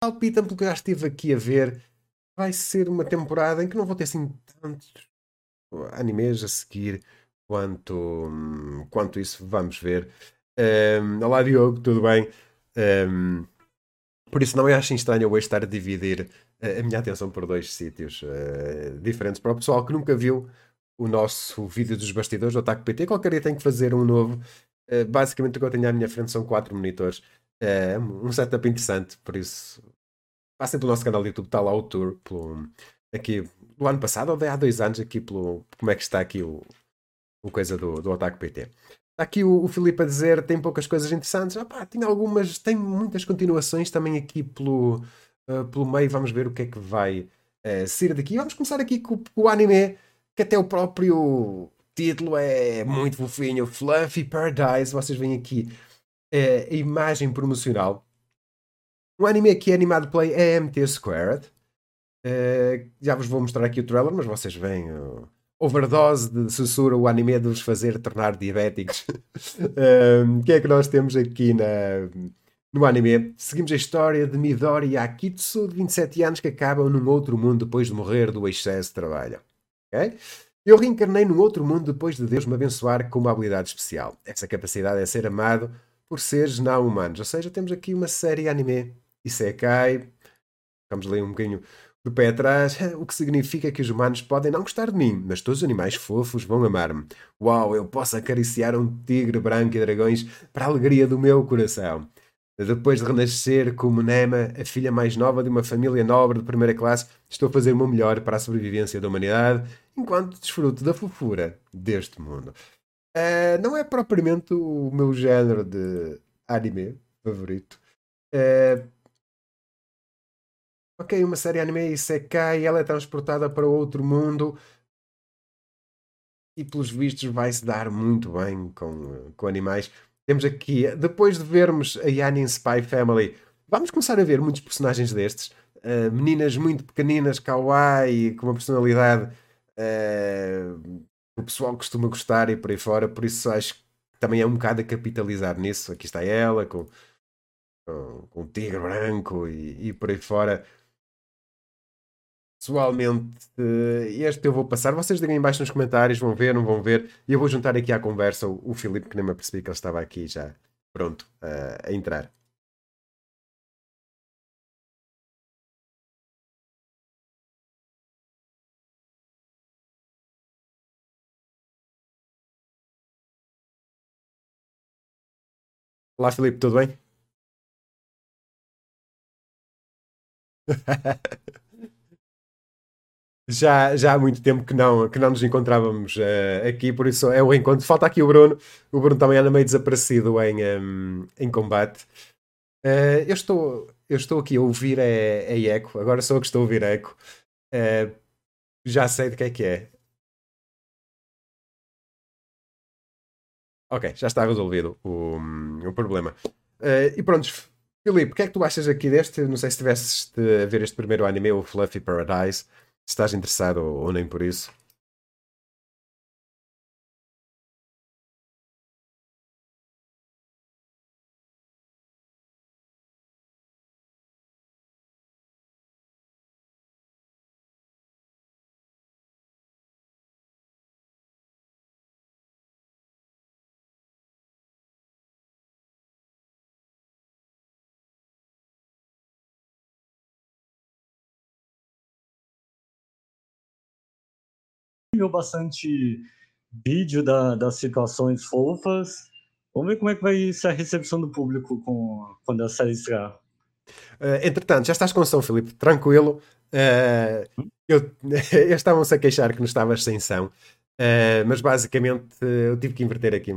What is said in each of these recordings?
palpita-me pelo que já estive aqui a ver, vai ser uma temporada em que não vou ter assim tantos animes a seguir quanto, quanto isso. Vamos ver. Um, olá, Diogo, tudo bem? Um, por isso, não é acho estranho eu estar a dividir a minha atenção por dois sítios uh, diferentes. Para o pessoal que nunca viu o nosso vídeo dos bastidores do Ataque PT, qualquer dia tem que fazer um novo. Uh, basicamente, o que eu tenho à minha frente são quatro monitores. Uh, um setup interessante, por isso. Passem pelo nosso canal do YouTube, está lá o tour. Pelo, aqui, do ano passado, ou há dois anos, aqui pelo. Como é que está aqui o, o coisa do, do Ataque PT. Está aqui o, o Filipe a dizer tem poucas coisas interessantes. Opa, tem algumas, tem muitas continuações também aqui pelo, uh, pelo meio. Vamos ver o que é que vai uh, sair daqui. Vamos começar aqui com, com, o anime, que até o próprio título é muito fofinho. Fluffy Paradise. Vocês veem aqui a imagem promocional. Um anime que é animado pela AMT Squared. Uh, já vos vou mostrar aqui o trailer, mas vocês veem uh, overdose de sussurro o anime de vos fazer tornar diabéticos. O que é que nós temos aqui na, no anime? Seguimos a história de Midori Akitsu, de 27 anos, que acabam num outro mundo depois de morrer do excesso de trabalho. Okay? Eu reencarnei num outro mundo depois de Deus me abençoar com uma habilidade especial. Essa capacidade é ser amado por seres não humanos. Ou seja, temos aqui uma série anime Isekai. Vamos ler um bocadinho do pé atrás, o que significa que os humanos podem não gostar de mim, mas todos os animais fofos vão amar-me. Uau, eu posso acariciar um tigre branco e dragões para a alegria do meu coração. Depois de renascer como Nema, a filha mais nova de uma família nobre de primeira classe, estou a fazer o meu melhor para a sobrevivência da humanidade, enquanto desfruto da fofura deste mundo. Uh, não é propriamente o meu género de anime favorito. Uh, ok, uma série anime Isekai, ela é transportada para outro mundo e pelos vistos vai-se dar muito bem com, com animais. Temos aqui, depois de vermos a Yanin Spy Family, vamos começar a ver muitos personagens destes. Uh, meninas muito pequeninas, kawaii, com uma personalidade uh, o pessoal costuma gostar e por aí fora, por isso acho que também é um bocado a capitalizar nisso. Aqui está ela com, com, com o tigre branco e, e por aí fora. Pessoalmente, este eu vou passar. Vocês digam em baixo nos comentários, vão ver, não vão ver. E eu vou juntar aqui à conversa o, o Filipe, que nem me apercebi que ele estava aqui já pronto uh, a entrar. Olá, Filipe, tudo bem? Já, já há muito tempo que não, que não nos encontrávamos uh, aqui, por isso é o encontro. Falta aqui o Bruno. O Bruno também anda meio desaparecido em, um, em combate. Uh, eu, estou, eu estou aqui a ouvir a, a eco, agora sou eu que estou a ouvir a eco. Já sei de que é que é. Ok, já está resolvido o, o problema. e pronto, Filipe, o que é que tu achas aqui deste? Não sei se estiveste a ver este primeiro anime, o Fluffy Paradise se estás interessado ou, ou nem por isso. Viu bastante vídeo da, das situações fofas. Vamos ver como é que vai ser a recepção do público com, quando a série estrear. Uh, entretanto, já estás com som, Filipe, tranquilo. Uh, eu, eu estavam-se a queixar que não estavas sem som, uh, mas basicamente eu tive que inverter aqui,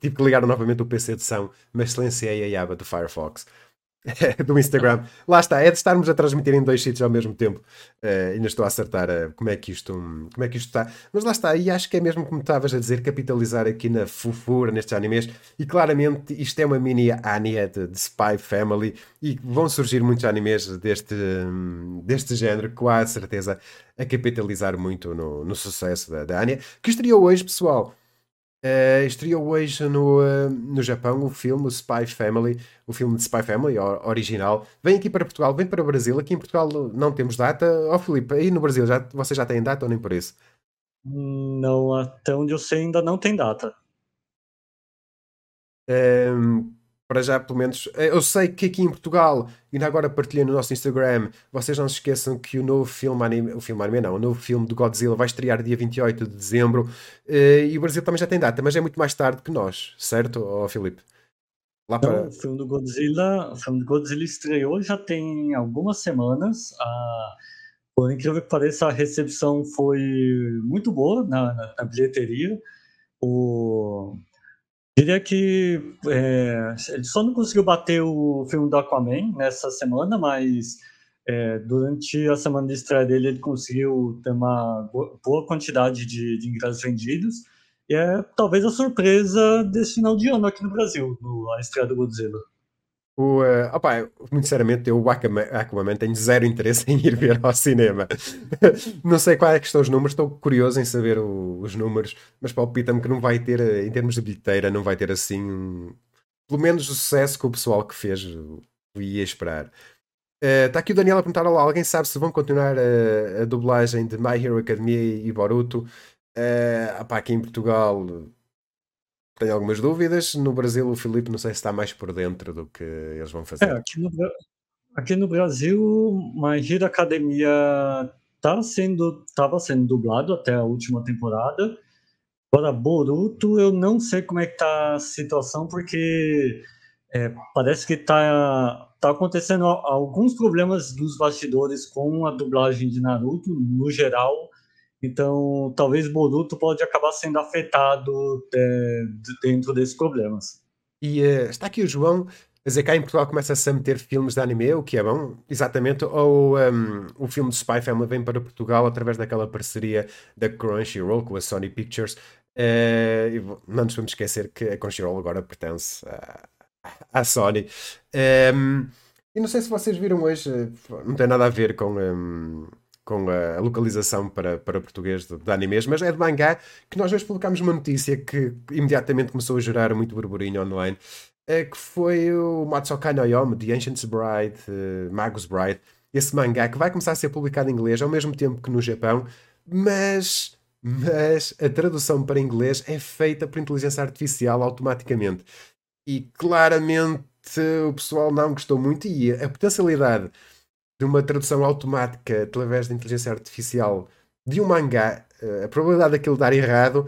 tive que ligar novamente o PC de som, mas silenciei a aba do Firefox. do Instagram. Lá está, é de estarmos a transmitir em dois sítios ao mesmo tempo. Uh, ainda estou a acertar uh, como, é que isto, um, como é que isto está. Mas lá está, e acho que é mesmo como estavas a dizer, capitalizar aqui na fofura nestes animes. E claramente isto é uma mini Anya de, de Spy Family e vão surgir muitos animes deste, um, deste género, com a certeza a capitalizar muito no, no sucesso da, da Anya, que estreou hoje, pessoal. Uh, estreou hoje no, uh, no Japão o filme o Spy Family, o filme de Spy Family original. Vem aqui para Portugal, vem para o Brasil. Aqui em Portugal não temos data. Ó oh, Filipe, aí no Brasil já, você já tem data ou nem por isso? Não, até onde eu sei ainda não tem data. Um, para já, pelo menos, eh, eu sei que aqui em Portugal, ainda agora partilhei no nosso Instagram, vocês não se esqueçam que o novo filme anime, o filme anime não, o novo filme do Godzilla vai estrear dia 28 de dezembro uh, e o Brasil também já tem data, mas é muito mais tarde que nós, certo, oh, Filipe? Lá para... Não, o filme do Godzilla, o filme do Godzilla estreou já tem algumas semanas. Ah, por incrível que pareça, a recepção foi muito boa na, na, na bilheteria. O, Diria que é, ele só não conseguiu bater o filme do Aquaman nessa semana, mas é, durante a semana de estreia dele ele conseguiu ter uma boa quantidade de, de ingressos vendidos. E é talvez a surpresa desse final de ano aqui no Brasil, no, a estreia do Godzilla. O, uh, opa, muito sinceramente, eu, o Aquaman, Aquaman, tenho zero interesse em ir ver ao cinema. não sei quais é estão os números, estou curioso em saber o, os números, mas palpita-me que não vai ter, eh, em termos de bilheteira, não vai ter assim, um, pelo menos o sucesso que o pessoal que fez ia esperar. Está uh, aqui o Daniel a perguntar: Olá, alguém sabe se vão continuar a, a dublagem de My Hero Academia e Boruto? Uh, opa, aqui em Portugal tenho algumas dúvidas. No Brasil, o Filipe, não sei se está mais por dentro do que eles vão fazer. É, aqui, no, aqui no Brasil, My Academia tá sendo, estava sendo dublado até a última temporada. Agora, Boruto, eu não sei como é que tá a situação, porque é, parece que tá, tá acontecendo alguns problemas dos bastidores com a dublagem de Naruto, no geral, então, talvez Boruto pode acabar sendo afetado é, dentro desses problemas. E uh, está aqui o João a dizer cá em Portugal começa-se a meter filmes de anime, o que é bom, exatamente, ou um, o filme de Spy Family vem para Portugal através daquela parceria da Crunchyroll com a Sony Pictures. Uh, não nos vamos esquecer que a Crunchyroll agora pertence à, à Sony. Um, e não sei se vocês viram hoje, não tem nada a ver com. Um, com a localização para, para português de, de animes, mas é de mangá que nós hoje publicámos uma notícia que imediatamente começou a gerar muito burburinho online, é, que foi o Matsukai no Yomi, The Ancient's Bride, uh, Magus Bride, esse mangá que vai começar a ser publicado em inglês ao mesmo tempo que no Japão, mas, mas a tradução para inglês é feita por inteligência artificial automaticamente. E claramente o pessoal não gostou muito e a potencialidade de uma tradução automática através da inteligência artificial de um mangá, eh, a probabilidade daquilo dar errado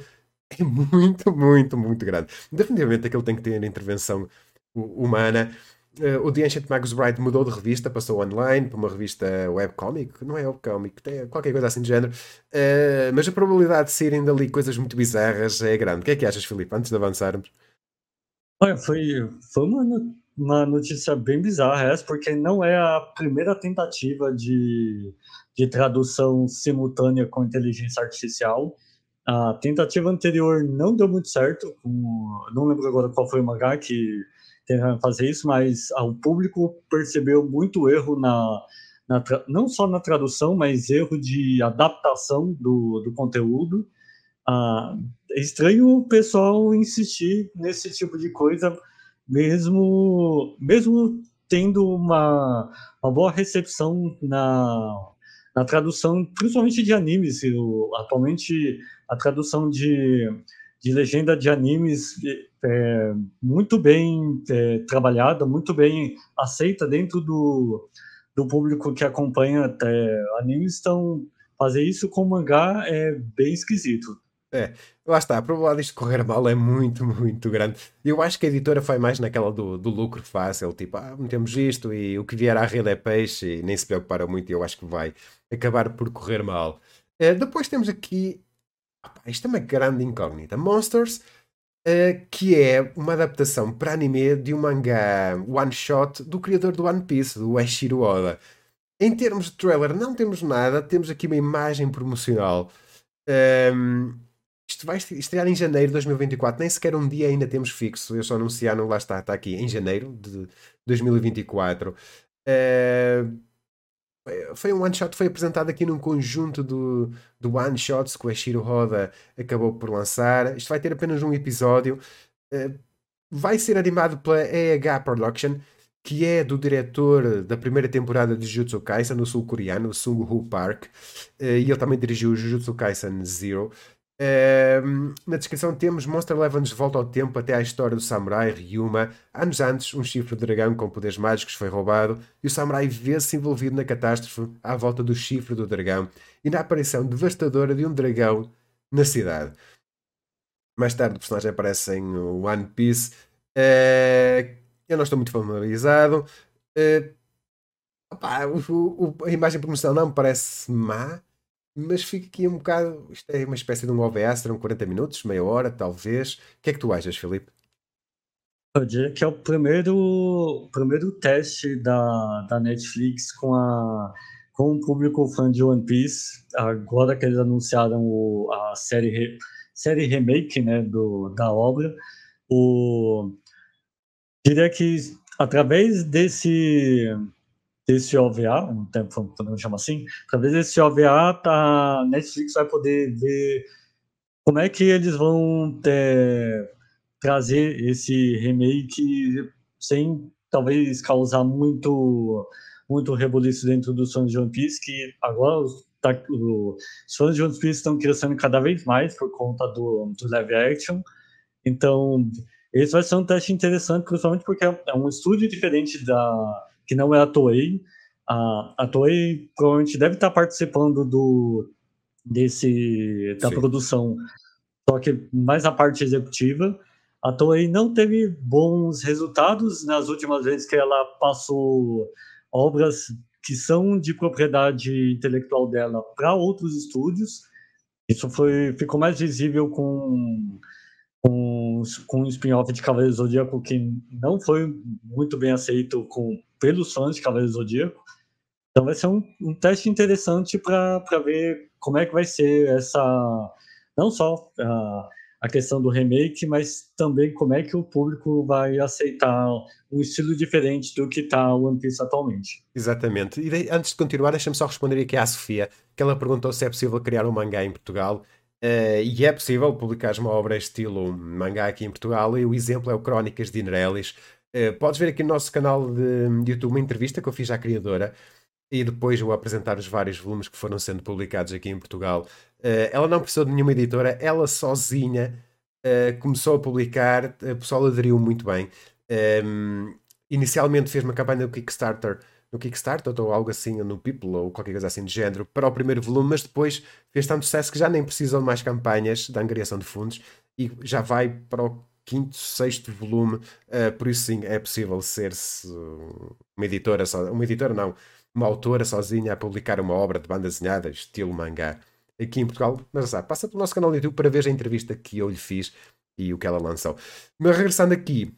é muito, muito, muito grande. Definitivamente aquilo tem que ter intervenção humana. Uh, o The Ancient Magus Bride mudou de revista, passou online para uma revista webcomic, não é webcomic, tem qualquer coisa assim de género, uh, mas a probabilidade de saírem dali coisas muito bizarras é grande. O que é que achas, Filipe, antes de avançarmos? Olha, foi, foi uma uma notícia bem bizarra essa, porque não é a primeira tentativa de, de tradução simultânea com inteligência artificial. A tentativa anterior não deu muito certo, com, não lembro agora qual foi o mangá que tentaram fazer isso, mas o público percebeu muito erro na, na não só na tradução, mas erro de adaptação do, do conteúdo. Ah, é estranho o pessoal insistir nesse tipo de coisa mesmo, mesmo tendo uma, uma boa recepção na, na tradução, principalmente de animes. Atualmente, a tradução de, de legenda de animes é muito bem é, trabalhada, muito bem aceita dentro do, do público que acompanha é, animes. Então, fazer isso com mangá é bem esquisito. É, lá está, a probabilidade disto correr mal é muito, muito grande. Eu acho que a editora foi mais naquela do, do lucro fácil, tipo, ah, metemos isto e o que vier à rede é peixe e nem se preocuparam muito e eu acho que vai acabar por correr mal. É, depois temos aqui, opa, isto é uma grande incógnita, Monsters, é, que é uma adaptação para anime de um mangá one-shot do criador do One Piece, do Eshiro Oda. Em termos de trailer não temos nada, temos aqui uma imagem promocional. Um, isto vai estrear em janeiro de 2024, nem sequer um dia ainda temos fixo. Eu só anunciaram, lá está, está aqui, em janeiro de 2024. Uh, foi um one shot, foi apresentado aqui num conjunto do, do one shots que o Ashiro Roda acabou por lançar. Isto vai ter apenas um episódio. Uh, vai ser animado pela EH Production, que é do diretor da primeira temporada de Jujutsu Kaisen, no sul-coreano, Sung Woo Park, uh, e ele também dirigiu Jujutsu Kaisen Zero. Uh, na descrição temos Monster leva-nos de volta ao tempo até à história do samurai Ryuma. Anos antes, um chifre de dragão com poderes mágicos foi roubado e o samurai vê-se envolvido na catástrofe à volta do chifre do dragão e na aparição devastadora de um dragão na cidade. Mais tarde o personagem aparece em One Piece. Uh, eu não estou muito familiarizado. Uh, opa, o, o, a imagem promocional não me parece má mas fica aqui um bocado. Isto é uma espécie de um OVA, serão 40 minutos, meia hora, talvez. O que é que tu achas, Filipe? Eu diria que é o primeiro, primeiro teste da, da Netflix com, a, com o público fã de One Piece. Agora que eles anunciaram o, a série, série remake né, do, da obra, o, diria que através desse desse OVA, um tempo podemos chamar assim, talvez esse OVA tá, Netflix vai poder ver como é que eles vão ter, trazer esse remake sem talvez causar muito muito rebuliço dentro dos fãs de One Piece, que agora os, tá, os fãs de One Piece estão crescendo cada vez mais por conta do, do live action. Então, esse vai ser um teste interessante, principalmente porque é um estúdio diferente da, que não é a Toei. A, a Toei provavelmente deve estar participando do desse da Sim. produção, só que mais a parte executiva. A Toei não teve bons resultados nas últimas vezes que ela passou obras que são de propriedade intelectual dela para outros estúdios. Isso foi ficou mais visível com com, com um spin-off de Cavaleiro Zodíaco que não foi muito bem aceito com, pelos fãs de Cavaleiro Zodíaco. Então vai ser um, um teste interessante para ver como é que vai ser essa. Não só a, a questão do remake, mas também como é que o público vai aceitar um estilo diferente do que está o One Piece atualmente. Exatamente. E antes de continuar, deixa-me só responder aqui à Sofia, que ela perguntou se é possível criar um mangá em Portugal. Uh, e é possível publicar uma obra estilo mangá aqui em Portugal, e o exemplo é o Crónicas de Inerelis. Uh, podes ver aqui no nosso canal de, de, YouTube uma entrevista que eu fiz à criadora, e depois vou apresentar os vários volumes que foram sendo publicados aqui em Portugal. Uh, ela não precisou de nenhuma editora, ela sozinha começou a publicar, o pessoal aderiu muito bem. Um, ehm, inicialmente fez uma campanha no Kickstarter no Kickstarter ou algo assim, no People ou qualquer coisa assim de género, para o primeiro volume, mas depois fez tanto sucesso que já nem precisam de mais campanhas de angariação de fundos e já vai para o quinto, sexto volume, uh, por isso sim, é possível ser-se uma editora, só, uma editora não, uma autora sozinha a publicar uma obra de banda desenhada, estilo mangá, aqui em Portugal, mas sabe, passa pelo nosso canal do YouTube para ver a entrevista que eu lhe fiz e o que ela lançou. Mas regressando aqui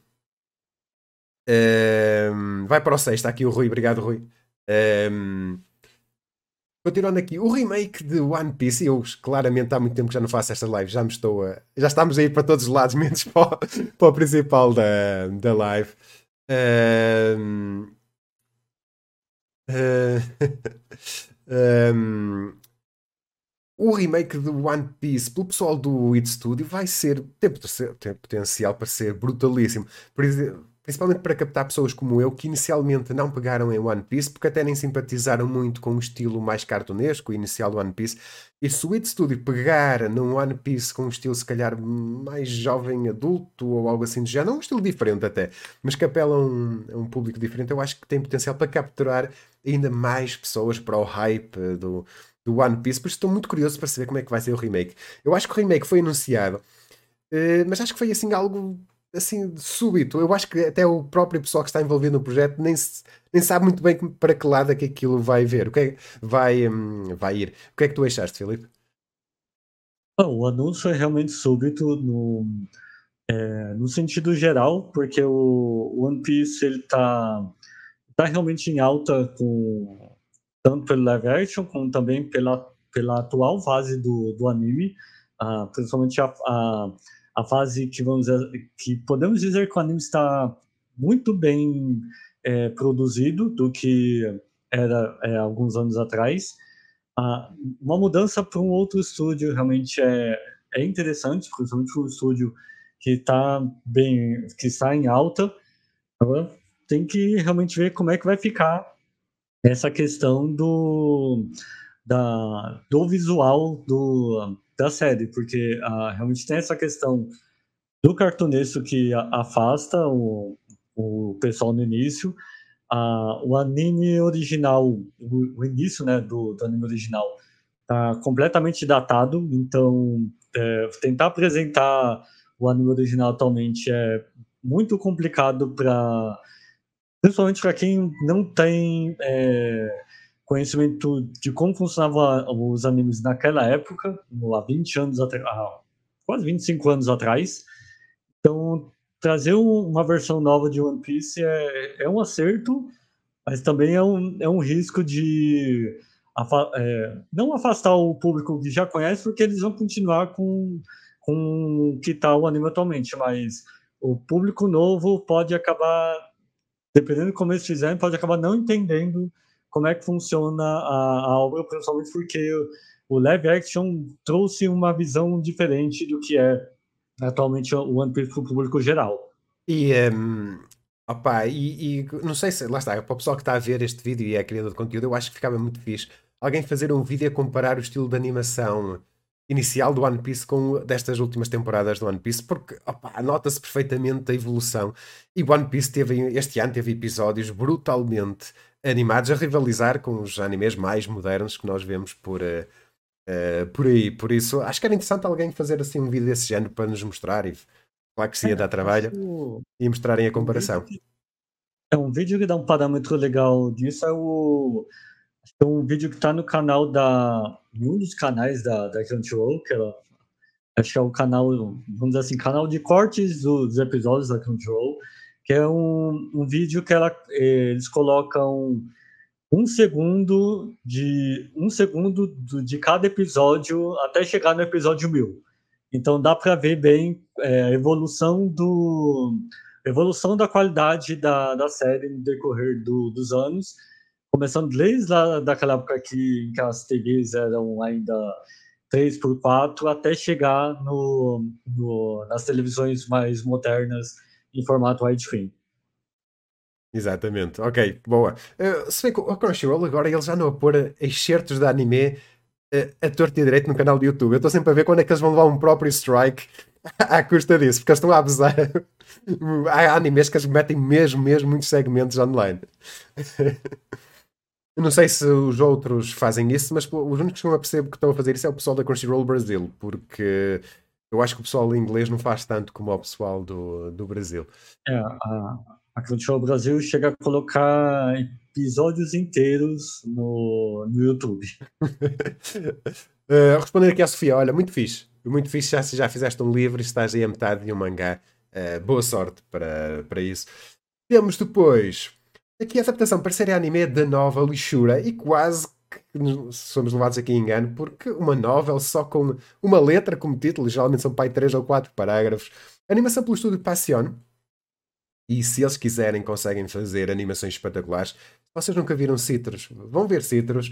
um, vai para o 6, está aqui o Rui, obrigado Rui. Um, continuando aqui, o remake de One Piece, eu claramente há muito tempo que já não faço esta live, já me estou a, já estamos a ir para todos os lados, menos para o, para o principal da, da live. Um, um, o remake de One Piece pelo pessoal do It Studio vai ser tem, tem potencial para ser brutalíssimo. Por exemplo, principalmente para captar pessoas como eu que inicialmente não pegaram em One Piece porque até nem simpatizaram muito com o estilo mais cartunesco inicial do One Piece. E se o It Studio pegar num One Piece com um estilo se calhar mais jovem adulto ou algo assim de género, um estilo diferente até, mas que apela a um, a um público diferente, eu acho que tem potencial para capturar ainda mais pessoas para o hype do, do One Piece. Por isso estou muito curioso para saber como é que vai ser o remake. Eu acho que o remake foi anunciado. Uh, mas acho que foi assim algo assim súbito. Eu acho que até o próprio pessoal que está envolvido no projeto nem, se, nem sabe muito bem para que lado é que aquilo vai ver, o que é, vai, um, vai ir. O que é que tu achaste, Filipe? o anúncio é realmente súbito no, é, no sentido geral, porque o One Piece ele tá, tá realmente em alta com tanto pelo live action como também pela, pela atual fase do, do anime, uh, principalmente a, a a fase que vamos que podemos dizer que o anime está muito bem é, produzido do que era é, alguns anos atrás. Ah, uma mudança para um outro estúdio realmente é, é interessante, principalmente um estúdio que está bem, que está em alta. Agora tem que realmente ver como é que vai ficar essa questão do, da, do visual do, da série, porque ah, realmente tem essa questão do cartunesco que afasta o, o pessoal no início. Ah, o anime original, o, o início né, do, do, anime original, está completamente datado, então é, tentar apresentar o anime original atualmente é muito complicado para principalmente para quem não tem é, conhecimento de como funcionavam os animes naquela época, há 20 anos atrás, quase 25 anos atrás. Então, trazer uma versão nova de One Piece é, é um acerto, mas também é um, é um risco de é, não afastar o público que já conhece, porque eles vão continuar com, com o que está o anime atualmente, mas o público novo pode acabar, dependendo de como eles fizerem, pode acabar não entendendo como é que funciona a, a obra, principalmente porque o, live action trouxe uma visão diferente do que é atualmente o One Piece para o público geral. E, um, opa, e, e, não sei se, lá está, para o pessoal que está a ver este vídeo e é criador de conteúdo, eu acho que ficava muito fixe alguém fazer um vídeo a comparar o estilo de animação inicial do One Piece com destas últimas temporadas do One Piece, porque nota-se perfeitamente a evolução. E One Piece teve, este ano teve episódios brutalmente animados a rivalizar com os animes mais modernos que nós vemos por, uh, Uh, por aí, por isso, acho que era interessante alguém fazer assim um vídeo desse género para nos mostrar e claro que se ia dar trabalho e mostrarem a comparação. É um vídeo que dá um parâmetro legal disso, é o é um vídeo que está no canal da. em um dos canais da, da Crunchyroll, que ela, acho que é o canal, vamos dizer assim, canal de cortes dos episódios da Crunchyroll, que é um, um vídeo que ela, eles colocam um segundo de um segundo de cada episódio até chegar no episódio mil. Então dá para ver bem é, a evolução do evolução da qualidade da, da série no decorrer do, dos anos, começando desde lá daquela época que, que as TVs eram ainda 3 por 4 até chegar no, no, nas televisões mais modernas em formato widescreen. Exatamente, ok, boa. Uh, se bem que o Crunchyroll agora ele já não a pôr excertos de anime uh, a torto e direito no canal do YouTube. Eu estou sempre a ver quando é que eles vão levar um próprio strike à custa disso, porque eles estão a abusar. Há animes que eles metem mesmo, mesmo muitos segmentos online. Não sei se os outros fazem isso, mas os únicos que eu percebo que estão a fazer isso é o pessoal da Crunchyroll Brasil, porque eu acho que o pessoal inglês não faz tanto como o pessoal do, do Brasil. É, a, a Crunchyroll Brasil chega a colocar episódios inteiros no, no YouTube. uh, responder aqui à Sofia, olha, muito fixe. Muito fixe, já, já fizeste um livro e estás aí a metade de um mangá. Uh, boa sorte para, para isso. Temos depois aqui a adaptação para série anime da novel Lixura e quase que somos levados aqui em engano porque uma novel só com uma letra como título, geralmente são pai 3 ou 4 parágrafos. Animação pelo estúdio Passion e se eles quiserem, conseguem fazer animações espetaculares. Vocês nunca viram Citrus? Vão ver Citrus.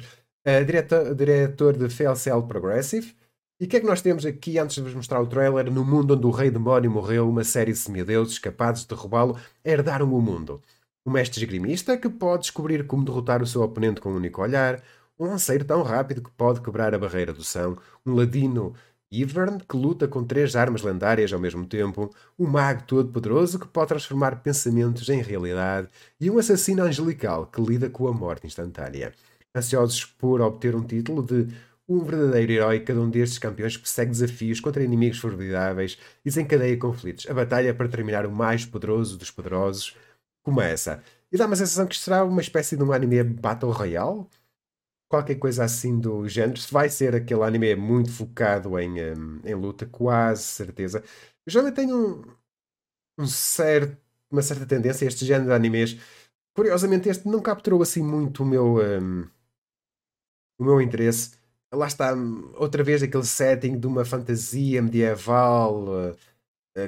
Uh, diretor, diretor de FLCL Progressive. E o que é que nós temos aqui, antes de vos mostrar o trailer? No mundo onde o rei demónio morreu, uma série de semideuses capazes de roubá-lo herdaram o mundo. Um mestre esgrimista que pode descobrir como derrotar o seu oponente com um único olhar. Um lanceiro tão rápido que pode quebrar a barreira do são. Um ladino Ivern, que luta com três armas lendárias ao mesmo tempo, um mago todo-poderoso que pode transformar pensamentos em realidade e um assassino angelical que lida com a morte instantânea. Ansiosos por obter um título de um verdadeiro herói, cada um destes campeões persegue desafios contra inimigos formidáveis e desencadeia conflitos. A batalha para terminar o mais poderoso dos poderosos começa. E dá uma sensação que será uma espécie de um anime Battle Royale, qualquer coisa assim do género. Se vai ser aquele anime muito focado em, um, em luta, quase certeza. Eu já tenho um, um certo, uma certa tendência a este género de animes. Curiosamente, este não capturou assim muito o meu, um, o meu interesse. Lá está, hum, outra vez, aquele setting de uma fantasia medieval uh,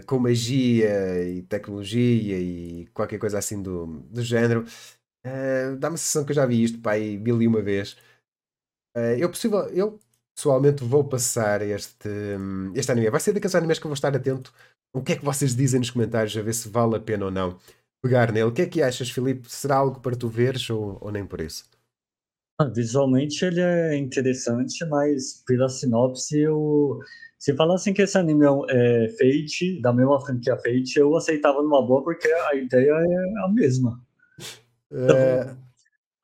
com magia e tecnologia e qualquer coisa assim do, do género. Uh, Dá-me a sensação que eu já vi isto, pai, mil e uma vez. Uh, eu, possível, eu pessoalmente vou passar este, este anime. Vai ser daqueles animes que eu vou estar atento. O que é que vocês dizem nos comentários a ver se vale a pena ou não pegar nele. O que é que achas, Filipe? Será algo para tu veres ou, ou nem por isso? Ah, visualmente ele é interessante, mas pela sinopse eu. Se falassem que esse anime é, é Fate, da mesma franquia Fate, eu aceitava numa boa porque a ideia é a mesma. É... Então,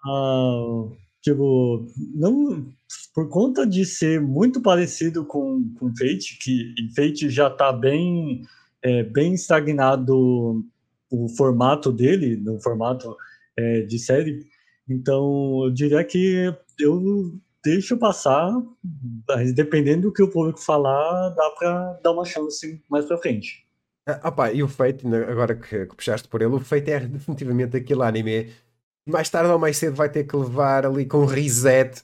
ah, tipo, não, por conta de ser muito parecido com, com Fate, que Fate já está bem, é, bem estagnado o formato dele, no formato é, de série. Então, eu diria que eu deixo passar, mas dependendo do que o público falar, dá para dar uma chance mais para frente. Ah, opa, e o Fate, né, agora que, que, puxaste por ele, o Fate é definitivamente aquele anime mais tarde ou mais cedo vai ter que levar ali com reset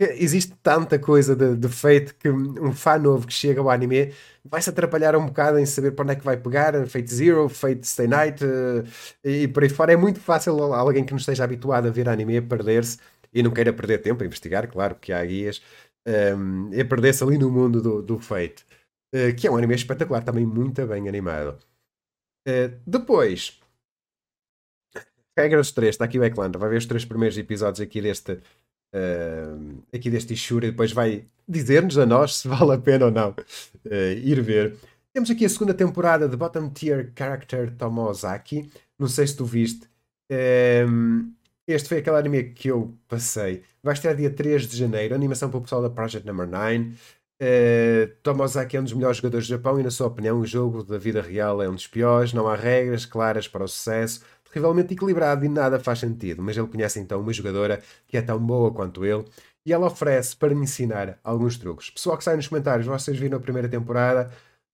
Existe tanta coisa de, de feito que um fã novo que chega ao anime vai se atrapalhar um bocado em saber para onde é que vai pegar. Fate Zero, Fate Stay Night uh, e por aí fora. É muito fácil alguém que não esteja habituado a ver anime perder-se e não queira perder tempo a investigar, claro que há guias, um, e perder-se ali no mundo do, do Fate, uh, que é um anime espetacular, também muito bem animado. Uh, depois, regras 3, está aqui o Eclander, vai ver os três primeiros episódios aqui deste uh, aqui deste Ishura e depois vai dizer-nos a nós se vale a pena ou não uh, ir ver. Temos aqui a segunda temporada de Bottom Tier Character Tomozaki. Não sei se tu viste. Um, este foi aquele anime que eu passei. Vai estar dia 3 de janeiro. Animação para o pessoal da Project Number 9. Uh, Tomozaki é um dos melhores jogadores do Japão e, na sua opinião, o jogo da vida real é um dos piores. Não há regras claras para o sucesso terrivelmente equilibrado e nada faz sentido, mas ele conhece então uma jogadora que é tão boa quanto ele e ela oferece para me ensinar alguns truques. Pessoal que sai nos comentários, vocês viram a primeira temporada,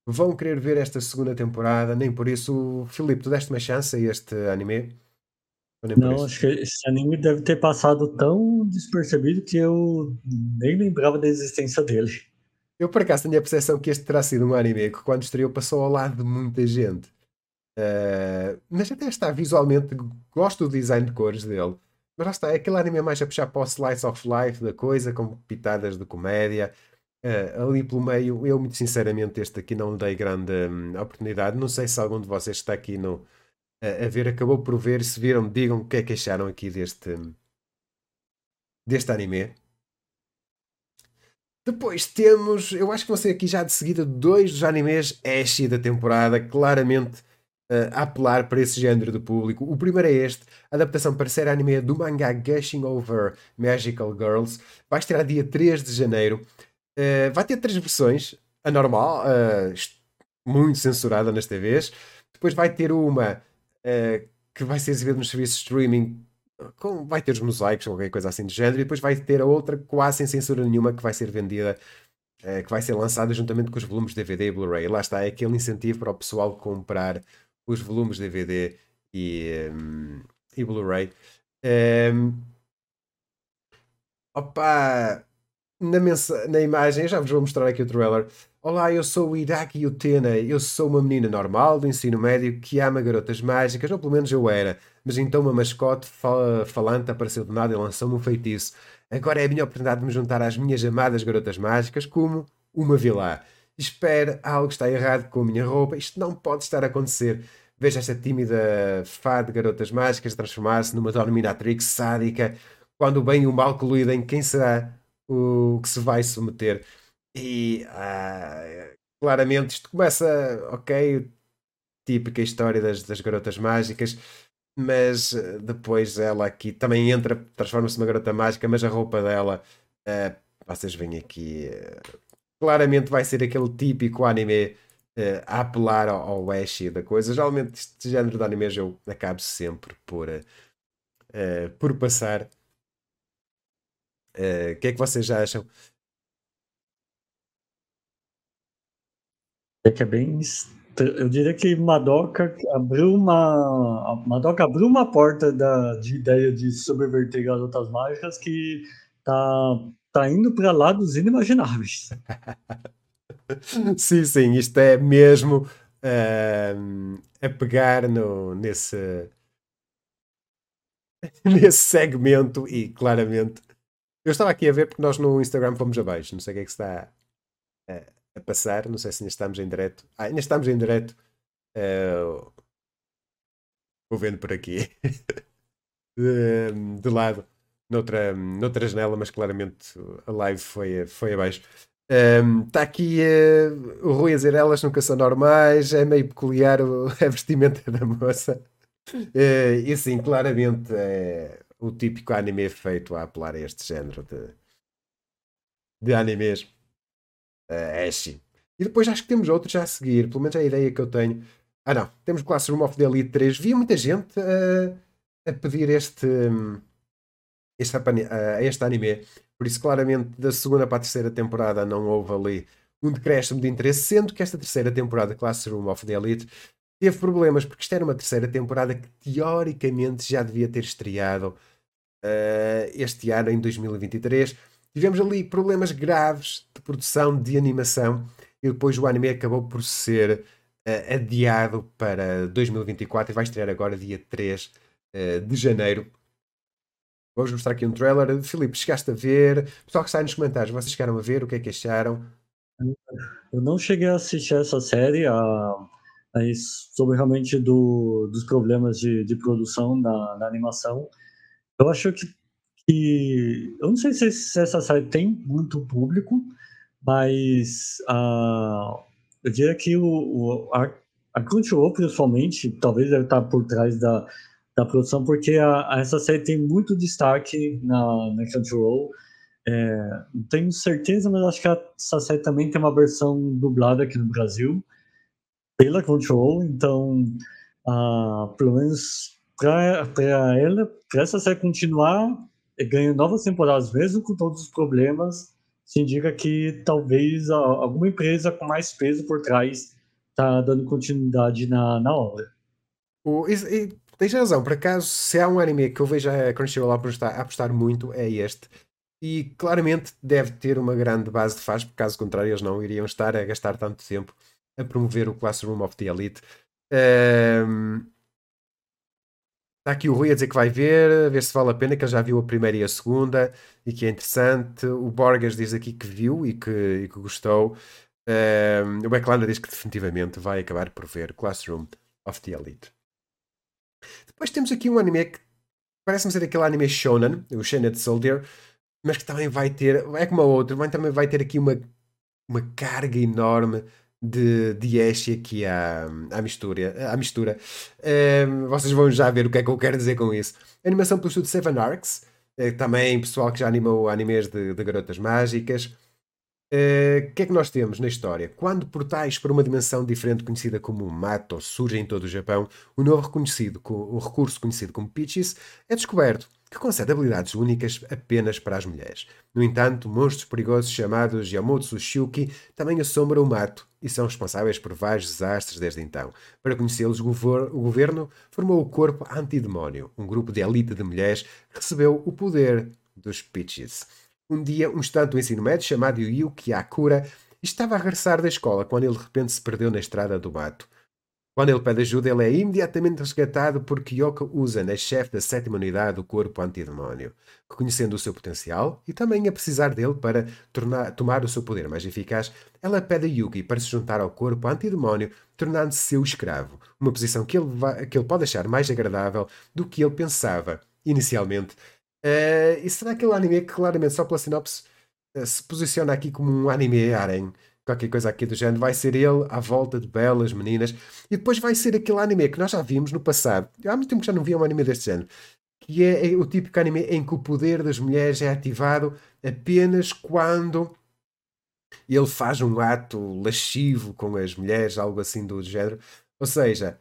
vão querer ver esta segunda temporada, nem por isso, Filipe, tu deste uma chance a este anime? Não, acho que esse anime deve ter passado tão despercebido que eu nem lembrava da existência dele. Eu, por acaso, tenho a percepção que este terá sido um anime que, quando estreou, passou ao lado de muita gente. Uh, mas até está visualmente, gosto do design de cores dele. Mas lá está, é aquele anime mais a puxar para o slice of life da coisa, com pitadas de comédia. Uh, ali pelo meio, eu muito sinceramente este aqui não dei grande um, oportunidade. Não sei se algum de vocês está aqui no, uh, a ver, acabou por ver. Se viram, digam o que é que acharam aqui deste, deste anime. Depois temos, eu acho que vão ser aqui já de seguida dois dos animes Ashi da temporada, claramente a apelar para esse género de público. O primeiro é este, adaptação para série anime do mangá Gushing Over Magical Girls. Vai estrear dia 3 de janeiro. Uh, vai ter três versões. A normal, uh, muito censurada nas TVs. Depois vai ter uma uh, que vai ser exibida nos serviços de streaming. Com, vai ter os mosaicos ou qualquer coisa assim do género. E depois vai ter a outra quase sem censura nenhuma que vai ser vendida que vai ser lançada juntamente com os volumes DVD e Blu-ray. Lá está, é aquele incentivo para o pessoal comprar os volumes DVD e, um, e Blu-ray. Um, opa, na, na imagem, já vos vou mostrar aqui o trailer. Olá, eu sou o Iraki Utena. Eu sou uma menina normal do ensino médio que ama garotas mágicas, ou pelo menos eu era. Mas então uma mascote fal falante apareceu do nada e lançou-me um feitiço. Agora é a minha oportunidade de me juntar às minhas amadas garotas mágicas como uma vilã. Espera, algo está errado com a minha roupa. Isto não pode estar a acontecer. Veja esta tímida fã de garotas mágicas transformar-se numa dominatrix sádica. Quando o bem e o mal colidem, quem será o que se vai submeter? E ah, claramente isto começa, ok, típica história das, das garotas mágicas, mas eh, depois ela aqui também entra, transforma-se numa garota mágica, mas a roupa dela, uh, vocês veem aqui, uh, claramente vai ser aquele típico anime uh, a apelar ao, ao da coisa. Geralmente este género de animes eu acabo sempre por, uh, por passar. O que é que vocês acham? É que é bem. Eu diria que Madoka abriu uma. Madoka abriu uma porta da, de ideia de subverter garotas mágicas que tá tá indo para lados inimagináveis. sim, sim, isto é mesmo uh, a pegar no, nesse, nesse segmento e claramente. Eu estava aqui a ver porque nós no Instagram fomos abaixo. Não sei o que é que está a, passar. Não sei se ainda estamos em direto. Ah, ainda estamos em direto. Uh, vou vendo por aqui. de, de, lado. Noutra, noutra janela, mas claramente a live foi, foi abaixo. Está um, aqui uh, o Rui a dizer elas nunca são normais, é meio peculiar o, a vestimenta da moça. Uh, e sim, claramente é o típico anime feito a apelar a este género de, de animes uh, Ashi. E depois acho que temos outros já a seguir, pelo menos é a ideia que eu tenho. Ah não, temos Classroom of the Elite 3. Vi muita gente uh, a pedir este, este, este anime. Por isso, claramente, da segunda para a terceira temporada não houve ali um decréscimo de interesse, sendo que esta terceira temporada, Classroom of the Elite, teve problemas, porque isto era uma terceira temporada que teoricamente já devia ter estreado uh, este ano, em 2023. Tivemos ali problemas graves de produção, de animação, e depois o anime acabou por ser uh, adiado para 2024 e vai estrear agora dia 3 uh, eh, de janeiro. Vamos mostrar aqui um trailer. Filipe, chegaste a ver? Pessoal que está nos comentários, vocês chegaram a ver? O que é que acharam? Eu não cheguei a assistir essa série, a, sobre realmente do, dos problemas de, de produção na, na, animação. Eu acho que, que eu não sei se, essa série tem muito público, mas eu diria que o, o, a, a Crunchyroll, principalmente, talvez deve estar por trás da, da produção, porque a, a essa série tem muito destaque na, na Crunchyroll. É, não tenho certeza, mas acho que essa série também tem uma versão dublada aqui no Brasil pela Control, então, uh, pelo menos para ela, para essa série continuar ganhando novas temporadas, mesmo com todos os problemas, se indica que talvez a, alguma empresa com mais peso por trás está dando continuidade na, na obra. O, e, e, tens razão, por acaso, se há um anime que eu vejo a Crunchyroll apostar, apostar muito, é este. E claramente deve ter uma grande base de fãs, porque caso contrário eles não iriam estar a gastar tanto tempo a promover o Classroom of the Elite. Um, Está aqui o Rui a dizer que vai ver, a ver se vale a pena, que ele já viu a primeira e a segunda e que é interessante. O Borges diz aqui que viu e que, e que gostou. Um, o Backlanda diz que definitivamente vai acabar por ver Classroom of the Elite. Depois temos aqui um anime que parece-me ser aquele anime shonen, o Shanet Soldier, mas que também vai ter, é como a outra, mas também vai ter aqui uma, uma carga enorme de, de Ash aqui à, à mistura. À mistura. Um, vocês vão já ver o que é que eu quero dizer com isso. animação pelo estúdio Seven Arcs, é, também pessoal que já animou animes de, de garotas mágicas. O uh, que é que nós temos na história? Quando portais para uma dimensão diferente conhecida como Mato surgem em todo o Japão, o novo reconhecido, o recurso conhecido como Peaches é descoberto que concede habilidades únicas apenas para as mulheres. No entanto, monstros perigosos chamados Yamotsu Shuki também assombram o mato e são responsáveis por vários desastres desde então. Para conhecê-los, o governo formou o Corpo Antidemónio, um grupo de elite de mulheres que recebeu o poder dos Peaches. Um dia, um estudante do ensino médio chamado Yuki Akura estava a regressar da escola quando ele de repente se perdeu na estrada do mato. Quando ele pede ajuda, ele é imediatamente resgatado por Kyoko Usan, a chefe da sétima unidade do corpo antidemónio, reconhecendo o seu potencial e também a precisar dele para tornar, tomar o seu poder mais eficaz, ela pede a Yuki para se juntar ao corpo antidemónio, tornando-se seu escravo, uma posição que ele, que ele pode achar mais agradável do que ele pensava inicialmente. Uh, e será aquele anime que claramente só pela sinopse uh, se posiciona aqui como um anime harem? qualquer coisa aqui do género, vai ser ele à volta de belas meninas, e depois vai ser aquele anime que nós já vimos no passado. Há muito tempo que já não via um anime deste género, que é, é o típico anime em que o poder das mulheres é ativado apenas quando ele faz um ato lascivo com as mulheres, algo assim do género. Ou seja,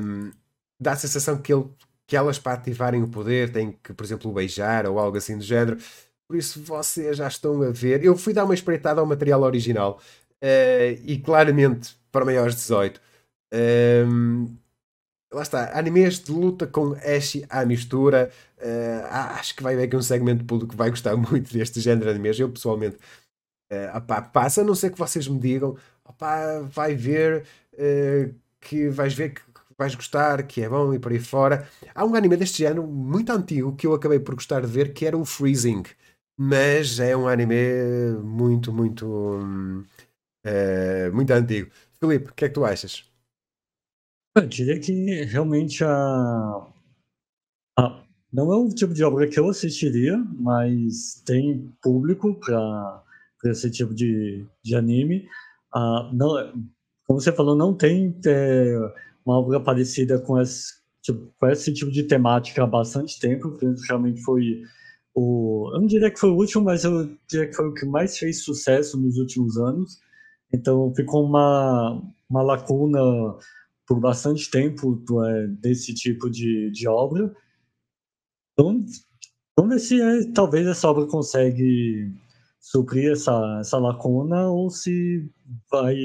um, dá a sensação que, ele, que elas, para ativarem o poder, têm que, por exemplo, beijar ou algo assim do género. Por isso vocês já estão a ver. Eu fui dar uma espreitada ao material original uh, e claramente para maiores de 18. Um, ehm, lá está, animes de luta com Ash à mistura. Uh, acho que vai haver aqui um segmento público que vai gostar muito deste género de animes. Eu pessoalmente uh, opá, passa, a não ser que vocês me digam, opá, vai ver uh, que vais ver que vais gostar, que é bom e por aí fora. Há um anime deste género muito antigo que eu acabei por gostar de ver, que era o Freezing. Mas é um anime muito, muito, uh, muito antigo. Filipe, o que é que tu achas? Eu diria que realmente a, não é um tipo de obra que eu assistiria, mas tem público para esse tipo de, de anime. Ah, não, como você falou, não tem é, uma obra parecida com esse, tipo, com esse tipo de temática há bastante tempo. Realmente foi o. Eu não diria que foi o último, mas eu diria que foi o que mais fez sucesso nos últimos anos. Então ficou uma, uma lacuna por bastante tempo é, desse tipo de, de obra. Então, vamos ver se é, talvez essa obra consegue suprir essa, essa lacuna ou se vai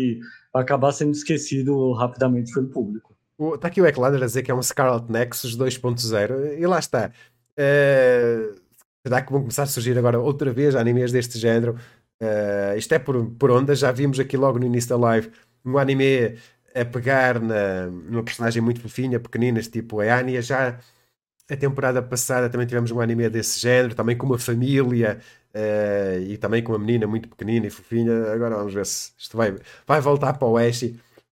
acabar sendo esquecido rapidamente pelo público. Está aqui o Eclander a dizer que é um Scarlet Nexus 2.0 e lá está. Uh, será que vão começar a surgir agora outra vez animes deste género? Uh, isto é por, por ondas, já vimos aqui logo no início da live um anime a pegar na, numa personagem muito fofinha, pequeninas, tipo a Anya, já a temporada passada também tivemos um anime desse género, também com uma família uh, e também com uma menina muito pequenina e fofinha. Agora vamos ver se isto vai, vai voltar para o Ash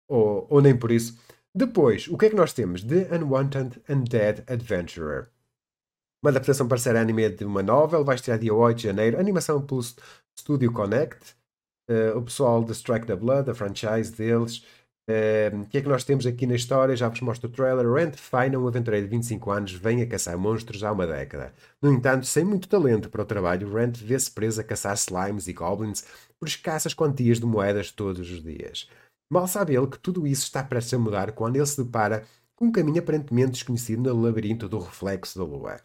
ou, ou nem por isso. Depois, o que é que nós temos? The Unwanted Undead Adventurer. Uma adaptação para ser anime de uma novel, vai estrear dia 8 de janeiro. Animação pelo Studio Connect. Uh, o pessoal de Strike the Blood, a franchise deles, o que é que nós temos aqui na história? Já vos mostro o trailer. Rand Fine, um aventureiro de 25 anos, vem a caçar monstros há uma década. No entanto, sem muito talento para o trabalho, Rand vê-se preso a caçar slimes e goblins por escassas quantias de moedas todos os dias. Mal sabe ele que tudo isso está prestes a mudar quando ele se depara com um caminho aparentemente desconhecido no labirinto do reflexo da lua.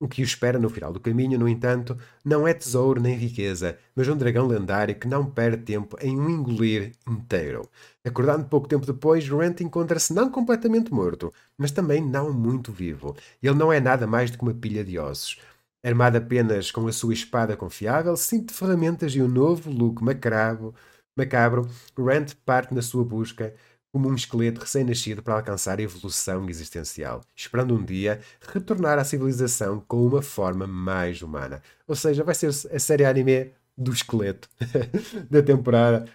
O que o espera no final do caminho, no entanto, não é tesouro nem riqueza, mas um dragão lendário que não perde tempo em o engolir inteiro. Acordando pouco tempo depois, Rent encontra-se não completamente morto, mas também não muito vivo. Ele não é nada mais do que uma pilha de ossos. Armado apenas com a sua espada confiável, cinto de ferramentas e um novo look macabro, macabro Rent parte na sua busca como um esqueleto recém-nascido para alcançar a evolução existencial, esperando um dia retornar à civilização com uma forma mais humana. Ou seja, vai ser a série anime do esqueleto da temporada.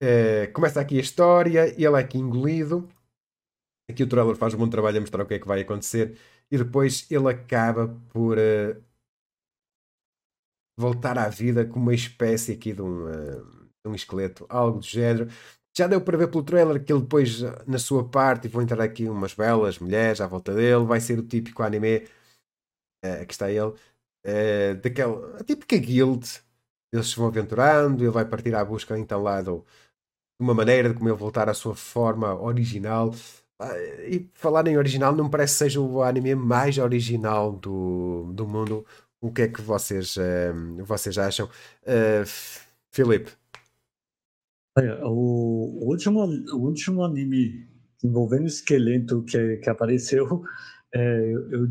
É, começa aqui a história, ele é aqui engolido. Aqui o trailer faz um bom trabalho a mostrar o que é que vai acontecer. E depois ele acaba por uh, voltar à vida como uma espécie aqui de um, uh, um esqueleto, algo do género. Já deu para ver pelo trailer que ele depois, na sua parte, vão entrar aqui umas belas mulheres à volta dele. Vai ser o típico anime. Uh, aqui está ele. Uh, daquela, a típica guild. Eles se vão aventurando. Ele vai partir à busca então lá do, de uma maneira de como ele voltar à sua forma original. Uh, e falar em original, não me parece que seja o anime mais original do, do mundo. O que é que vocês, uh, vocês acham? Uh, Filipe, O último, o último anime envolvendo esqueleto que, que apareceu, é, eu,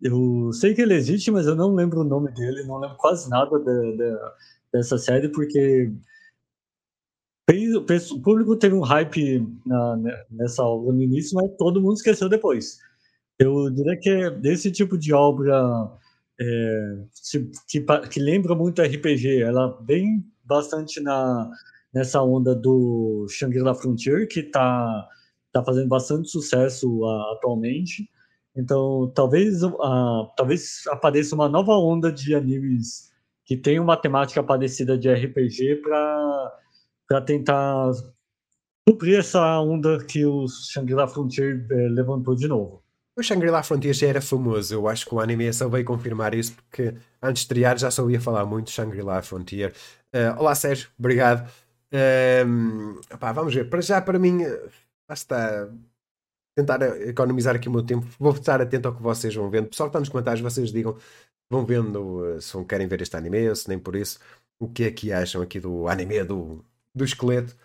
eu sei que ele existe, mas eu não lembro o nome dele, não lembro quase nada de, de, dessa série, porque o público teve um hype na, nessa obra no início, mas todo mundo esqueceu depois. Eu diria que é desse tipo de obra é, que, que lembra muito RPG, ela vem bastante na nessa onda do Shangri-La Frontier, que está tá fazendo bastante sucesso uh, atualmente. Então, talvez, uh, talvez apareça uma nova onda de animes que tem uma temática parecida de RPG para tentar suprir essa onda que o Shangri-La Frontier eh, levantou de novo. O Shangri-La Frontier já era famoso, eu acho que o anime só veio confirmar isso, porque antes de estrear já só falar muito Shangri-La Frontier. Uh, olá Sérgio, obrigado. Um, opá, vamos ver. Para já, para mim, basta tentar economizar aqui o meu tempo. Vou estar atento ao que vocês vão vendo. Pessoal que está nos comentários, vocês digam, vão vendo se querem ver este anime, se nem por isso. O que é que acham aqui do anime do, do esqueleto?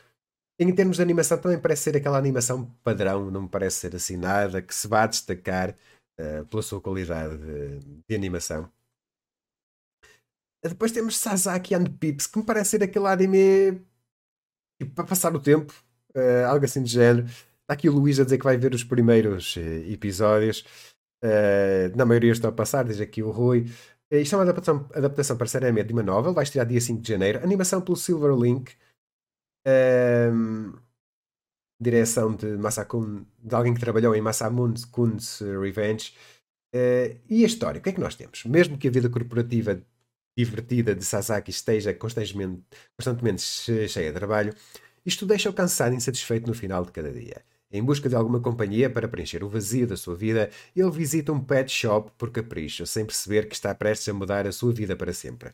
Em termos de animação, também parece ser aquela animação padrão, não me parece ser assim nada que se vá destacar uh, pela sua qualidade de, de animação. Depois temos Sasaki and Pips, que me parece ser aquele anime para passar o tempo, uh, algo assim de género. Está aqui o Luís a dizer que vai ver os primeiros uh, episódios. Uh, na maioria estão a passar, diz aqui o Rui. Uh, isto é uma adaptação, adaptação para série de uma novel, vai estrear dia 5 de janeiro. Animação pelo Silver Link. Uh, direção de Masakun, de alguém que trabalhou em Masamune Kun's Revenge. Uh, e a história, o que é que nós temos? Mesmo que a vida corporativa divertida de Sasaki esteja constantemente, constantemente cheia de trabalho, isto deixa-o cansado e insatisfeito no final de cada dia. Em busca de alguma companhia para preencher o vazio da sua vida, ele visita um pet shop por capricho, sem perceber que está prestes a mudar a sua vida para sempre.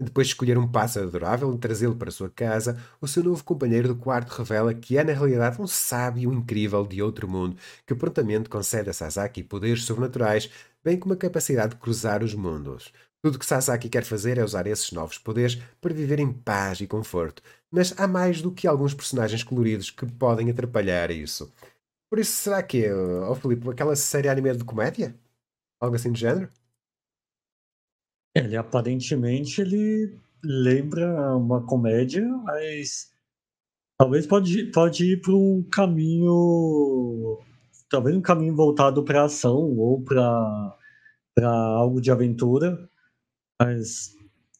Depois de escolher um pássaro adorável e trazê-lo para sua casa, o seu novo companheiro do quarto revela que é na realidade um sábio incrível de outro mundo, que prontamente concede a Sasaki poderes sobrenaturais, bem como a capacidade de cruzar os mundos. Tudo que Sasaki quer fazer é usar esses novos poderes para viver em paz e conforto, mas há mais do que alguns personagens coloridos que podem atrapalhar isso. Por isso, será que é, oh Filipe, aquela série anime de comédia? Algo assim do género? Ele aparentemente ele lembra uma comédia, mas talvez pode, pode ir para um caminho, talvez um caminho voltado para ação ou para algo de aventura, mas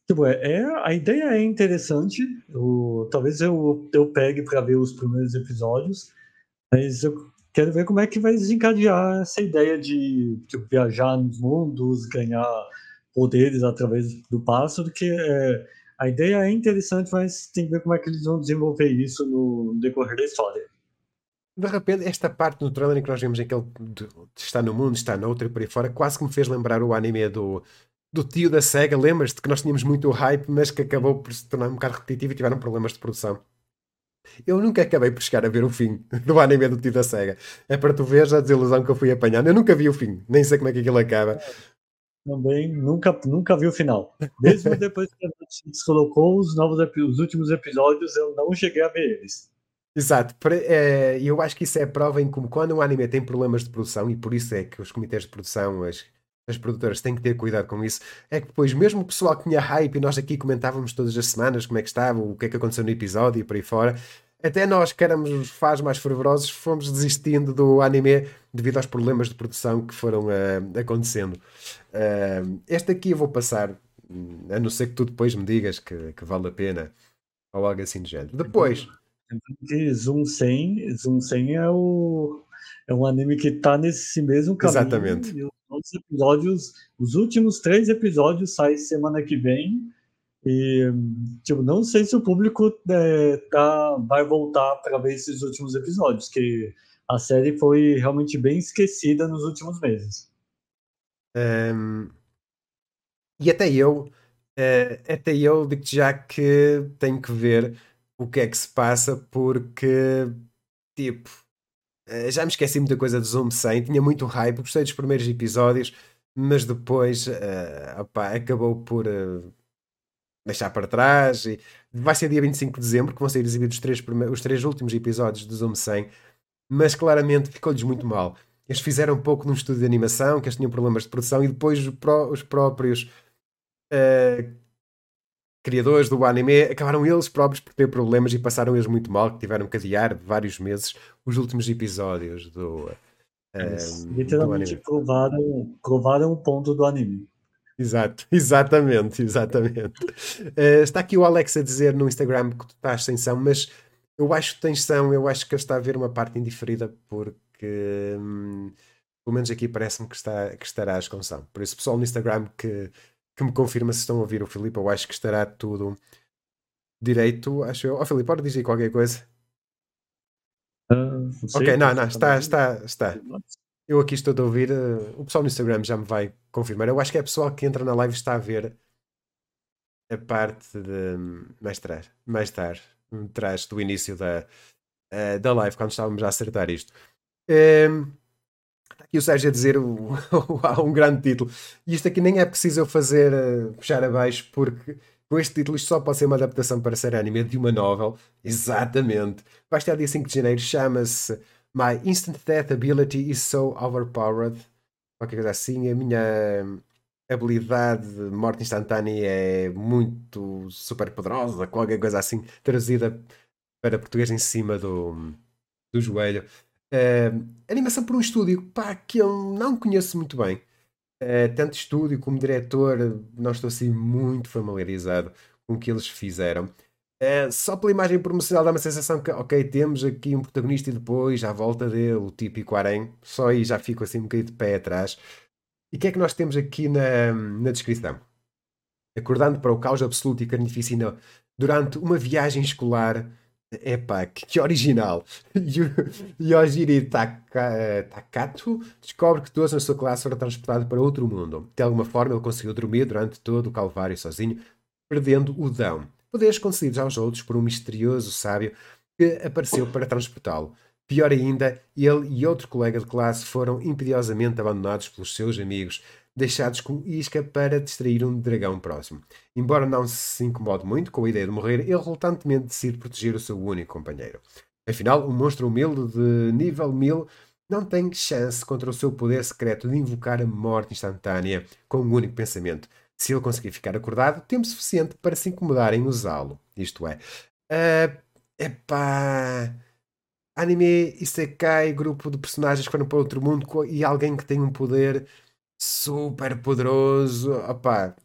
tipo, é, é a ideia é interessante. Eu, talvez eu, eu pegue para ver os primeiros episódios, mas eu quero ver como é que vai desencadear essa ideia de tipo, viajar nos mundos, ganhar poderes através do pássaro, que é, a ideia é interessante, mas tem que ver como é que eles vão desenvolver isso no decorrer da história. De repente, esta parte no trailer em que nós vemos em que ele está no mundo, está outro e por aí fora, quase que me fez lembrar o anime do, do tio da SEGA. Lembras-te que nós tínhamos muito hype, mas que acabou por se tornar um bocado repetitivo e tiveram problemas de produção. Eu nunca acabei por chegar a ver o fim do anime do tio da SEGA. É para tu veres a desilusão que eu fui apanhando. Eu nunca vi o fim, nem sei como é que aquilo acaba também nunca, nunca vi o final. Mesmo depois que a Netflix colocou os novos os últimos episódios, eu não cheguei a ver eles. Exato, e eu acho que isso é prova em como quando um anime tem problemas de produção, e por isso é que os comitês de produção, as, as produtoras têm que ter cuidado com isso, é que depois, mesmo o pessoal que tinha hype, e nós aqui comentávamos todas as semanas como é que estava, o que é que aconteceu no episódio e por aí fora, até nós que éramos os fãs mais fervorosos fomos desistindo do anime devido aos problemas de produção que foram uh, acontecendo. Uh, este aqui eu vou passar, a não ser que tu depois me digas que, que vale a pena ou algo assim do género. Depois. De Zoom 100, Zoom 100 é, o, é um anime que está nesse mesmo caminho. Exatamente. E os episódios, os últimos três episódios saem semana que vem. E, tipo, não sei se o público é, tá, vai voltar para ver esses últimos episódios, que a série foi realmente bem esquecida nos últimos meses. Um, e até eu, uh, até eu digo já que tenho que ver o que é que se passa, porque, tipo, já me esqueci muita coisa do Zoom 100, tinha muito hype, gostei dos primeiros episódios, mas depois uh, opa, acabou por deixar para trás. E vai ser dia 25 de dezembro que vão ser exibidos os três, os três últimos episódios do Zoom 100, mas claramente ficou-lhes muito mal. Eles fizeram um pouco num estúdio de animação, que eles tinham problemas de produção, e depois os próprios uh, criadores do anime acabaram eles próprios por ter problemas e passaram eles muito mal, que tiveram que adiar vários meses os últimos episódios do. Uh, literalmente do provaram, provaram o ponto do anime. Exato, exatamente, exatamente. Uh, está aqui o Alex a dizer no Instagram que tu estás sem som, mas eu acho que tens som, eu acho que ele está a ver uma parte indiferida porque hum, pelo menos aqui parece-me que, está, que estarás com som. Por isso, pessoal no Instagram que, que me confirma se estão a ouvir o Filipe, eu acho que estará tudo direito, acho eu. Ó oh, Filipe, pode dizer qualquer coisa? Uh, não ok, não, não, está, está, está. Eu aqui estou a ouvir, uh, o pessoal no Instagram já me vai confirmar. Eu acho que é pessoal que entra na live está a ver a parte de mais tarde, mais tarde, atrás do início da, uh, da live, quando estávamos a acertar isto. Um, está aqui o Sérgio a dizer um grande título. E isto aqui nem é preciso eu fazer uh, puxar abaixo, porque com este título isto só pode ser uma adaptação para ser anime de uma novel. Exatamente. Vai estar dia 5 de janeiro, chama-se My instant death ability is so overpowered. Qualquer coisa assim. A minha habilidade de morte instantânea é muito super poderosa. Qualquer coisa assim. Traduzida para português em cima do, do joelho. Uh, animação por um estúdio pá, que eu não conheço muito bem. Uh, tanto estúdio como diretor, não estou assim muito familiarizado com o que eles fizeram. Uh, só pela imagem promocional dá uma sensação que, ok, temos aqui um protagonista e depois à volta dele, o típico harém. Só aí já fico assim um bocadinho de pé atrás. E o que é que nós temos aqui na, na descrição? Acordando para o caos absoluto e carnificina durante uma viagem escolar Epá, que, original! Taka, Takato descobre que todos na sua classe foram transportados para outro mundo. De alguma forma, ele conseguiu dormir durante todo o calvário sozinho, perdendo o dão. Poderes concedidos aos outros por um misterioso sábio que apareceu para transportá-lo. Pior ainda, ele e outro colega de classe foram impediosamente abandonados pelos seus amigos, deixados com isca para distrair um dragão próximo. Embora não se incomode muito com a ideia de morrer, ele relutantemente decide proteger o seu único companheiro. Afinal, um monstro humilde de nível 1000 não tem chance contra o seu poder secreto de invocar a morte instantânea com um único pensamento. Se ele conseguir ficar acordado, tempo suficiente para se incomodar em usá-lo. Isto é. Uh, epá. Anime Isekai, grupo de personagens que foram para outro mundo e alguém que tem um poder super poderoso. Opá,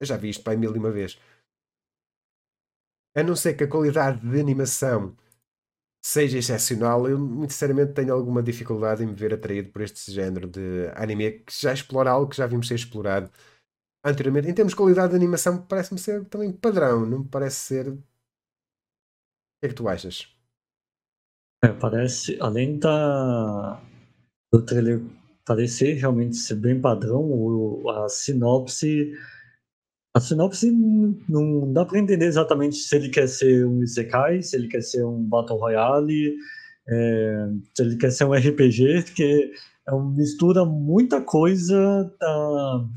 eu já vi isto para mil e uma vez. A não ser que a qualidade de animação seja excepcional, eu muito sinceramente tenho alguma dificuldade em me ver atraído por este género de anime que já explora algo que já vimos ser explorado anteriormente. Em termos de qualidade de animação, parece-me ser também padrão, não me parece ser. O que é que tu achas? É, parece, além da, do trailer parecer realmente ser bem padrão, o, a sinopse. A sinopse não dá para entender exatamente se ele quer ser um Isekai, se ele quer ser um Battle Royale, é, se ele quer ser um RPG, porque é uma mistura muita coisa, tá,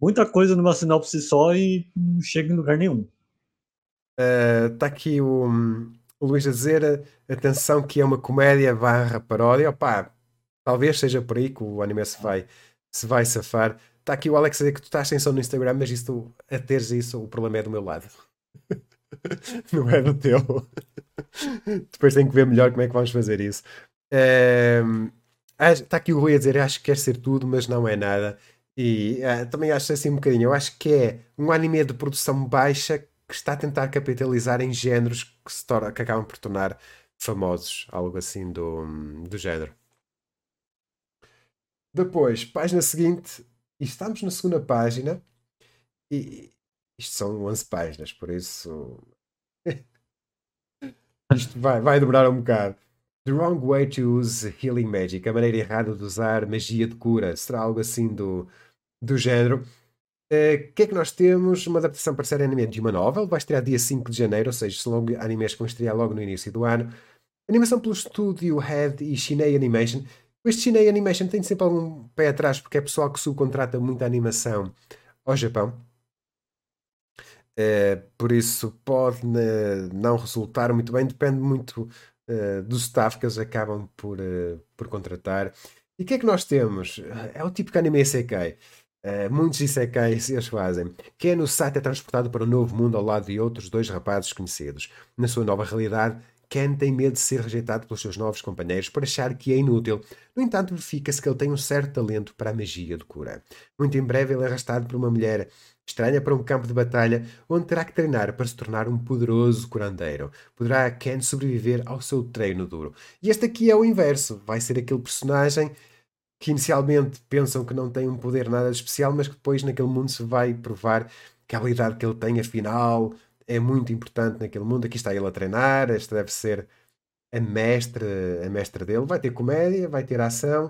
muita coisa numa sinopse só e não chega em lugar nenhum. Está uh, aqui o, o Luís a dizer, atenção que é uma comédia barra paródia, opá, Talvez seja por aí que o anime se vai, se vai safar. Está aqui o Alex a dizer que tu estás sem som no Instagram, mas isso, a teres isso, o problema é do meu lado. Não é do teu. Depois tenho que ver melhor como é que vamos fazer isso. Um, está aqui o Rui a dizer: acho que quer ser tudo, mas não é nada. E uh, também acho assim um bocadinho. Eu acho que é um anime de produção baixa que está a tentar capitalizar em géneros que, se torna, que acabam por tornar famosos, algo assim do, do género. Depois, página seguinte, e estamos na segunda página, e isto são 11 páginas, por isso isto vai, vai demorar um bocado. The wrong way to use healing magic, a maneira errada de usar magia de cura, será algo assim do, do género. O uh, que é que nós temos? Uma adaptação para série anime de uma novel, vai estrear dia 5 de janeiro, ou seja, são animes que vão estrear logo no início do ano. Animação pelo estúdio Head e Shinei Animation. Este Chinei Animation tem sempre algum pé atrás porque é pessoal que subcontrata muita animação ao Japão. Uh, por isso pode uh, não resultar muito bem, depende muito uh, do staff que eles acabam por, por contratar. E o que é que nós temos? É o típico anime Isekai. muitos Isekais eles fazem. Ken no site é transportado para o um novo mundo ao lado de outros dois rapazes conhecidos. Na sua nova realidade, Ken tem medo de ser rejeitado pelos seus novos companheiros por achar que é inútil. No entanto, verifica-se que ele tem um certo talento para a magia de cura. Muito em breve, ele é arrastado por uma mulher estranha para um campo de batalha onde terá que treinar para se tornar um poderoso curandeiro. Poderá Ken sobreviver ao seu treino duro. E este aqui é o inverso. Vai ser aquele personagem que inicialmente pensam que não tem um poder nada especial, mas que depois naquele mundo se vai provar que a habilidade que ele tem, afinal, é muito importante naquele mundo. Aqui está ele a treinar, esta deve ser a mestre, a mestre dele. Vai ter comédia, vai ter ação,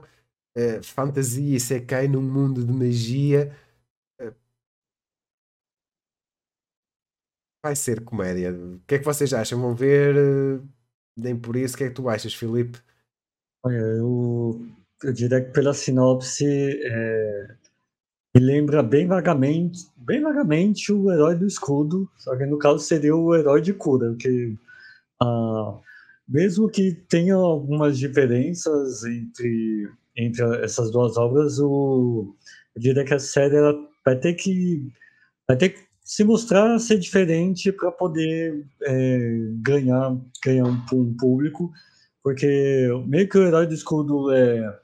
uh, fantasia e sekai num mundo de magia. Uh, vai ser comédia. O que é que vocês acham? Vão ver? Uh, nem por isso. O que é que tu achas, Filipe? Olha, eu, eu diria que pela sinopse é, me lembra bem vagamente, bem vagamente o herói do escudo, só que no caso seria o herói de cura, que ah, mesmo que tenha algumas diferenças entre, entre essas duas obras, o, eu diria que a série vai ter que vai ter que se mostrar ser diferente para poder é, ganhar ganhar um, um público, Porque meio que o Herói do Escudo é.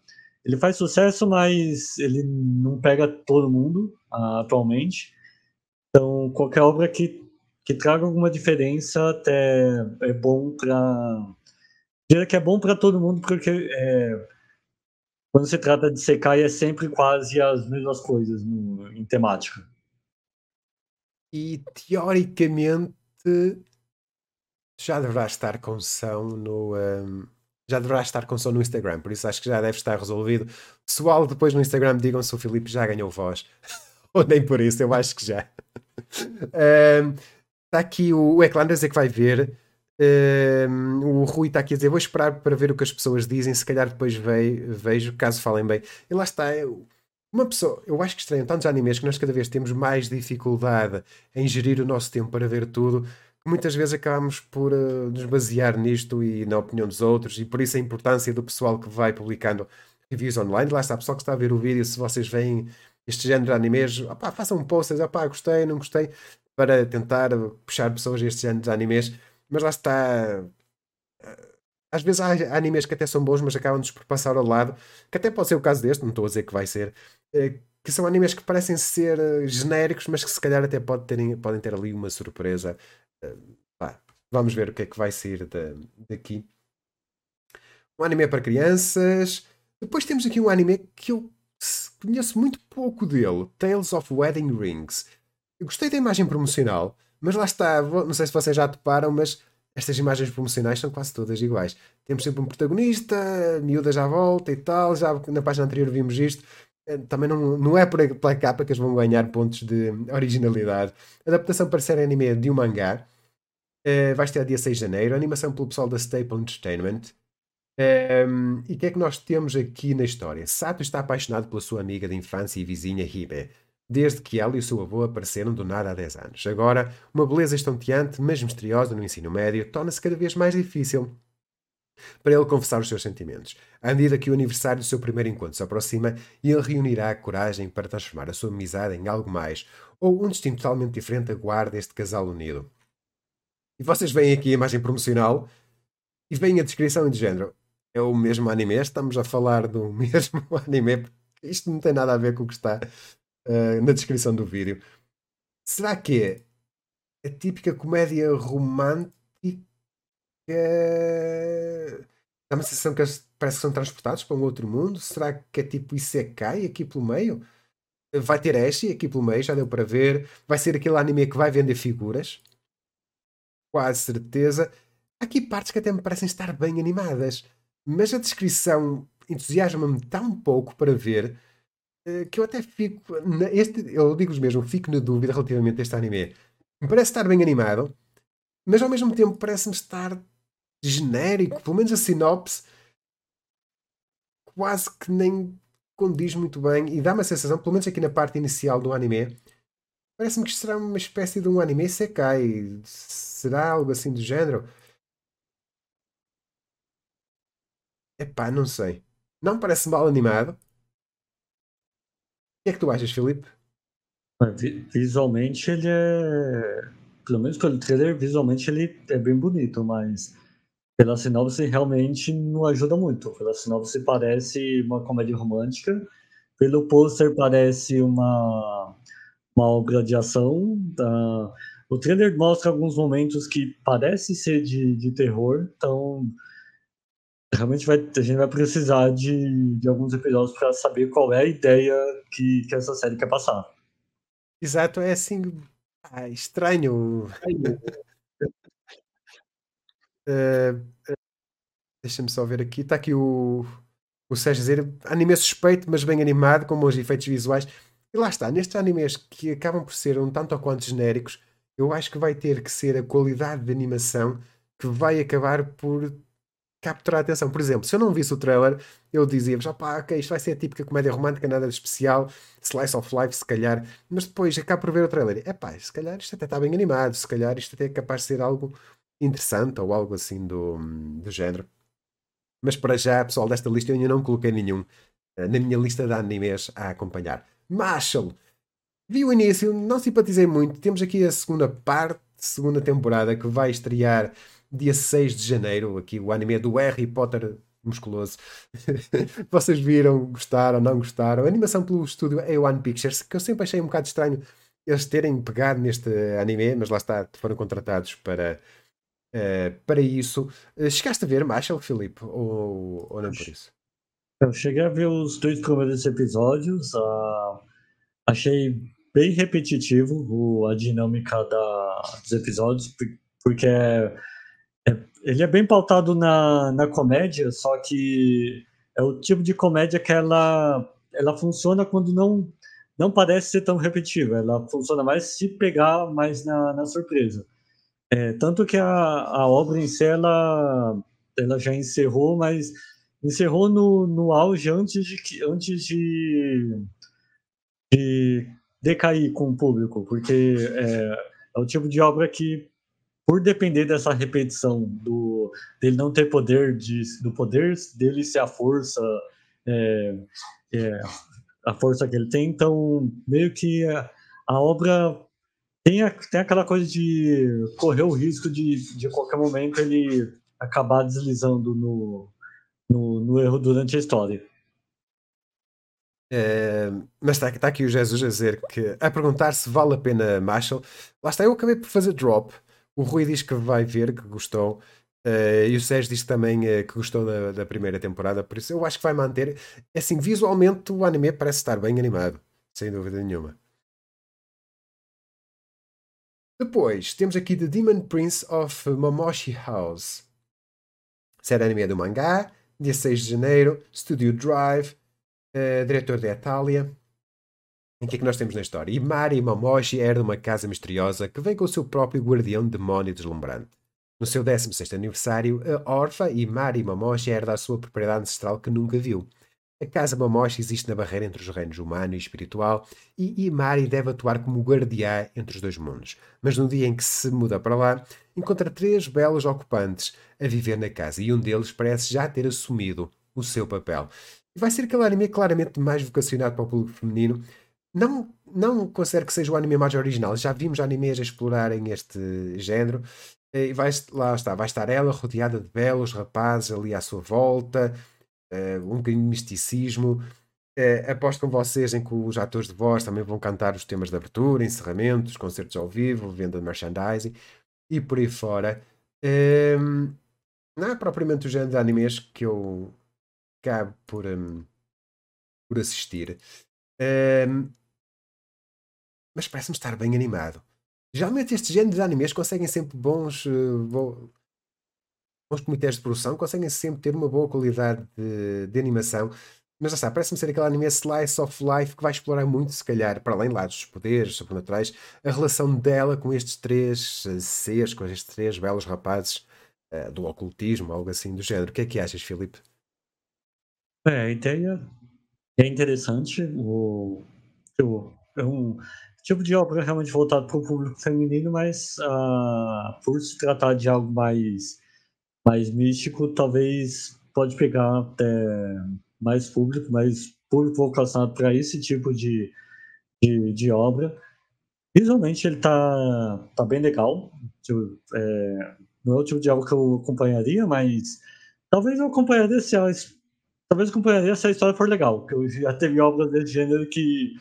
Ele faz sucesso, mas ele não pega todo mundo uh, atualmente. Então, qualquer obra que, que traga alguma diferença até é bom para. Diria que é bom para todo mundo, porque é, quando se trata de Sekai é sempre quase as mesmas coisas no, em temática. E teoricamente já deverá estar com som no. Um, já deverá estar com som no Instagram, por isso acho que já deve estar resolvido. Pessoal, depois no Instagram digam se o Filipe já ganhou voz. Ou nem por isso, eu acho que já. Está aqui o, o Eclan dizer que vai ver. O Rui está aqui a dizer: Vou esperar para ver o que as pessoas dizem. Se calhar depois vejo, caso falem bem. E lá está. Uma pessoa, eu acho que estranho tantos animes que nós cada vez temos mais dificuldade em gerir o nosso tempo para ver tudo muitas vezes acabamos por uh, nos basear nisto e na opinião dos outros, e por isso a importância do pessoal que vai publicando reviews online. Lá está, pessoal que está a ver o vídeo, se vocês veem este género de animes, opá, façam um post, opá, gostei, não gostei, para tentar puxar pessoas a este género de animes. Mas lá está. Eh, às vezes há animes que até são bons, mas acabam-nos por passar ao lado, que até pode ser o caso deste, não estou a dizer que vai ser, eh, que são animes que parecem ser genéricos, mas que se calhar até pode terem, podem ter ali uma surpresa vamos ver o que é que vai sair daqui. Um anime para crianças. Depois temos aqui um anime que eu conheço muito pouco dele: Tales of Wedding Rings. Eu gostei da imagem promocional, mas lá está. Não sei se vocês já toparam, mas estas imagens promocionais são quase todas iguais. Temos sempre um protagonista, miúdas à volta e tal. Já na página anterior vimos isto. Eh, também não, não é por pela capa que eles vão ganhar pontos de originalidade. Adaptação para série anime de um mangá. Uh, vai estar dia 6 de janeiro. Animação pelo pessoal da Staple Entertainment. Um, e o que é que nós temos aqui na história? Sato está apaixonado pela sua amiga de infância e vizinha Hibe, desde que ela e o seu avô apareceram do nada há 10 anos. Agora, uma beleza estonteante, mas misteriosa no ensino médio, torna-se cada vez mais difícil para ele confessar os seus sentimentos. À medida que o aniversário do seu primeiro encontro se aproxima, ele reunirá a coragem para transformar a sua amizade em algo mais, ou um destino totalmente diferente aguarda este casal unido. E vocês veem aqui a imagem promocional e veem a descrição de género. É o mesmo anime? Estamos a falar do mesmo anime? Isto não tem nada a ver com o que está uh, na descrição do vídeo. Será que é a típica comédia romântica? Dá uma sensação que eles parece que são transportados para um outro mundo? Será que é tipo Isekai aqui pelo meio? Vai ter Ashi aqui pelo meio, já deu para ver. Vai ser aquele anime que vai vender figuras quase certeza. Há aqui partes que até me parecem estar bem animadas, mas a descrição entusiasma-me tão pouco para ver eh, que eu até fico. Este, eu digo-vos mesmo, fico na dúvida relativamente a este anime. Me parece estar bem animado, mas ao mesmo tempo parece-me estar genérico. Pelo menos a sinopse quase que nem condiz muito bem e dá-me a sensação, pelo menos aqui na parte inicial do anime, Parece-me que será uma espécie de um anime Sekai. Será algo assim do género? Epá, não sei. Não parece mal animado. O que é que tu achas, Filipe? Visualmente ele é. Pelo menos pelo trailer, visualmente ele é bem bonito, mas pela sinopse realmente não ajuda muito. Pela sinopse parece uma comédia romântica. Pelo pôster parece uma uma obra de ação. Tá? O trailer mostra alguns momentos que parecem ser de, de terror, então realmente vai, a gente vai precisar de, de alguns episódios para saber qual é a ideia que, que essa série quer passar. Exato, é assim ah, estranho. uh, Deixa-me só ver aqui. Está aqui o, o Sérgio dizer anime suspeito, mas bem animado, com bons efeitos visuais. E lá está, nestes animes que acabam por ser um tanto ou quanto genéricos, eu acho que vai ter que ser a qualidade de animação que vai acabar por capturar a atenção. Por exemplo, se eu não visse o trailer, eu dizia-vos, opá, ok, isto vai ser a típica comédia romântica, nada de especial, slice of life, se calhar, mas depois acabo por ver o trailer, é pá, se calhar isto até está bem animado, se calhar isto até é capaz de ser algo interessante ou algo assim do, do género. Mas para já, pessoal, desta lista eu ainda não coloquei nenhum eh, na minha lista de animes a acompanhar. Marshall. Vi o início, não simpatizei muito. Temos aqui a segunda parte, segunda temporada, que vai estrear dia 6 de janeiro. Aqui o anime do Harry Potter musculoso. Vocês viram, gostaram, não gostaram? A animação pelo estúdio A1 Pictures, que eu sempre achei um bocado estranho eles terem pegado neste anime, mas lá está, foram contratados para, uh, para isso. Uh, chegaste a ver Marshall, Filipe, ou, ou não por isso? Eu cheguei a ver os dois primeiros episódios, uh, achei bem repetitivo o, a dinâmica da, dos episódios, porque é, é, ele é bem pautado na, na comédia, só que é o tipo de comédia que ela, ela funciona quando não não parece ser tão repetitiva, ela funciona mais se pegar mais na, na surpresa. É, tanto que a, a obra em si, ela, ela já encerrou, mas encerrou no, no auge antes de, antes de, de decair com o público, porque é, é o tipo de obra que, por depender dessa repetição, do dele não ter poder, de, do poder dele ser a força, é, é, a força que ele tem, então meio que a, a obra tem, a, tem aquela coisa de correr o risco de, de qualquer momento ele acabar deslizando no, no, no erro durante a história. É, mas está, está aqui o Jesus a dizer que a perguntar se vale a pena Marshall. Lá está, eu acabei por fazer drop. O Rui diz que vai ver, que gostou. Uh, e o Sérgio disse também uh, que gostou da, da, primeira temporada, por isso eu acho que vai manter. Assim, visualmente o anime parece estar bem animado, sem dúvida nenhuma. Depois temos aqui The Demon Prince of Momoshi House. Série anime do mangá, dia 6 de janeiro, Studio Drive, uh, diretor de Itália. Em que é que nós temos na história? Imari Momoshi herda uma casa misteriosa que vem com o seu próprio guardião demónio deslumbrante. No seu 16 aniversário, a órfã Imari Mamoshi herda a sua propriedade ancestral que nunca viu. A casa Mamoshi existe na barreira entre os reinos humano e espiritual e Imari deve atuar como guardiã entre os dois mundos. Mas no dia em que se muda para lá, encontra três belos ocupantes a viver na casa e um deles parece já ter assumido o seu papel. Vai ser aquele anime claramente mais vocacionado para o público feminino. Não, não considero que seja o anime mais original. Já vimos animes a explorarem este género, e vai, lá está, vai estar ela rodeada de belos rapazes ali à sua volta, uh, um bocadinho de misticismo. Uh, aposto com vocês em que os atores de voz também vão cantar os temas de abertura, encerramentos, concertos ao vivo, venda de merchandising e por aí fora. Um, não é propriamente o género de animes que eu acabo por, um, por assistir, um, mas parece-me estar bem animado. Geralmente estes géneros de animes conseguem sempre bons, uh, bons comitês de produção, conseguem sempre ter uma boa qualidade de, de animação. Mas já está, parece-me ser aquele anime slice of life que vai explorar muito, se calhar, para além lá dos poderes sobrenaturais, a relação dela com estes três uh, seres, com estes três belos rapazes uh, do ocultismo, algo assim do género. O que é que achas, Filipe? É, a ideia é interessante. O, o, é um, tipo de obra realmente voltado para o público feminino, mas uh, por se tratar de algo mais, mais místico, talvez pode pegar até mais público, mais público vocacionado para esse tipo de, de, de, obra. Visualmente ele tá, tá bem legal. Tipo, é, não é o tipo de algo que eu acompanharia, mas talvez eu acompanharia se a, talvez acompanharia se a história for legal, porque eu já teve obras desse gênero que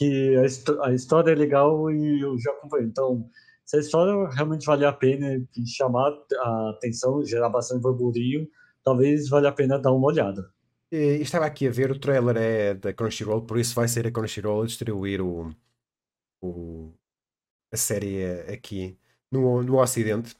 que a, a, história é legal e eu já acompanhei. Então, se a história realmente valer a pena chamar a atenção, gerar bastante burburinho, talvez valha a pena dar uma olhada. Estava aqui a ver, o trailer é da Crunchyroll, por isso vai ser a Crunchyroll a distribuir o, o, a série aqui no, no Ocidente.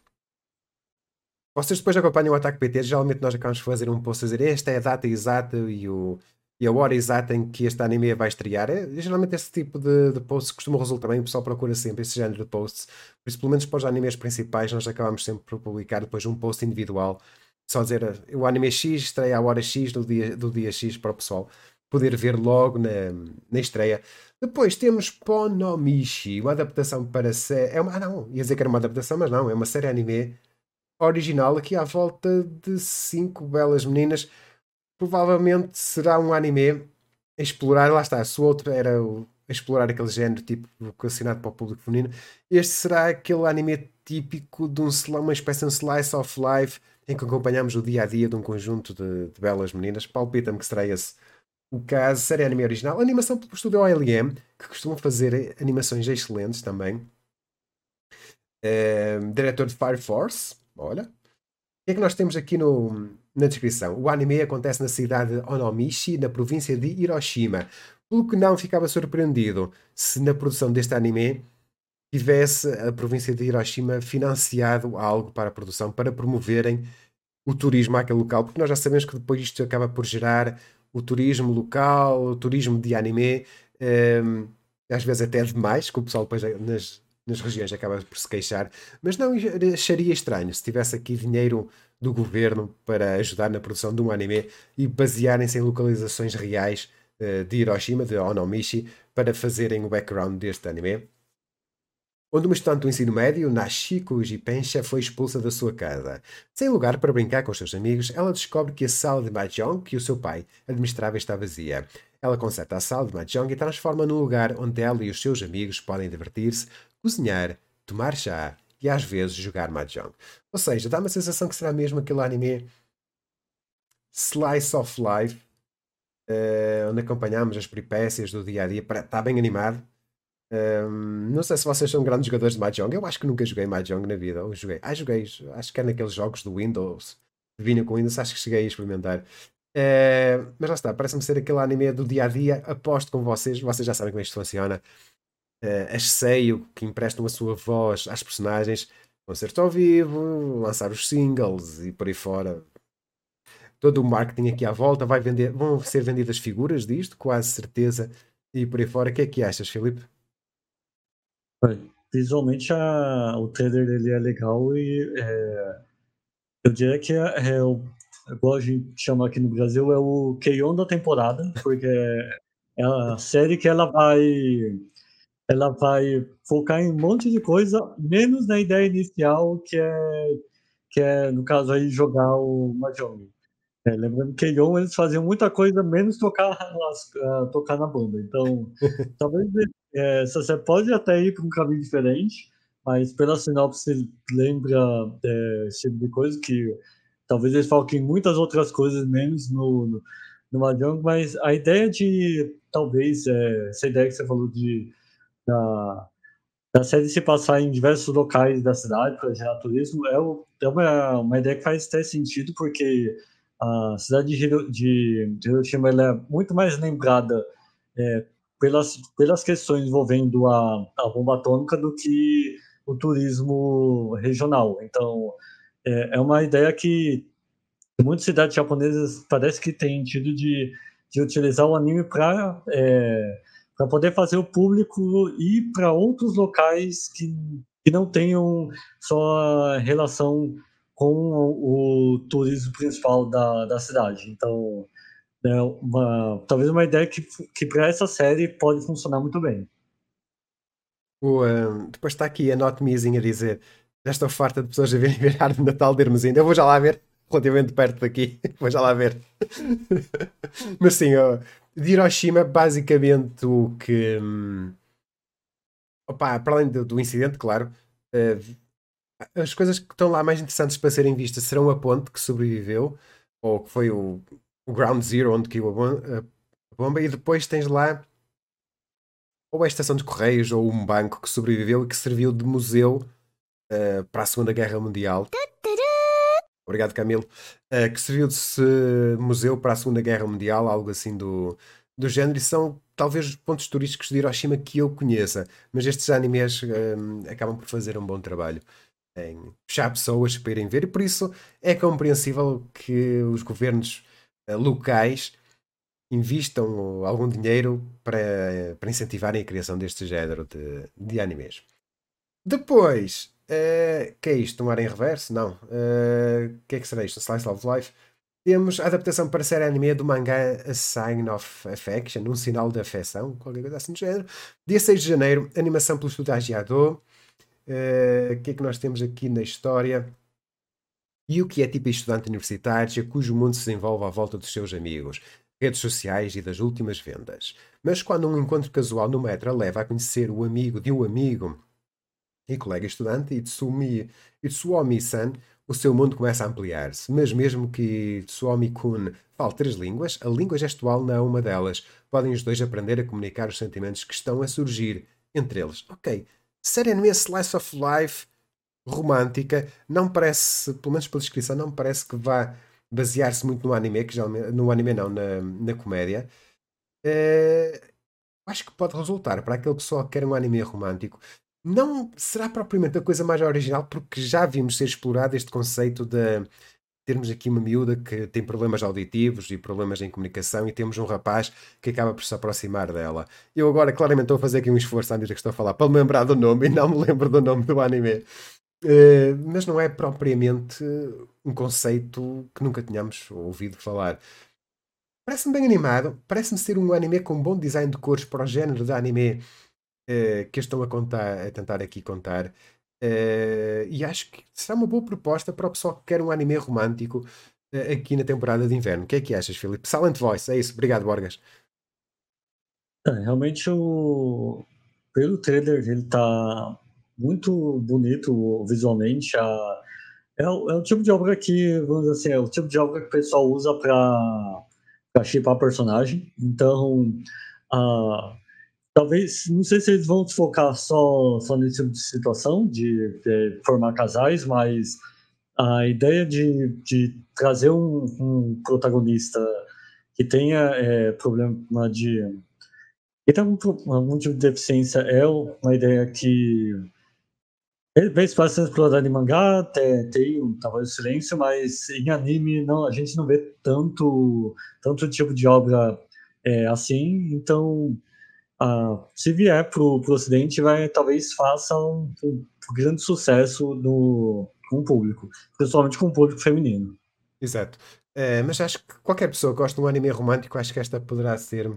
Vocês depois acompanham o Ataque PT, geralmente nós acabamos de fazer um post a dizer esta é a data exata e o, e a hora exata em que este anime vai estrear. É, geralmente esse tipo de, de posts costuma resultar bem, o pessoal procura sempre esse género de posts. Por isso, pelo menos para os animes principais, nós acabamos sempre por publicar depois um post individual. Só dizer o anime X estreia à hora X do dia, do dia X para o pessoal poder ver logo na, na estreia. Depois temos Ponomichi, uma adaptação para série. É uma, ah, não, ia dizer que era uma adaptação, mas não, é uma série anime original aqui à volta de cinco belas meninas provavelmente será um anime a explorar. Lá está, se o outro era o explorar aquele género tipo vocacionado para o público feminino. Este será aquele anime típico de um, uma espécie de um slice of life em que acompanhamos o dia a dia de um conjunto de, de belas meninas. Palpita-me que será esse o caso. Série anime original. A animação pelo estúdio OLM, que costuma fazer animações excelentes também. É, diretor de Fire Force. Olha. O que é que nós temos aqui no, na descrição? O anime acontece na cidade de Onomishi, na província de Hiroshima. Pelo que não ficava surpreendido se na produção deste anime tivesse a província de Hiroshima financiado algo para a produção, para promoverem o turismo àquele local, porque nós já sabemos que depois isto acaba por gerar o turismo local, o turismo de anime, um, ehm, às vezes até demais, que o pessoal depois nas, nas regiões acaba por se queixar, mas não acharia estranho se tivesse aqui dinheiro do governo para ajudar na produção de um anime e basearem-se em localizações reais uh, de Hiroshima, de Onomishi, para fazerem o background deste anime onde uma estudante do ensino médio, Nashiko Jipensha, foi expulsa da sua casa. Sem lugar para brincar com os seus amigos, ela descobre que a sala de mahjong que o seu pai administrava está vazia. Ela conserta a sala de mahjong e transforma num lugar onde ela e os seus amigos podem divertir-se, cozinhar, tomar chá e às vezes jogar mahjong. Ou seja, dá uma sensação que será mesmo aquele anime slice of life, uh, onde acompanhamos as peripécias do dia a dia. Está bem animado, um, não sei se vocês são grandes jogadores de Mahjong. Eu acho que nunca joguei Mahjong na vida. Ou joguei. Ah, joguei. Acho que é naqueles jogos do Windows. Vinha com Windows. Acho que cheguei a experimentar. Uh, mas lá está. Parece-me ser aquele anime do dia a dia. Aposto com vocês. Vocês já sabem como isto funciona. Uh, as seio que emprestam a sua voz às personagens. Concerto ao vivo. Lançar os singles e por aí fora. Todo o marketing aqui à volta. Vai vender, vão ser vendidas figuras disto, quase certeza. E por aí fora. O que é que achas, Filipe? Visualmente a, o trailer ele é legal e é, eu diria que é, é o, igual a gente chama aqui no Brasil, é o Keion da temporada, porque é a série que ela vai ela vai focar em um monte de coisa, menos na ideia inicial, que é, que é no caso aí, jogar o Mahjong. É, lembrando que Keion, eles faziam muita coisa, menos tocar, uh, tocar na banda. Então, talvez é, você pode até ir para um caminho diferente, mas pela sinopse lembra é, esse tipo de coisa que talvez eles foquem muitas outras coisas menos no, no, no Mahjong, mas a ideia de, talvez, é, essa ideia que você falou de da, da série se passar em diversos locais da cidade para gerar turismo é, é uma, uma ideia que faz até sentido, porque a cidade de, de, de Hiroshima é muito mais lembrada é, pelas, pelas questões envolvendo a, a bomba atômica do que o turismo regional. Então, é, é uma ideia que muitas cidades japonesas parece que têm tido de, de utilizar o anime para é, para poder fazer o público ir para outros locais que, que não tenham só relação com o, o turismo principal da, da cidade. Então, é uma, talvez uma ideia que, que para essa série pode funcionar muito bem. O, um, depois está aqui a Not Missing a dizer já estou farta de pessoas a verem ver árvore de Natal de Hermesinde. Eu vou já lá ver, relativamente perto daqui. vou já lá ver. Mas sim, de Hiroshima, basicamente o que. Hum, opa, para além do, do incidente, claro, uh, as coisas que estão lá mais interessantes para serem vistas serão a ponte que sobreviveu, ou que foi o, o Ground Zero, onde caiu a bomba, e depois tens lá ou a estação de correios ou um banco que sobreviveu e que serviu de museu uh, para a Segunda Guerra Mundial. Obrigado, Camilo. Uh, que serviu de museu para a Segunda Guerra Mundial, algo assim do, do género, e são talvez os pontos turísticos de Hiroshima que eu conheça, mas estes animes uh, acabam por fazer um bom trabalho em puxar pessoas para irem ver, e por isso é compreensível que os governos eh, locais invistam algum dinheiro para, para incentivarem a criação deste género de, de animes. Depois, uh, que é isto? Tomar em reverso? Não. Eh, o uh, que é que será isto? Slice of Life? Temos a adaptação para série anime do mangá A Sign of Affection, um sinal de afeição, qualquer coisa assim do género. Dia 6 de janeiro, animação pelo estúdio Agiado. O que é que nós temos aqui na história? e o que é tipo estudante universitário cujo mundo se desenvolve à volta dos seus amigos. redes sociais e das últimas vendas. Mas quando um encontro casual no metro a leva a conhecer o amigo de um amigo e colega estudante, Itsumi, Itsuomi-san, o seu mundo começa a ampliar-se. Mas mesmo que Tsuomi-kun fale três línguas, a língua gestual não é uma delas. Podem os dois aprender a comunicar os sentimentos que estão a surgir entre eles. Ok, série anime slice of life romântica, não parece, pelo menos pela descrição, não parece que vá basear-se muito no anime, que já, no anime não, na, na comédia. Uh, acho que pode resultar para aquele pessoal que quer um anime romântico. Não será propriamente a coisa mais original, porque já vimos ser explorado este conceito de termos aqui uma miúda que tem problemas auditivos e problemas em comunicação e temos um rapaz que acaba por se aproximar dela. Eu agora claramente estou a fazer aqui um esforço à medida que estou a falar para me lembrar do nome e não me lembro do nome do anime. Uh, mas não é propriamente um conceito que nunca tínhamos ouvido falar. Parece-me bem animado, parece-me ser um anime com bom design de cores para o género de anime que eu estou a, contar, a tentar aqui contar. Uh, e acho que será uma boa proposta para o pessoal que quer um anime romântico uh, aqui na temporada de inverno. O que é que achas, Filipe? Silent Voice, é isso. Obrigado, Borgas. É, realmente, o... pelo trailer, ele está muito bonito visualmente. A... É, o, é o tipo de obra que, vamos dizer assim, é o tipo de obra que o pessoal usa para chipar personagem. Então, uh, talvez, não sei se eles vão se focar só, só nesse tipo de situação, de, de formar casais, mas a ideia de, de trazer um, um protagonista que tenha é, problema de. que tem algum, algum tipo de deficiência é uma ideia que Vezes bastante explorado em mangá, tem, tem um tamanho de silêncio, mas em anime não, a gente não vê tanto, tanto tipo de obra é, assim, então ah, se vier para o ocidente, vai, talvez faça um, um, grande sucesso no, com o público, principalmente com o público feminino. Exato. É, mas acho que qualquer pessoa que gosta de um anime romântico, acho que esta poderá ser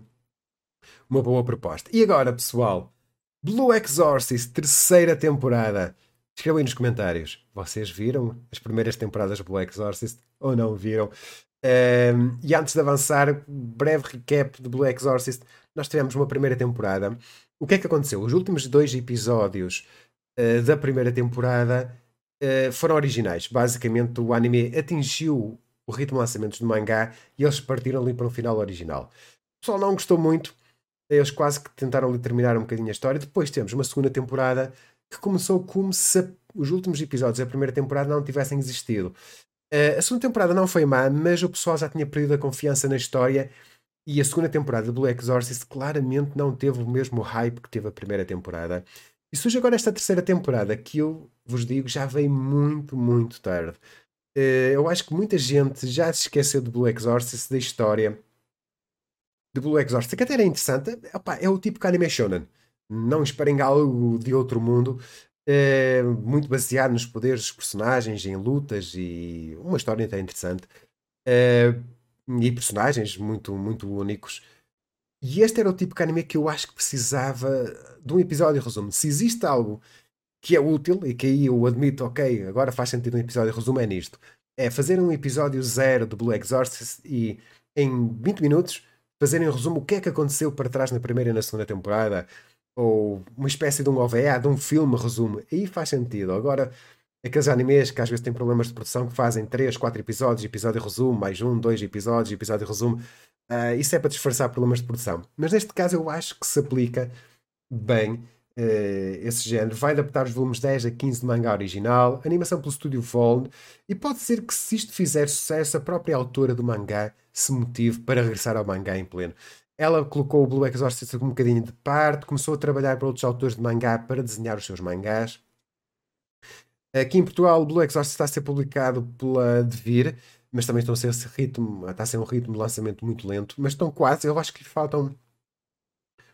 uma boa proposta. E agora, pessoal, Blue Exorcist, terceira temporada. Escrevam nos comentários. Vocês viram as primeiras temporadas de Black Exorcist ou não viram? Um, e antes de avançar, breve recap de Black Exorcist. Nós tivemos uma primeira temporada. O que é que aconteceu? Os últimos dois episódios uh, da primeira temporada uh, foram originais. Basicamente, o anime atingiu o ritmo de lançamentos do mangá e eles partiram ali para um final original. O pessoal não gostou muito. Eles quase que tentaram ali terminar um bocadinho a história. Depois temos uma segunda temporada que começou como se os últimos episódios da primeira temporada não tivessem existido. Uh, a segunda temporada não foi má, mas o pessoal já tinha perdido a confiança na história e a segunda temporada de Black Exorcist claramente não teve o mesmo hype que teve a primeira temporada. E surge agora esta terceira temporada que eu vos digo já veio muito, muito tarde. Uh, eu acho que muita gente já se esqueceu de Blue Exorcist, da história de Blue Exorcist, que até era interessante. Opa, é o tipo de anime shonen não esperem algo de outro mundo. É muito baseado nos poderes dos personagens, em lutas e uma história até interessante. É, e personagens muito, muito únicos. E este era o tipo de anime que eu acho que precisava de um episódio resumo. Se existe algo que é útil e que aí eu admito, ok, agora faz sentido um episódio resumo, é nisto. É fazer um episódio zero do Blue Exorcist e em 20 minutos fazerem um resumo o que é que aconteceu para trás na primeira e na segunda temporada ou uma espécie de um OVA, de um filme resumo, aí faz sentido. Agora, aqueles animes que às vezes têm problemas de produção que fazem 3, 4 episódios, episódio resumo, mais um, dois episódios, episódio resumo, uh, isso é para disfarçar problemas de produção. Mas neste caso eu acho que se aplica bem uh, esse género. Vai adaptar os volumes 10 a 15 de mangá original, animação pelo estúdio Fold, e pode ser que se isto fizer sucesso, a própria autora do mangá se motive para regressar ao mangá em pleno. Ela colocou o Blue Exorcist um bocadinho de parte, começou a trabalhar para outros autores de mangá para desenhar os seus mangás. Aqui em Portugal, o Blue Exorcist está a ser publicado pela Devir, mas também estão a ser esse ritmo, está a ser um ritmo de lançamento muito lento, mas estão quase, eu acho que lhe faltam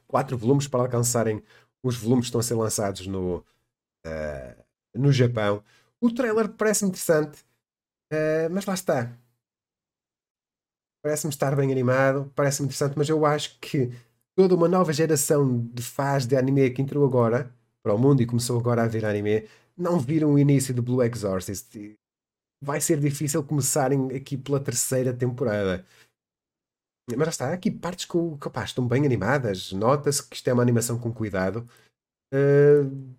quatro volumes para alcançarem os volumes que estão a ser lançados no, uh, no Japão. O trailer parece interessante, uh, mas lá está parece-me estar bem animado, parece-me interessante, mas eu acho que toda uma nova geração de fãs de anime que entrou agora para o mundo e começou agora a ver anime, não viram o início do Blue Exorcist. Vai ser difícil começarem aqui pela terceira temporada. Mas está, há aqui partes que, estão bem animadas, nota-se que isto é uma animação com cuidado. Uh,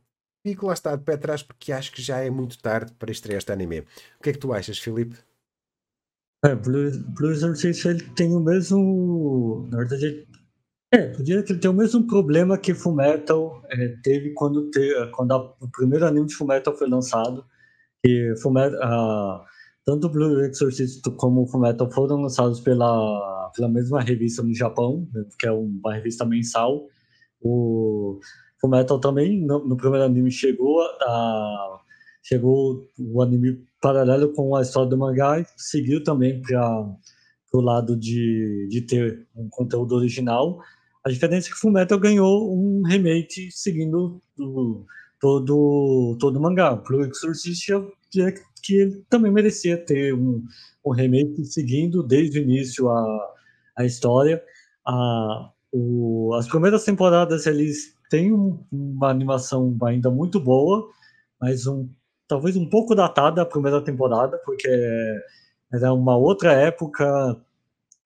fico lá está de pé atrás porque acho que já é muito tarde para estrear este anime. O que é que tu achas, Filipe? É, Blue, Blue Exorcist ele tem o mesmo. Na verdade, é, eu diria que ele tem o mesmo problema que Fullmetal é, teve quando, te, quando a, o primeiro anime de Fullmetal foi lançado. Que Fullmetal, uh, tanto Blue Exorcist como Fullmetal foram lançados pela, pela mesma revista no Japão, né, que é uma revista mensal. O Fullmetal também, no, no primeiro anime, chegou a, chegou o anime paralelo com a história do mangá seguiu também para o lado de, de ter um conteúdo original. A diferença é que Fullmetal ganhou um remake seguindo o, todo, todo o mangá. Pro Exorcist, eu diria que ele também merecia ter um, um remake seguindo desde o início a, a história. A, o, as primeiras temporadas eles têm um, uma animação ainda muito boa, mas um talvez um pouco datada a primeira temporada, porque era uma outra época,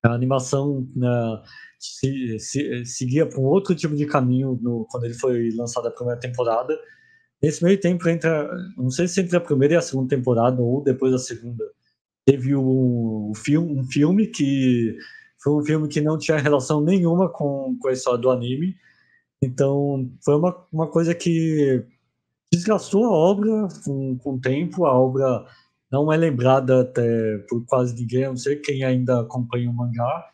a animação né, se, se, seguia para um outro tipo de caminho no, quando ele foi lançado a primeira temporada. Nesse meio tempo, entre não sei se entre a primeira e a segunda temporada, ou depois da segunda, teve um, um, filme, um filme que foi um filme que não tinha relação nenhuma com, com a história do anime. Então, foi uma, uma coisa que desgastou a obra com, com o tempo, a obra não é lembrada até por quase ninguém, a não ser quem ainda acompanha o mangá.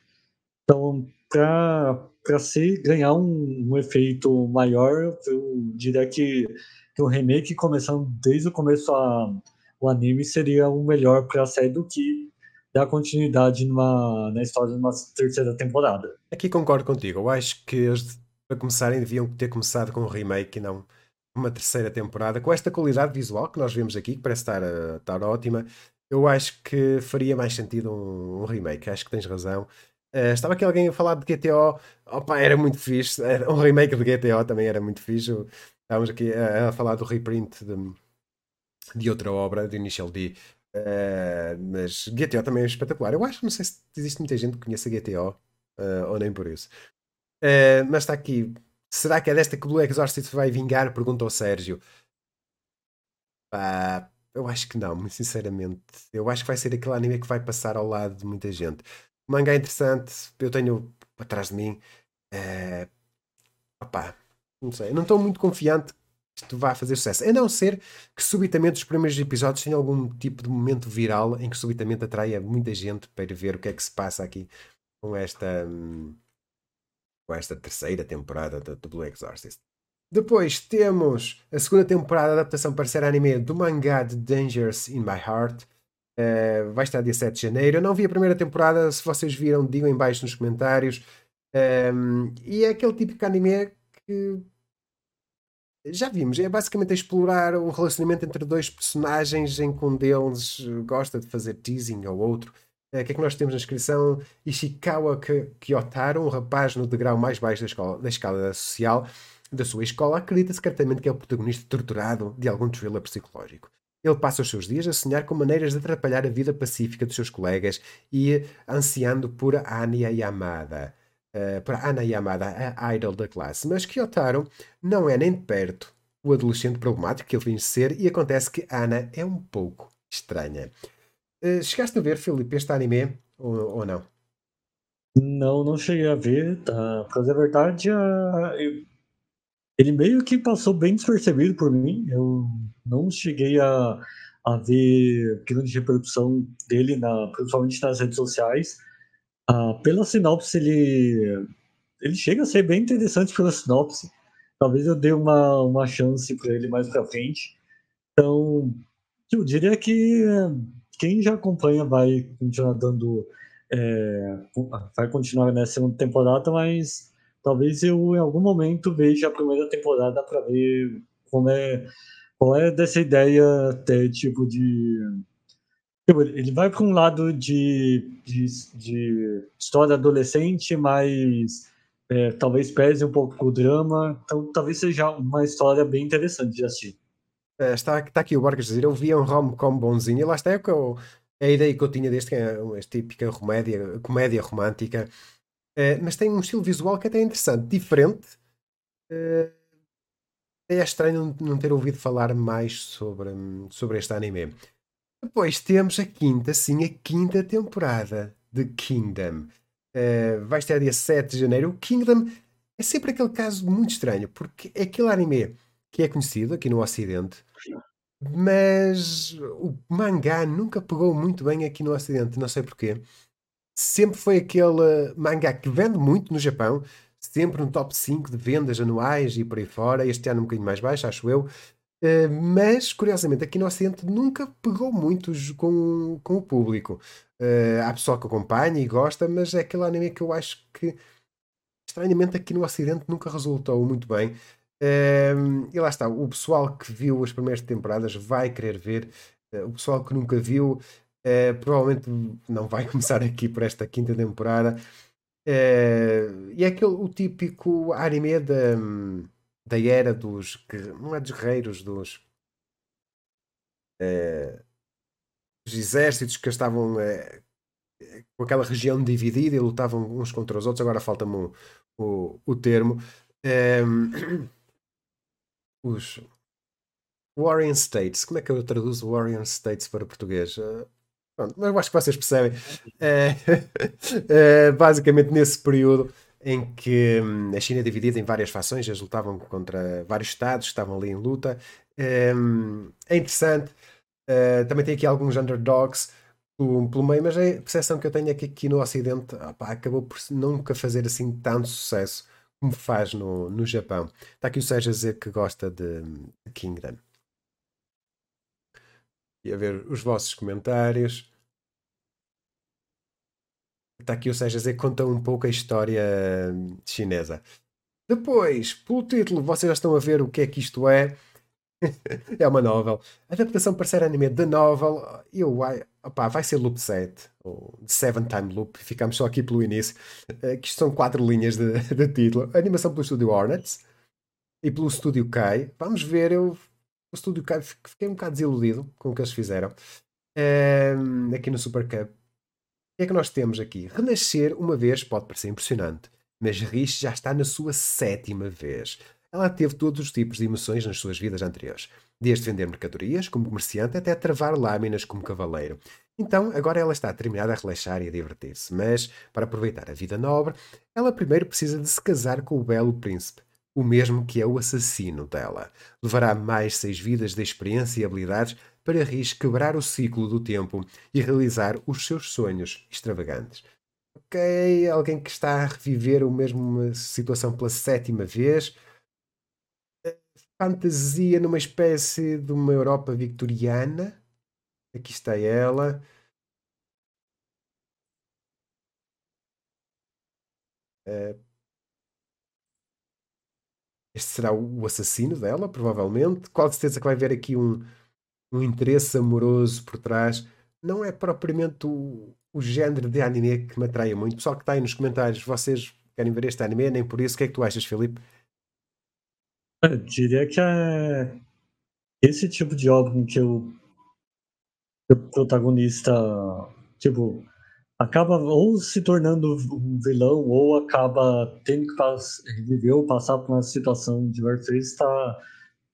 Então, para ser ganhar um, um, efeito maior, eu diria que, que o remake, começando desde o começo a, o anime, seria o melhor para a série do que dar continuidade numa, na história de uma terceira temporada. Aqui concordo contigo. Eu acho que eles, para começarem, deviam ter começado com o remake e não uma terceira temporada com esta qualidade visual que nós vemos aqui, que parece estar, uh, estar ótima. Eu acho que faria mais sentido um, um remake. Acho que tens razão. Uh, estava aqui alguém a falar de GTO. Opa, era muito fixe. Um remake de GTO também era muito fixe. Estávamos aqui a, a falar do reprint de, de, outra obra, de Initial D. Uh, mas GTO também é espetacular. Eu acho, não sei se existe muita gente que conheça GTO uh, ou nem por isso. Mas está aqui Será que é desta que o Blue Exorcist vai vingar? Pergunta o Sérgio. Eu acho que não, muito sinceramente. Eu acho que vai ser aquele anime que vai passar ao lado de muita gente. O mangá é interessante, eu tenho atrás de mim. É... Não sei, eu não estou muito confiante que isto vá fazer sucesso. A não ser que subitamente os primeiros episódios tenham algum tipo de momento viral em que subitamente atraia muita gente para ver o que é que se passa aqui com esta. Hum com esta terceira temporada do Blue Exorcist. Depois temos a segunda temporada da adaptação para ser anime do mangá de Dangers in My Heart. Uh, vai estar dia 7 de janeiro. Eu não vi a primeira temporada. Se vocês viram, digam em baixo nos comentários. Um, ehm, e é aquele típico anime que já vimos. É basicamente explorar o relacionamento entre dois personagens em que um deles gosta de fazer teasing ao outro. O que é que nós temos na descrição? Ishikawa Kyotaro, um rapaz no degrau mais baixo da, escola, da escala social da sua escola, acredita secretamente que é o protagonista torturado de algum thriller psicológico. Ele passa os seus dias a sonhar com maneiras de atrapalhar a vida pacífica dos seus colegas e ansiando por Anya Yamada. Uh, por Ana Yamada, a idol da classe. Mas Kyotaro não é nem de perto o adolescente problemático que ele finge ser e acontece que Ana é um pouco estranha. Uh, chegaste a ver, Filipe, este anime ou, ou não? Não, não cheguei a ver. Tá? Pra dizer a verdade, a... Ele meio que passou bem despercebido por mim. Eu não cheguei a, a ver grande reprodução dele, na, principalmente nas redes sociais. Ah, pela sinopse, ele, ele chega a ser bem interessante pela sinopse. Talvez eu dê uma, uma chance para ele mais pra frente. Então, eu diria que quem já acompanha vai continuar dando. É, vai continuar na segunda temporada, mas talvez eu em algum momento veja a primeira temporada para ver como é qual é dessa ideia ter tipo de tipo, ele vai para um lado de, de, de, história adolescente, mas é, talvez pese um pouco o drama, então talvez seja uma história bem interessante de assistir. É, está, está aqui o Borges dizer, eu via um rom-com bonzinho, e lá está é, que eu, a ideia que eu tinha deste, que é uma típica comédia, comédia romântica, Uh, mas tem um estilo visual que até é interessante, diferente. Uh, é estranho não ter ouvido falar mais sobre, sobre este anime. Depois temos a quinta, sim, a quinta temporada de Kingdom. Uh, vai estar dia 7 de janeiro. O Kingdom é sempre aquele caso muito estranho, porque é aquele anime que é conhecido aqui no Ocidente, mas o mangá nunca pegou muito bem aqui no Ocidente, não sei porquê. Sempre foi aquele mangá que vende muito no Japão, sempre no top 5 de vendas anuais e por aí fora. Este ano um bocadinho mais baixo, acho eu. Uh, mas, curiosamente, aqui no Ocidente nunca pegou muito com, com o público. Uh, há pessoal que acompanha e gosta, mas é aquele anime que eu acho que, estranhamente, aqui no Ocidente nunca resultou muito bem. Uh, e lá está, o pessoal que viu as primeiras temporadas vai querer ver, o pessoal que nunca viu provavelmente não vai começar aqui por esta quinta temporada. e é aquele o típico anime da, da era dos. não é dos guerreiros, dos os exércitos que estavam com aquela região dividida e lutavam uns contra os outros, agora falta-me o, o, o, termo. os Warring States, como é que eu traduzo Warring States para português? Uh, pronto, mas eu acho que vocês percebem. É, basicamente, nesse período em que hum, a China é dividida em várias fações, eles lutavam contra vários estados estavam ali em luta. É, é interessante. Também tem aqui alguns underdogs pelo, meio, mas a percepção que eu tenho é que aqui no Ocidente opa, acabou por nunca fazer assim tanto sucesso como faz no, no Japão. Está aqui o Sérgio a dizer que gosta de, de Kingdom. E a ver os vossos comentários. Está aqui o Sérgio a dizer que conta um pouco a história chinesa. Depois, pelo título, vocês já estão a ver o que é que isto é. é uma novel. Adaptação para ser anime da novel, eu, opa, vai ser Loop 7, ou Seven Time Loop, ficamos só aqui pelo início, uh, que são quatro linhas de, de título. animação pelo estúdio Hornets e pelo estúdio Kai. Vamos ver, eu, o estúdio Kai, fiquei um bocado desiludido com o que eles fizeram. Um, aqui no Super Cup. O que é que nós temos aqui? Renascer uma vez pode parecer impressionante, mas Rich já está na sua sétima vez. Ela teve todos os tipos de emoções nas suas vidas anteriores, desde vender mercadorias como comerciante até travar lâminas como cavaleiro. Então, agora ela está determinada a relaxar e a divertir-se, mas, para aproveitar a vida nobre, ela primeiro precisa de se casar com o belo príncipe, o mesmo que é o assassino dela. Levará mais seis vidas de experiência e habilidades para Riz quebrar o ciclo do tempo e realizar os seus sonhos extravagantes. Ok, alguém que está a reviver a mesma situação pela sétima vez fantasia numa espécie de uma Europa victoriana. Aqui está ela. Uh, este será o assassino dela, provavelmente. Qual certeza que vai haver aqui um, um interesse amoroso por trás. Não é propriamente o, o género de anime que me atrai muito. Pessoal que está aí nos comentários, vocês querem ver este anime? Nem por isso. O que é que tu achas, Filipe? Eu diria que é esse tipo de obra em que o, o protagonista, tipo, acaba ou se tornando um vilão ou acaba tendo que viver ou passar por uma situação de Warface, tá,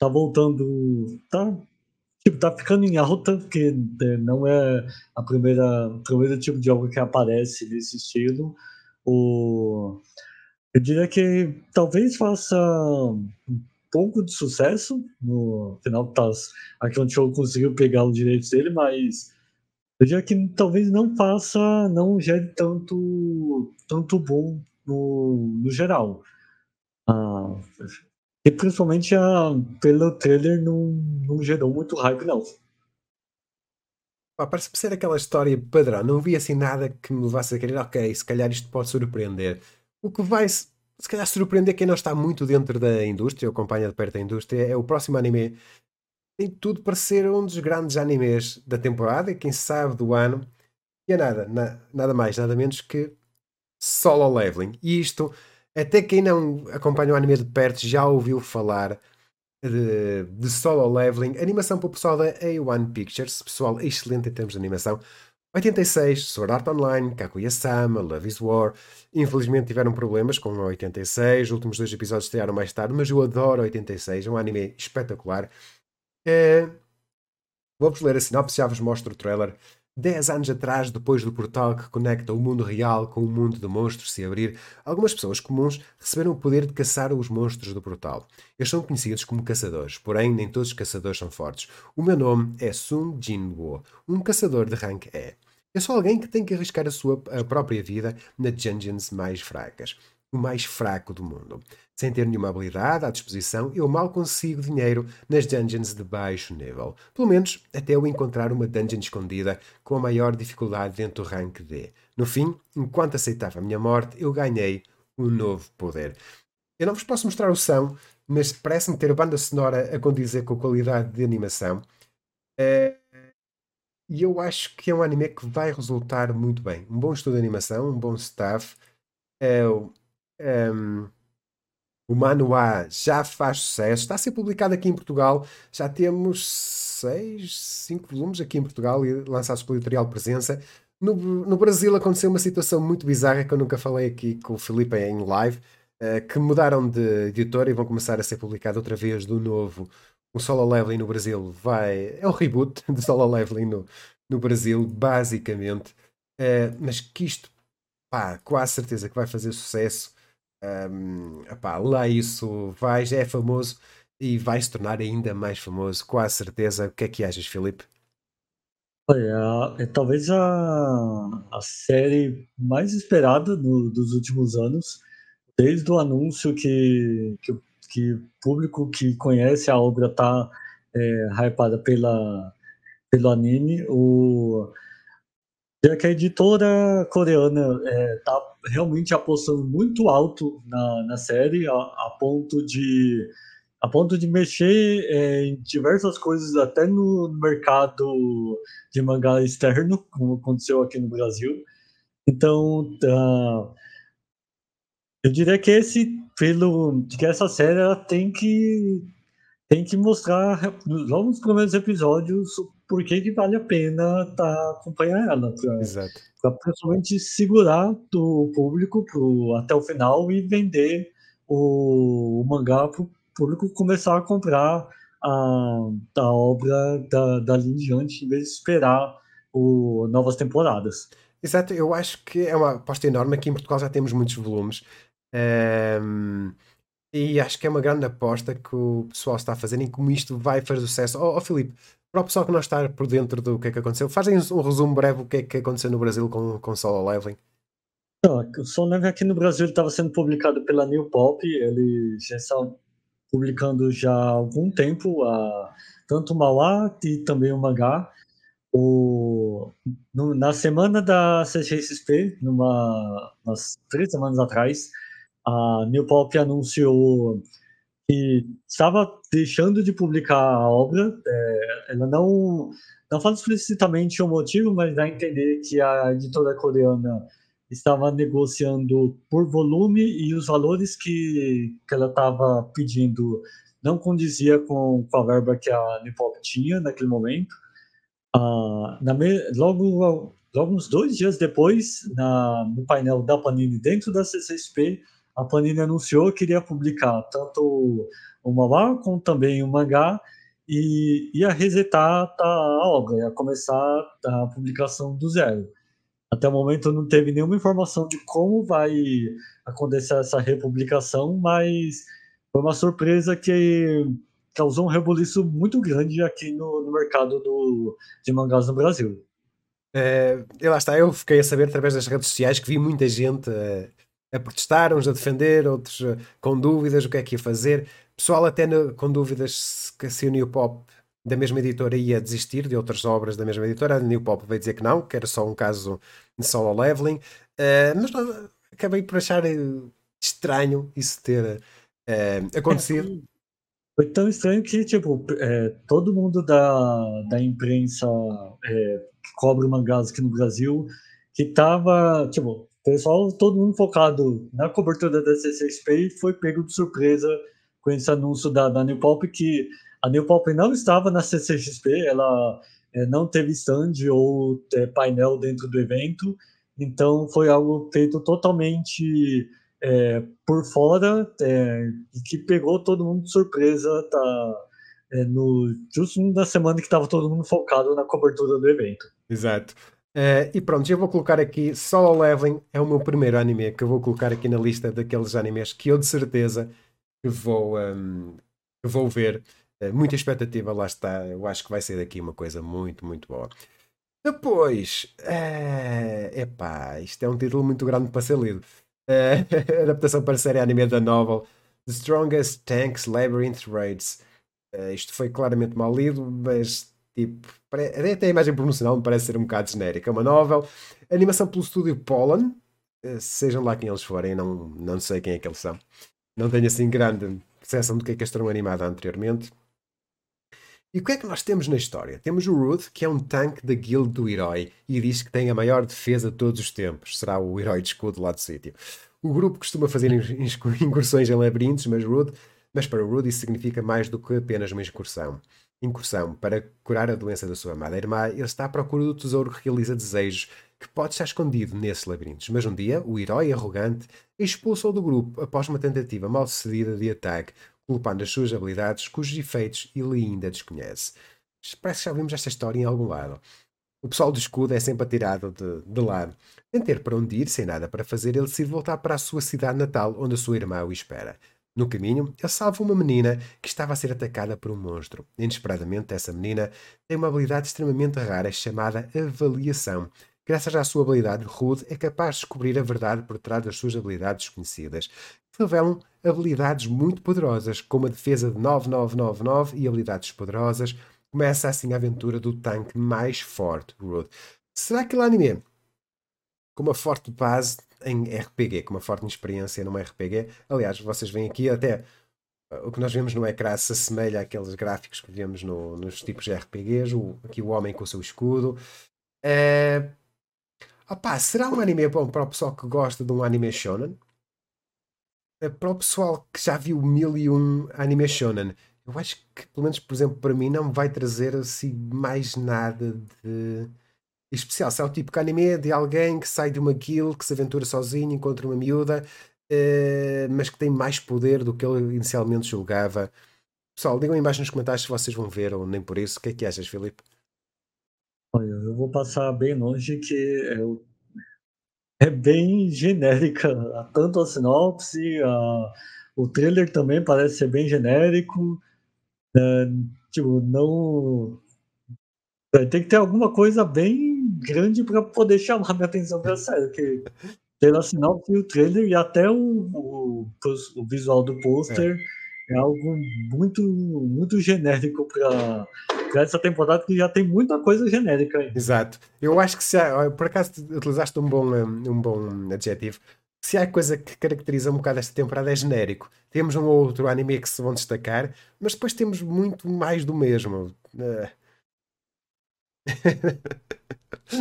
tá voltando, tá, tipo, tá ficando em alta, porque né, não é a primeira, o primeiro tipo de obra que aparece nesse estilo. O, eu diria que talvez faça pouco de sucesso. No final, tá, a Crunchyroll conseguiu pegar os direitos dele, mas eu diria que talvez não faça, não gere tanto, tanto bom no, no geral. Ah, e principalmente a, pelo trailer não, não gerou muito hype, não. parece ser aquela história padrão. Não vi assim nada que me levasse a querer, ok, se calhar isto pode surpreender. O que vai se calhar surpreender quem não está muito dentro da indústria, ou acompanha de perto a indústria, é o próximo anime. Tem tudo para ser um dos grandes animes da temporada e quem sabe do ano. E é nada, na, nada mais, nada menos que Solo Leveling. E isto, até quem não acompanha o anime de perto já ouviu falar de, de Solo Leveling. Animação para o pessoal da A1 Pictures, pessoal excelente em termos de animação. 86, Sword Art Online, Kaguya-sama, Love is War. Infelizmente tiveram problemas com a 86, os últimos dois episódios estrearam mais tarde, mas eu adoro a 86, é um anime espetacular. É... Vou-vos ler a sinopse, já vos mostro o trailer. Dez anos atrás, depois do portal que conecta o mundo real com o mundo de monstros se abrir, algumas pessoas comuns receberam o poder de caçar os monstros do portal. Eles são conhecidos como caçadores, porém nem todos os caçadores são fortes. O meu nome é Sun Jinwo, um caçador de rank E. Eu sou alguém que tem que arriscar a sua a própria vida nas dungeons mais fracas o mais fraco do mundo. Sem ter nenhuma habilidade à disposição, eu mal consigo dinheiro nas dungeons de baixo nível. Pelo menos até eu encontrar uma dungeon escondida com a maior dificuldade dentro do rank D. No fim, enquanto aceitava a minha morte, eu ganhei um novo poder. Eu não vos posso mostrar o som, mas parece-me ter banda sonora a condizer com a qualidade de animação. Eh, e eu acho que é um anime que vai resultar muito bem. Um bom estudo de animação, um bom staff. É, um, o Manuá já faz sucesso, está a ser publicado aqui em Portugal. Já temos seis, cinco volumes aqui em Portugal lançados pela editorial Presença. No, no Brasil aconteceu uma situação muito bizarra que eu nunca falei aqui com o Felipe em live, uh, que mudaram de editora e vão começar a ser publicado outra vez do novo. O Solo Leveling no Brasil vai. É um reboot do Solo Leveling no, no Brasil, basicamente. Uh, mas que isto, pá, quase certeza que vai fazer sucesso. Um, lá isso vai, já é famoso e vai se tornar ainda mais famoso, com a certeza. O que é que achas, Filipe? Olha, é talvez a, a série mais esperada no, dos últimos anos, desde o anúncio que, que, que público que conhece a obra está é, hypada pela, pelo anime. O, já que a editora coreana está é, realmente apostando muito alto na, na série, a, a ponto de a ponto de mexer é, em diversas coisas, até no mercado de mangá externo, como aconteceu aqui no Brasil. Então, uh, eu diria que esse, pelo que essa série tem que tem que mostrar logo nos primeiros episódios por que, que vale a pena tá, acompanhar ela. Pra principalmente segurar o público pro, até o final e vender o, o mangá para o público começar a comprar a, a obra da, dali em diante, em vez de esperar o, novas temporadas. Exato, eu acho que é uma aposta enorme. Aqui em Portugal já temos muitos volumes. Um, e acho que é uma grande aposta que o pessoal está a fazer como isto vai fazer sucesso. Ó oh, oh, Filipe, para o pessoal que não está por dentro do que é que aconteceu, fazem um resumo breve do que é que aconteceu no Brasil com, com Solo Leveling. o Solo Leveling aqui no Brasil estava sendo publicado pela New Pop, ele já está publicando já há algum tempo a, tanto o Mauá e também o mangá. O, no, na semana da CCXP, numa, umas três semanas atrás, a New Pop anunciou que estava deixando de publicar a obra. É, ela não, não fala explicitamente o motivo, mas dá a entender que a editora coreana estava negociando por volume e os valores que, que ela estava pedindo não condizia com, com a verba que a Nipop tinha naquele momento. Ah, na me, logo, logo uns dois dias depois, na, no painel da Panini dentro da CCSP, a Panini anunciou que iria publicar tanto o mangá como também o mangá e ia resetar a obra, ia começar a publicação do zero. Até o momento não teve nenhuma informação de como vai acontecer essa republicação, mas foi uma surpresa que causou um rebuliço muito grande aqui no, no mercado do, de mangás no Brasil. É, lá está, eu fiquei a saber através das redes sociais que vi muita gente protestar, uns a defender, outros uh, com dúvidas o que é que ia fazer. Pessoal até no, com dúvidas se, se o New Pop da mesma editora ia desistir de outras obras da mesma editora. A New Pop veio dizer que não, que era só um caso de solo leveling. Uh, mas não, acabei por achar uh, estranho isso ter uh, acontecido. Foi tão estranho que, tipo, é, todo mundo da, da imprensa é, que cobre mangás aqui no Brasil, que tava, tipo, pessoal, todo mundo focado na cobertura da CCXP foi pego de surpresa com esse anúncio da, da New Pop, que a New Pop não estava na CCXP, ela é, não teve stand ou é, painel dentro do evento, então foi algo feito totalmente é, por fora é, e que pegou todo mundo de surpresa, tá? É, no, justo na semana que estava todo mundo focado na cobertura do evento. Exato. Uh, e pronto, eu vou colocar aqui Solo Leveling é o meu primeiro anime que eu vou colocar aqui na lista daqueles animes que eu de certeza vou, um, que vou ver. Uh, muita expectativa, lá está. Eu acho que vai ser daqui uma coisa muito, muito boa. Depois, uh, epá, isto é um título muito grande para ser lido. Uh, adaptação para a série anime da novel The Strongest Tanks Labyrinth Raids. Isto foi claramente mal lido, mas Tipo, até a imagem promocional me parece ser um bocado genérica. É uma novel, animação pelo estúdio Pollen, eh, sejam lá quem eles forem, não, não sei quem é que eles são. Não tenho assim grande percepção do que é que eles terão animado anteriormente. E o que é que nós temos na história? Temos o Ruth, que é um tanque da guild do herói e diz que tem a maior defesa de todos os tempos. Será o herói de escudo lá do sítio. O grupo costuma fazer incursões em labirintos, mas, Ruth, mas para o Ruth isso significa mais do que apenas uma excursão incursão para curar a doença da sua amada irmã, ele está à procura do tesouro que realiza desejos que pode estar escondido nesses labirintos. Mas um dia, o herói arrogante expulsou do grupo após uma tentativa mal sucedida de ataque, culpando as suas habilidades, cujos efeitos ele ainda desconhece. Parece que já vimos esta história em algum lado. O pessoal do escudo é sempre atirado de, de lado. Sem ter para onde ir, sem nada para fazer, ele decide voltar para a sua cidade natal, onde a sua irmã o espera. No caminho, ele salva uma menina que estava a ser atacada por um monstro. Inesperadamente, essa menina tem uma habilidade extremamente rara chamada avaliação. Graças à sua habilidade, Rude é capaz de descobrir a verdade por trás das suas habilidades desconhecidas, que revelam habilidades muito poderosas, como a defesa de 9999 e habilidades poderosas. Começa assim a aventura do tanque mais forte, Rude. Será que o anime, com uma forte base, em RPG, com uma forte experiência numa RPG. Aliás, vocês veem aqui até o que nós vemos no ecrã se assemelha àqueles gráficos que vemos no, nos tipos de RPGs. O, aqui o homem com o seu escudo. É... Opa, será um anime bom para o pessoal que gosta de um anime shonen? É, para o pessoal que já viu mil e um anime shonen, eu acho que, pelo menos, por exemplo, para mim, não vai trazer assim mais nada de especial. Se é o tipo de anime de alguém que sai de uma guild, que se aventura sozinho, encontra uma miúda, uh, mas que tem mais poder do que ele inicialmente julgava. Pessoal, digam aí embaixo nos comentários se vocês vão ver ou nem por isso. O que é que achas, Filipe? Olha, eu vou passar bem longe que é, bem genérica. Tanto a sinopse, a, o trailer também parece ser bem genérico. É, tipo, não. Tem que ter alguma coisa bem grande para poder chamar minha atenção para a série, que pela sinopse e o trailer e até o, o, o visual do pôster é. é. algo muito muito genérico para essa temporada que já tem muita coisa genérica aí. Exato. Eu acho que se há, por acaso utilizaste um bom, um bom adjetivo. Se há coisa que caracteriza um bocado esta temporada é genérico. Temos um ou outro anime que se vão destacar, mas depois temos muito mais do mesmo. Uh...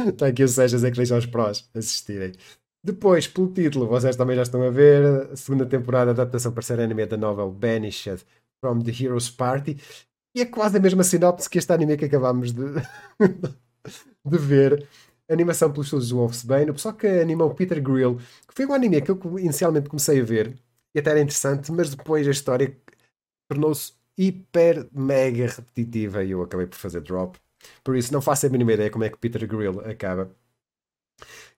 Está aqui o Sejas a que os prós assistirem. Depois, pelo título, vocês também já estão a ver, a segunda temporada da adaptação para ser anime da novel Banished from the Heroes Party. E é quase a mesma sinopse que este anime que acabámos de, de ver. Animação pelos estudos do Wolfsbane. O pessoal que animou Peter Grill, que foi um anime que eu inicialmente comecei a ver, e até era interessante, mas depois a história tornou-se hiper mega repetitiva e eu acabei por fazer drop. Por isso, não faço a mínima ideia como é que Peter Grill acaba.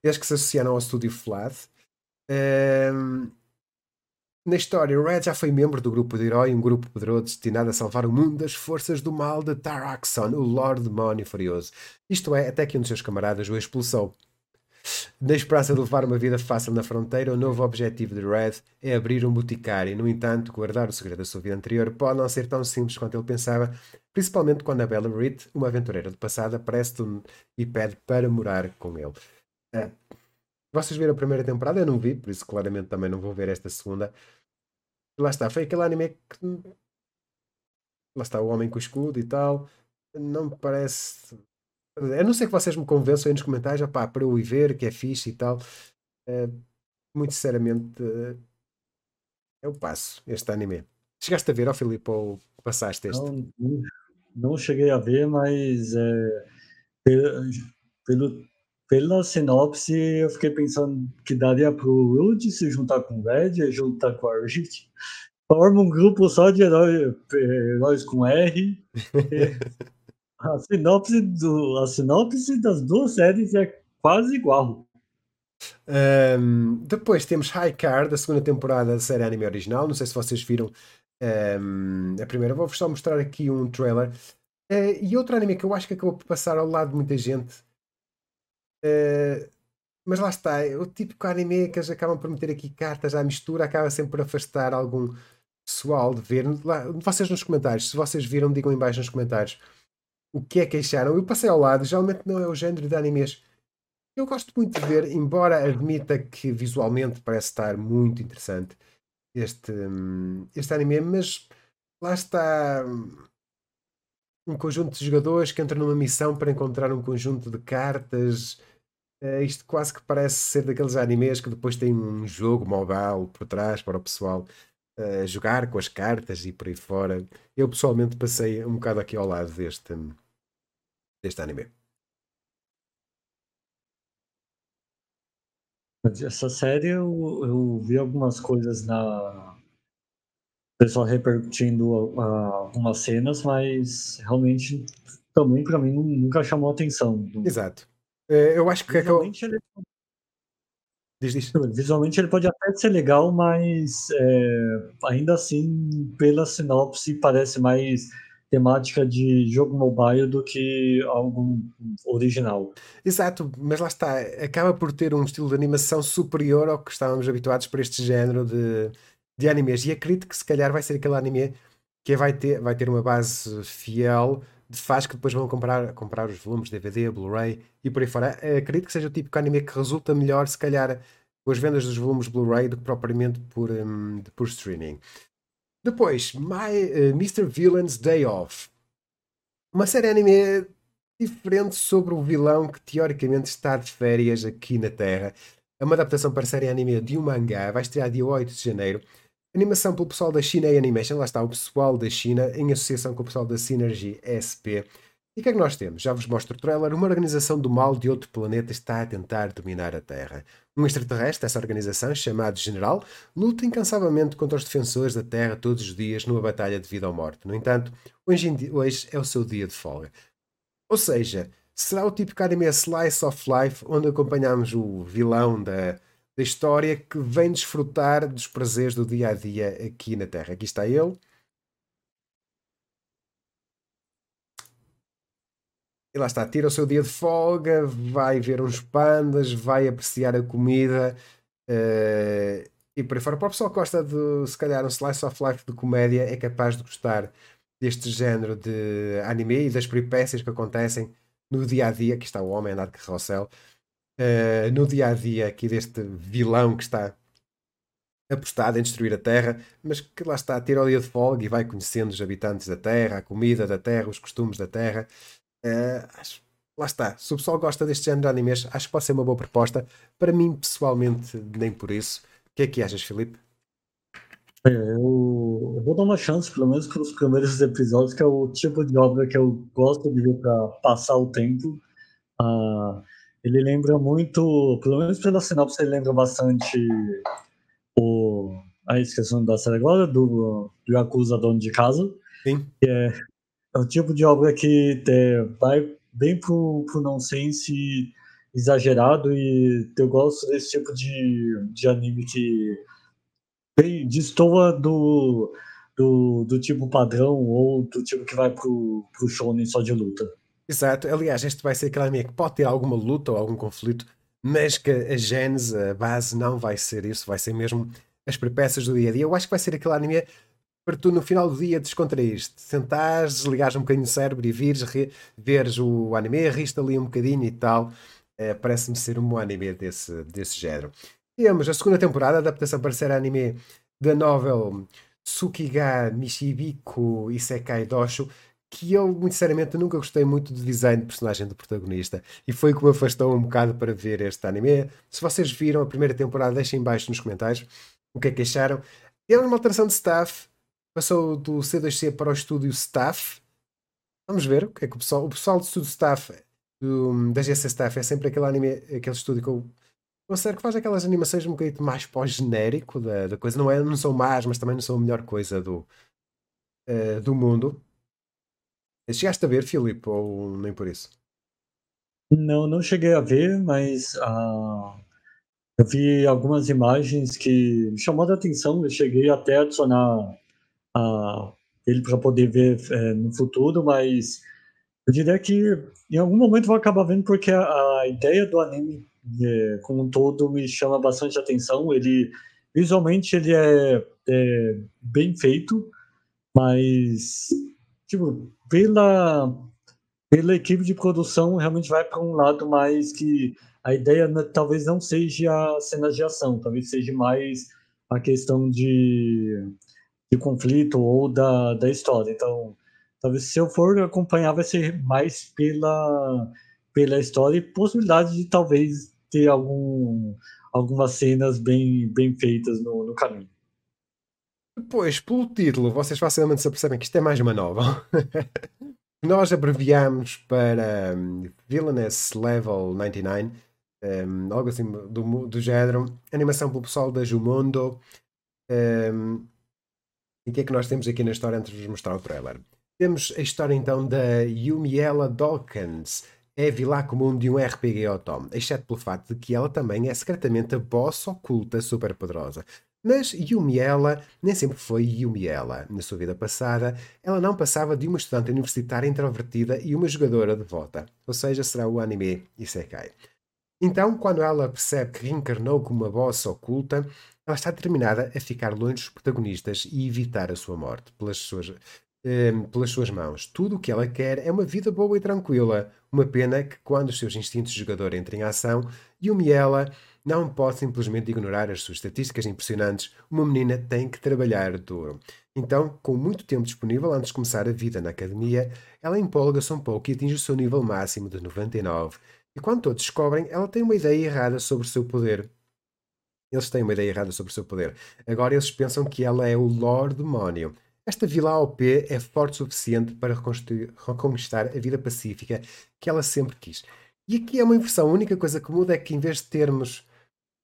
Eles que se associaram ao estúdio Flat. Um, na história, Red já foi membro do grupo de herói, um grupo poderoso destinado a salvar o mundo das forças do mal de Taraxon, o Lord Demónio Furioso. Isto é, até que um dos seus camaradas o expulsou. Na esperança de levar uma vida fácil na fronteira, o novo objetivo de Red é abrir um boticário. No entanto, guardar o segredo da sua vida anterior pode não ser tão simples quanto ele pensava, principalmente quando a Bella Reed, uma aventureira do passado, aparece e pede para morar com ele. É. Vocês viram a primeira temporada? Eu não vi, por isso claramente também não vou ver esta segunda. Lá está, foi aquele anime que. Lá está, o Homem com o Escudo e tal. Não me parece a não ser que vocês me convençam aí nos comentários, opá, para eu ir ver, que é fixe e tal. Uh, muito sinceramente, uh, eu passo este anime. Chegaste a ver, ó oh, Filipe, ou passaste este? Não, não cheguei a ver, mas é, Pelo, pela sinopse, eu fiquei pensando que daria pro Rude se juntar com o Red juntar com a Argit. Forma um grupo só de heróis, heróis com R. a, sinopse do, a sinopse das duas séries é quase igual. Um, depois temos High Card, a segunda temporada da série anime original. Não sei se vocês viram um, a primeira. Vou-vos só mostrar aqui um trailer. Uh, e outro anime que eu acho que acabou por passar ao lado de muita gente. Uh, mas lá está, o típico anime que eles acabam por meter aqui cartas à mistura acaba sempre por afastar algum pessoal de ver. Lá, vocês nos comentários, se vocês viram, digam em baixo nos comentários o que é que acharam. Eu passei ao lado, geralmente não é o género de animes eu gosto muito de ver, embora admita que visualmente parece estar muito interessante este, este anime, mas lá está um conjunto de jogadores que entram numa missão para encontrar um conjunto de cartas. Uh, isto quase que parece ser daqueles animes que depois tem um jogo mobile por trás para o pessoal uh, jogar com as cartas e por aí fora. Eu pessoalmente passei um bocado aqui ao lado deste, deste anime. Essa série eu, eu vi algumas coisas na. O pessoal repercutindo uh, algumas cenas, mas realmente também para mim nunca chamou atenção. Exato. É, eu acho que é visualmente, ele... Diz. Visualmente ele pode até ser legal, mas é, ainda assim, pela sinopse, parece mais temática de jogo mobile do que algo original. Exato, mas lá está, acaba por ter um estilo de animação superior ao que estávamos habituados para este género de, de animes. E acredito que se calhar vai ser aquele anime que vai ter, vai ter uma base fiel fãs que depois vão comprar, comprar os volumes DVD, Blu-ray e por aí fora. Acredito que seja o tipo de anime que resulta melhor, se calhar, com as vendas dos volumes Blu-ray do que propriamente por, um, por streaming. Depois, My, uh, Mr. Villain's Day Off. Uma série anime diferente sobre o vilão que teoricamente está de férias aqui na Terra. É uma adaptação para série anime de um mangá. Vai estrear dia 8 de janeiro. Animação pelo pessoal da China Animation. Lá está o pessoal da China em associação com o pessoal da Synergy SP. E o que é que nós temos? Já vos mostro o trailer. Uma organização do mal de outro planeta está a tentar dominar a Terra. Um extraterrestre dessa organização, chamado General, luta incansavelmente contra os defensores da Terra todos os dias numa batalha de vida ou morte. No entanto, hoje, hoje é o seu dia de folga. Ou seja, será o típico anime Slice of Life, onde acompanhamos o vilão da, da história que vem desfrutar dos prazeres do dia a dia aqui na Terra. Aqui está ele E lá está, tira o seu dia de folga, vai ver uns pandas, vai apreciar a comida uh, e por aí fora. O pessoal que gosta de, se calhar, um slice of life de comédia, é capaz de gostar deste género de anime e das peripécias que acontecem no dia a dia. Aqui está o homem a andar de carrossel. Uh, no dia a dia aqui deste vilão que está apostado em destruir a Terra, mas que lá está, tira o dia de folga e vai conhecendo os habitantes da Terra, a comida da Terra, os costumes da Terra. Uh, acho, lá está. Se o pessoal gosta deste género de animes, acho que pode ser uma boa proposta. Para mim, pessoalmente, nem por isso. O que é que achas, Filipe? É, eu, eu, vou dar uma chance, pelo menos para os primeiros episódios, que é o tipo de obra que eu gosto de ver para passar o tempo. Uh, ele lembra muito, pelo menos pela sinopse, ele lembra bastante o. A esqueci da série agora, do, do Yakuza Dono de Casa. Sim. Que é é o tipo de obra que é, vai bem pro, pro nonsense exagerado e eu gosto desse tipo de, de anime que bem, destoa do, do, do tipo padrão ou do tipo que vai pro, pro shonen só de luta. Exato, aliás, este vai ser aquele anime que pode ter alguma luta ou algum conflito, mas que a gênese, a base, não vai ser isso, vai ser mesmo as peripécias do dia a dia. Eu acho que vai ser aquele anime para tu no final do dia descontraíres-te, sentares, desligares um bocadinho o cérebro e vires, re, veres o anime, riste ali um bocadinho e tal. É, Parece-me ser um bom anime desse, desse género. Temos a segunda temporada, adaptação para ser anime da novel Tsukiga Mishibiko Isekai Dosho, que eu, muito sinceramente, nunca gostei muito do design de personagem do protagonista e foi que me afastou um bocado para ver este anime. Se vocês viram a primeira temporada, deixem embaixo nos comentários o que é que acharam. É uma alteração de staff, passou do C2C para o estúdio Staff. Vamos ver o que é que o pessoal, o pessoal do estúdio Staff do, da GC Staff é sempre aquele anime, aquele estúdio que eu considero que faz aquelas animações um bocadinho mais pós-genérico da, da coisa. Não, é, não são más, mas também não são a melhor coisa do, uh, do mundo. Chegaste a ver, Filipe, ou nem por isso? Não, não cheguei a ver, mas uh, eu vi algumas imagens que me chamou a atenção. Eu cheguei até a adicionar uh, ele para poder ver é, no futuro, mas eu diria que em algum momento vou acabar vendo porque a, a ideia do anime é, como um todo me chama bastante atenção. Ele visualmente ele é, é bem feito, mas tipo pela pela equipe de produção realmente vai para um lado mais que a ideia talvez não seja a cena de ação, talvez seja mais a questão de, de conflito ou da, da história. Então, talvez se eu for acompanhar vai ser mais pela pela história e possibilidade de talvez ter algum algumas cenas bem bem feitas no, no caminho. Depois, pelo título, vocês facilmente se apercebem que isto é mais uma nova. Nós abreviamos para um, Villainous Level 99, um, algo assim do, do género. Animação pelo pessoal da Jumondo. Um, e o que é que nós temos aqui na história antes de vos mostrar o trailer? Temos a história então da Yumiela Dawkins, é vilã comum de um RPG Otom, exceto pelo facto de que ela também é secretamente a boss oculta super Mas Yumiela nem sempre foi Yumiela. Na sua vida passada, ela não passava de uma estudante universitária introvertida e uma jogadora devota, ou seja, será o anime Isekai. Então, quando ela percebe que reencarnou como uma boss oculta, ela está determinada a ficar longe dos protagonistas e evitar a sua morte pelas suas, eh, pelas suas mãos. Tudo o que ela quer é uma vida boa e tranquila. Uma pena que, quando os seus instintos de jogador entram em ação, Yumiela não pode simplesmente ignorar as suas estatísticas impressionantes. Uma menina tem que trabalhar duro. Então, com muito tempo disponível antes de começar a vida na academia, ela empolga-se um pouco e atinge o seu nível máximo de 99. E quando todos descobrem, ela tem uma ideia errada sobre o seu poder. Eles têm uma ideia errada sobre o seu poder. Agora eles pensam que ela é o Lord Demónio. Esta vilã OP é forte o suficiente para reconquistar a vida pacífica que ela sempre quis. E aqui é uma inversão. A única coisa que muda é que em vez de termos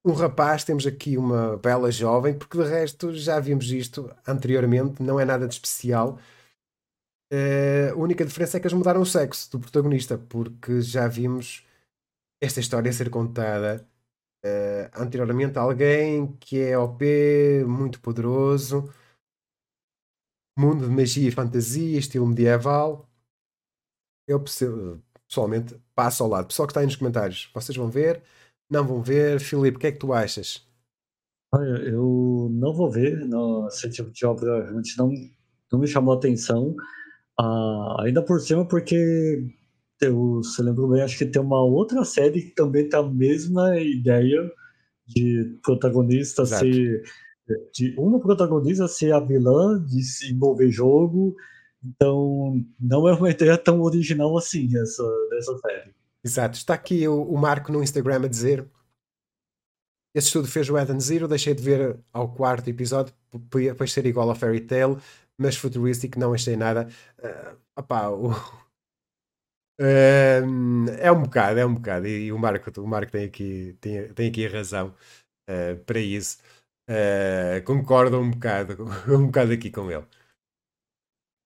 um rapaz, temos aqui uma bela jovem, porque de resto já vimos isto anteriormente, não é nada de especial. Uh, a única diferença é que eles mudaram o sexo do protagonista, porque já vimos esta história ser contada uh, anteriormente alguém que é OP, muito poderoso, mundo de magia e fantasia, estilo medieval. Eu pessoalmente passo ao lado. Pessoal que está aí nos comentários, vocês vão ver não vão ver. Filipe, o que é que tu achas? Olha, eu não vou ver. Não, esse tipo de obra realmente não, não me chamou a atenção. Ah, ainda por cima, porque eu, se lembro bem, acho que tem uma outra série que também tem a mesma ideia de protagonista Exato. ser. De uma protagonista ser a vilã, de se envolver jogo. Então, não é uma ideia tão original assim essa, dessa série. Exato. Está aqui o, o Marco no Instagram a dizer esse estudo fez o Eden Zero, deixei de ver ao quarto episódio, depois ser igual ao Fairy Tail, mas Futuristic não achei nada. Uh, opá, o... uh, é um bocado, é um bocado. E, e, o Marco, o Marco tem, aqui, tem, tem aqui a razão uh, para isso. Uh, concordo um bocado, um bocado aqui com ele.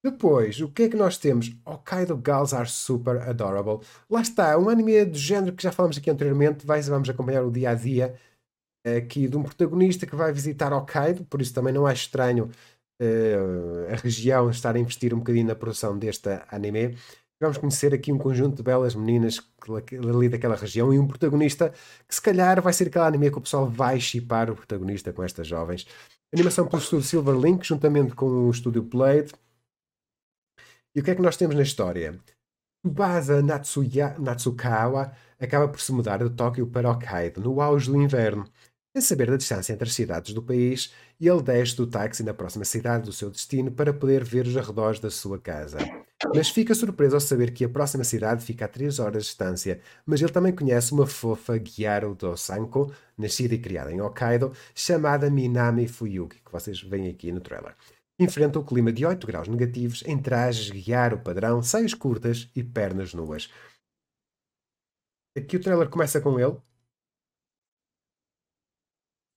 Depois, o que é que nós temos? Hokkaido Girls Are Super Adorable. Lá está, um anime do género que já falamos aqui anteriormente. Vai, vamos acompanhar o dia a dia aqui de um protagonista que vai visitar Hokkaido, por isso também não é estranho uh, a região estar a investir um bocadinho na produção deste anime. Vamos conhecer aqui um conjunto de belas meninas ali daquela região e um protagonista que se calhar vai ser aquele anime que o pessoal vai chipar o protagonista com estas jovens. Animação pelo estúdio Silverlink, juntamente com o estúdio Blade. E o que é que nós temos na história? Tsubasa Natsuya, Natsukawa acaba por se mudar de Tóquio para Hokkaido no auge do inverno. Sem saber da distância entre as cidades do país, ele desce do táxi na próxima cidade do seu destino para poder ver os arredores da sua casa. Mas fica surpreso ao saber que a próxima cidade fica a 3 horas de distância, mas ele também conhece uma fofa Gyaru do Sanko, nascida e criada em Hokkaido, chamada Minami Fuyuki, que vocês veem aqui no trailer enfrenta o clima de 8 graus negativos em trajes guiar o padrão, saias curtas e pernas nuas. Aqui o trailer começa com ele.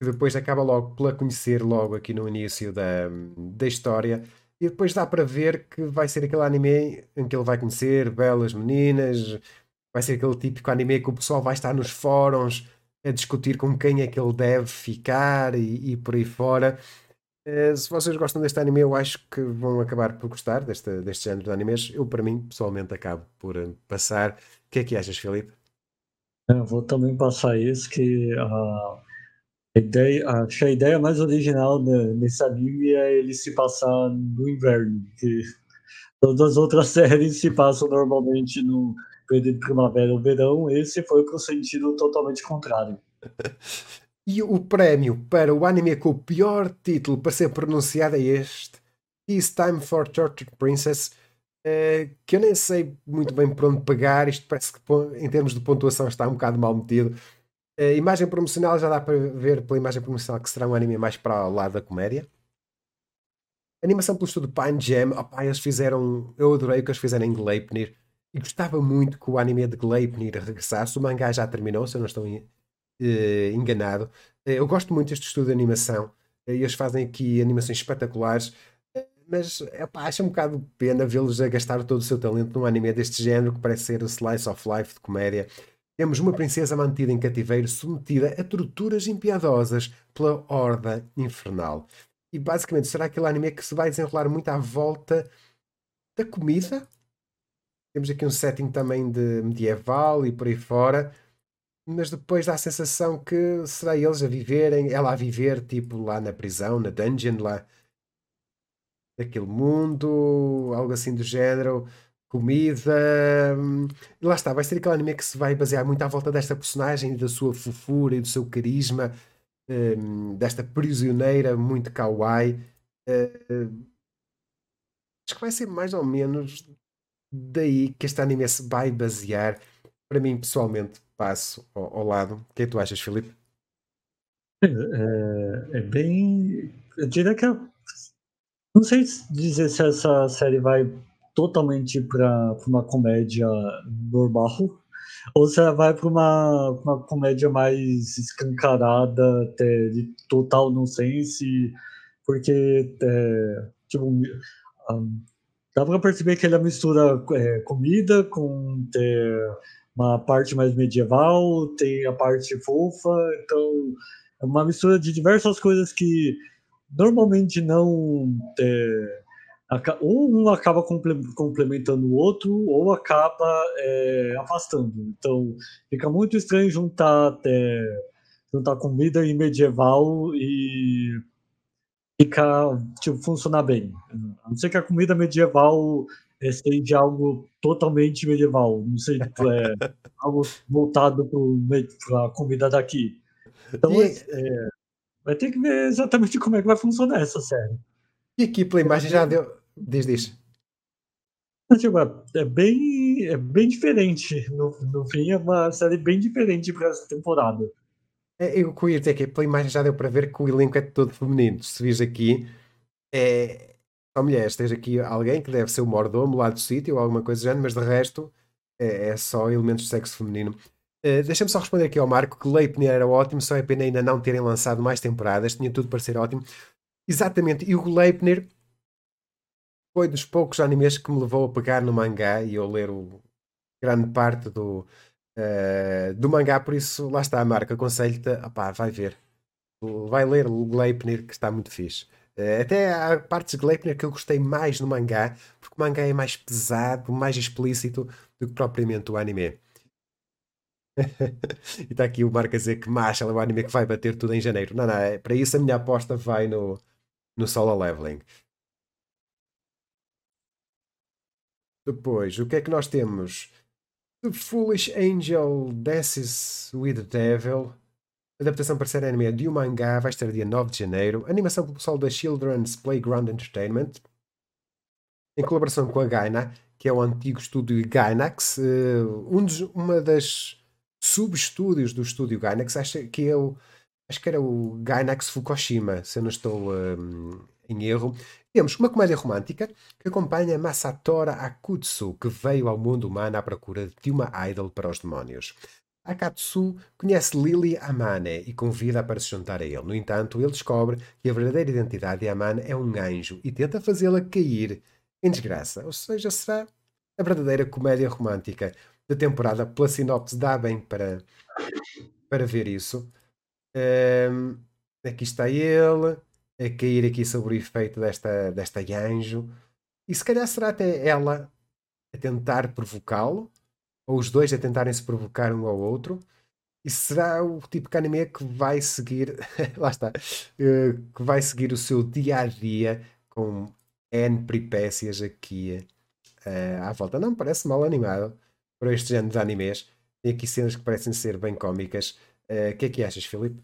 E depois acaba logo pela conhecer logo aqui no início da, da história. E depois dá para ver que vai ser aquele anime em que ele vai conhecer belas meninas. Vai ser aquele típico anime que o pessoal vai estar nos fóruns a discutir com quem é que ele deve ficar e, e por aí fora. Uh, se vocês gostam deste anime, eu acho que vão acabar por gostar deste, deste género de animes. Eu, para mim, pessoalmente, acabo por uh, passar. O que é que achas, Filipe? Eu vou também passar isso, que uh, a ideia, acho que a ideia mais original nesse anime é ele se passar no inverno, que todas as outras séries se passam normalmente no período de primavera ou verão, esse foi para o sentido totalmente contrário. E o prémio para o anime com o pior título para ser pronunciado é este: It's Time for Tortured Princess. Uh, que eu nem sei muito bem por onde pegar. Isto parece que, em termos de pontuação, está um bocado mal metido. A uh, imagem promocional já dá para ver pela imagem promocional que será um anime mais para o lado da comédia. animação pelo estudo Pine Jam. Opa, eles fizeram. Eu adorei o que eles fizeram em Gleipnir. E gostava muito que o anime de Gleipnir regressasse. O mangá já terminou, se eu não estou uh, enganado. Uh, eu gosto muito deste estudo de animação. Uh, eles fazem aqui animações espetaculares. mas epá, acho um bocado pena vê-los a gastar todo o seu talento num anime deste género que parece ser o slice of life de comédia. Temos uma princesa mantida em cativeiro, submetida a torturas impiedosas pela horda infernal. E basicamente será aquele anime que se vai desenrolar muito à volta da comida. Temos aqui um setting também de medieval e por aí fora mas depois dá a sensação que será eles a viverem, ela a viver, tipo, lá na prisão, na dungeon, lá daquele mundo, algo assim do género, comida. Hum, e lá está, vai ser aquele anime que se vai basear muito à volta desta personagem, da sua fofura e do seu carisma, um, desta prisioneira muito kawaii. Uh, acho que vai ser mais ou menos daí que este anime se vai basear. Para mim, pessoalmente, passo ao, ao lado. O que é que tu achas, Filipe? É, é, bem. Eu diria que. É, não sei dizer se essa série vai totalmente para uma comédia normal ou se ela vai para uma, uma comédia mais escancarada, até de total nonsense, porque é, tipo, um, dá para perceber que ele mistura é, comida com é, uma parte mais medieval, tem a parte fofa, então é uma mistura de diversas coisas que normalmente não é, ou um acaba complementando o outro ou acaba é, afastando. Então fica muito estranho juntar é, juntar comida e medieval e ficar tipo funcionar bem. A não ser que a comida medieval seja algo totalmente medieval, não sei, tipo, é algo voltado para a comida daqui. Então, e... é, vai ter que ver exatamente como é que vai funcionar essa série. E aqui pela imagem já deu. Diz, diz. Tipo, é bem, é bem diferente. No, no fim, é uma série bem diferente para essa temporada. É, eu ia dizer que pela imagem já deu para ver que o elenco é todo feminino. Se vis aqui, é, só mulheres. Tens aqui alguém que deve ser o mordomo lá do sítio ou alguma coisa do género, mas de resto é, é só elementos de sexo feminino. Uh, Deixa-me só responder aqui ao Marco que Leipnir era ótimo, só é pena ainda não terem lançado mais temporadas, tinha tudo para ser ótimo. Exatamente, e o Leipnir foi dos poucos animes que me levou a pegar no mangá e eu ler o, grande parte do, uh, do mangá, por isso lá está a marca, aconselho-te, vai ver, vai ler o Leipnir que está muito fixe. Uh, até há partes de Gleipnir que eu gostei mais no mangá, porque o mangá é mais pesado, mais explícito do que propriamente o anime. e está aqui o Marco a dizer que Marshall é o anime que vai bater tudo em janeiro. Não, não, é, para isso a minha aposta vai no, no solo leveling. Depois, o que é que nós temos? The Foolish Angel Dances with the Devil. Adaptação para série anime de um mangá vai estar dia 9 de janeiro. Animação pelo pessoal da Children's Playground Entertainment. Em colaboração com a Gaina, que é o antigo estúdio Gainax. Eh, um dos, uma das subestúdios do estúdio Gainax, acho que é acho que era o Gainax Fukushima, se eu não estou um, em erro. Temos uma comédia romântica que acompanha Masatora Akutsu, que veio ao mundo humano à procura de uma idol para os demónios. Akatsu conhece Lily Amane e convida-a para se juntar a ele. No entanto, ele descobre que a verdadeira identidade de Amane é um anjo e tenta fazê-la cair em desgraça. Ou seja, será a verdadeira comédia romântica da temporada. Pela sinopse dá bem para, para ver isso. Um, aqui está ele a cair aqui sobre o efeito desta, desta anjo. E se calhar será até ela a tentar provocá-lo, ou os dois a tentarem se provocar um ao outro. E será o tipo de anime que vai seguir, lá está, uh, que vai seguir o seu dia a dia com N peripécias aqui uh, à volta. Não parece mal animado para este género de animes. Tem aqui cenas que parecem ser bem cómicas. Eh, o uh, que é que achas, Filipe?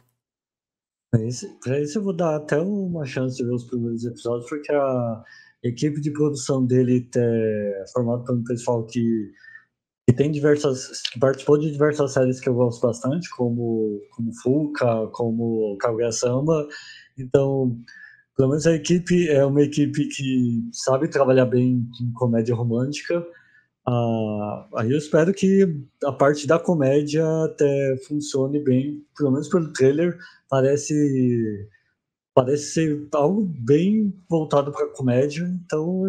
Para isso, isso eu vou dar até uma chance de ver os primeiros episódios, porque a equipe de produção dele é formada por um pessoal que, que tem diversas. participou de diversas séries que eu gosto bastante, como, como Fuka, como Kaguya-sama. Então, pelo menos a equipe é uma equipe que sabe trabalhar bem em comédia romântica. Ah, aí eu espero que a parte da comédia até funcione bem, pelo menos pelo trailer, parece parece ser algo bem voltado para comédia, então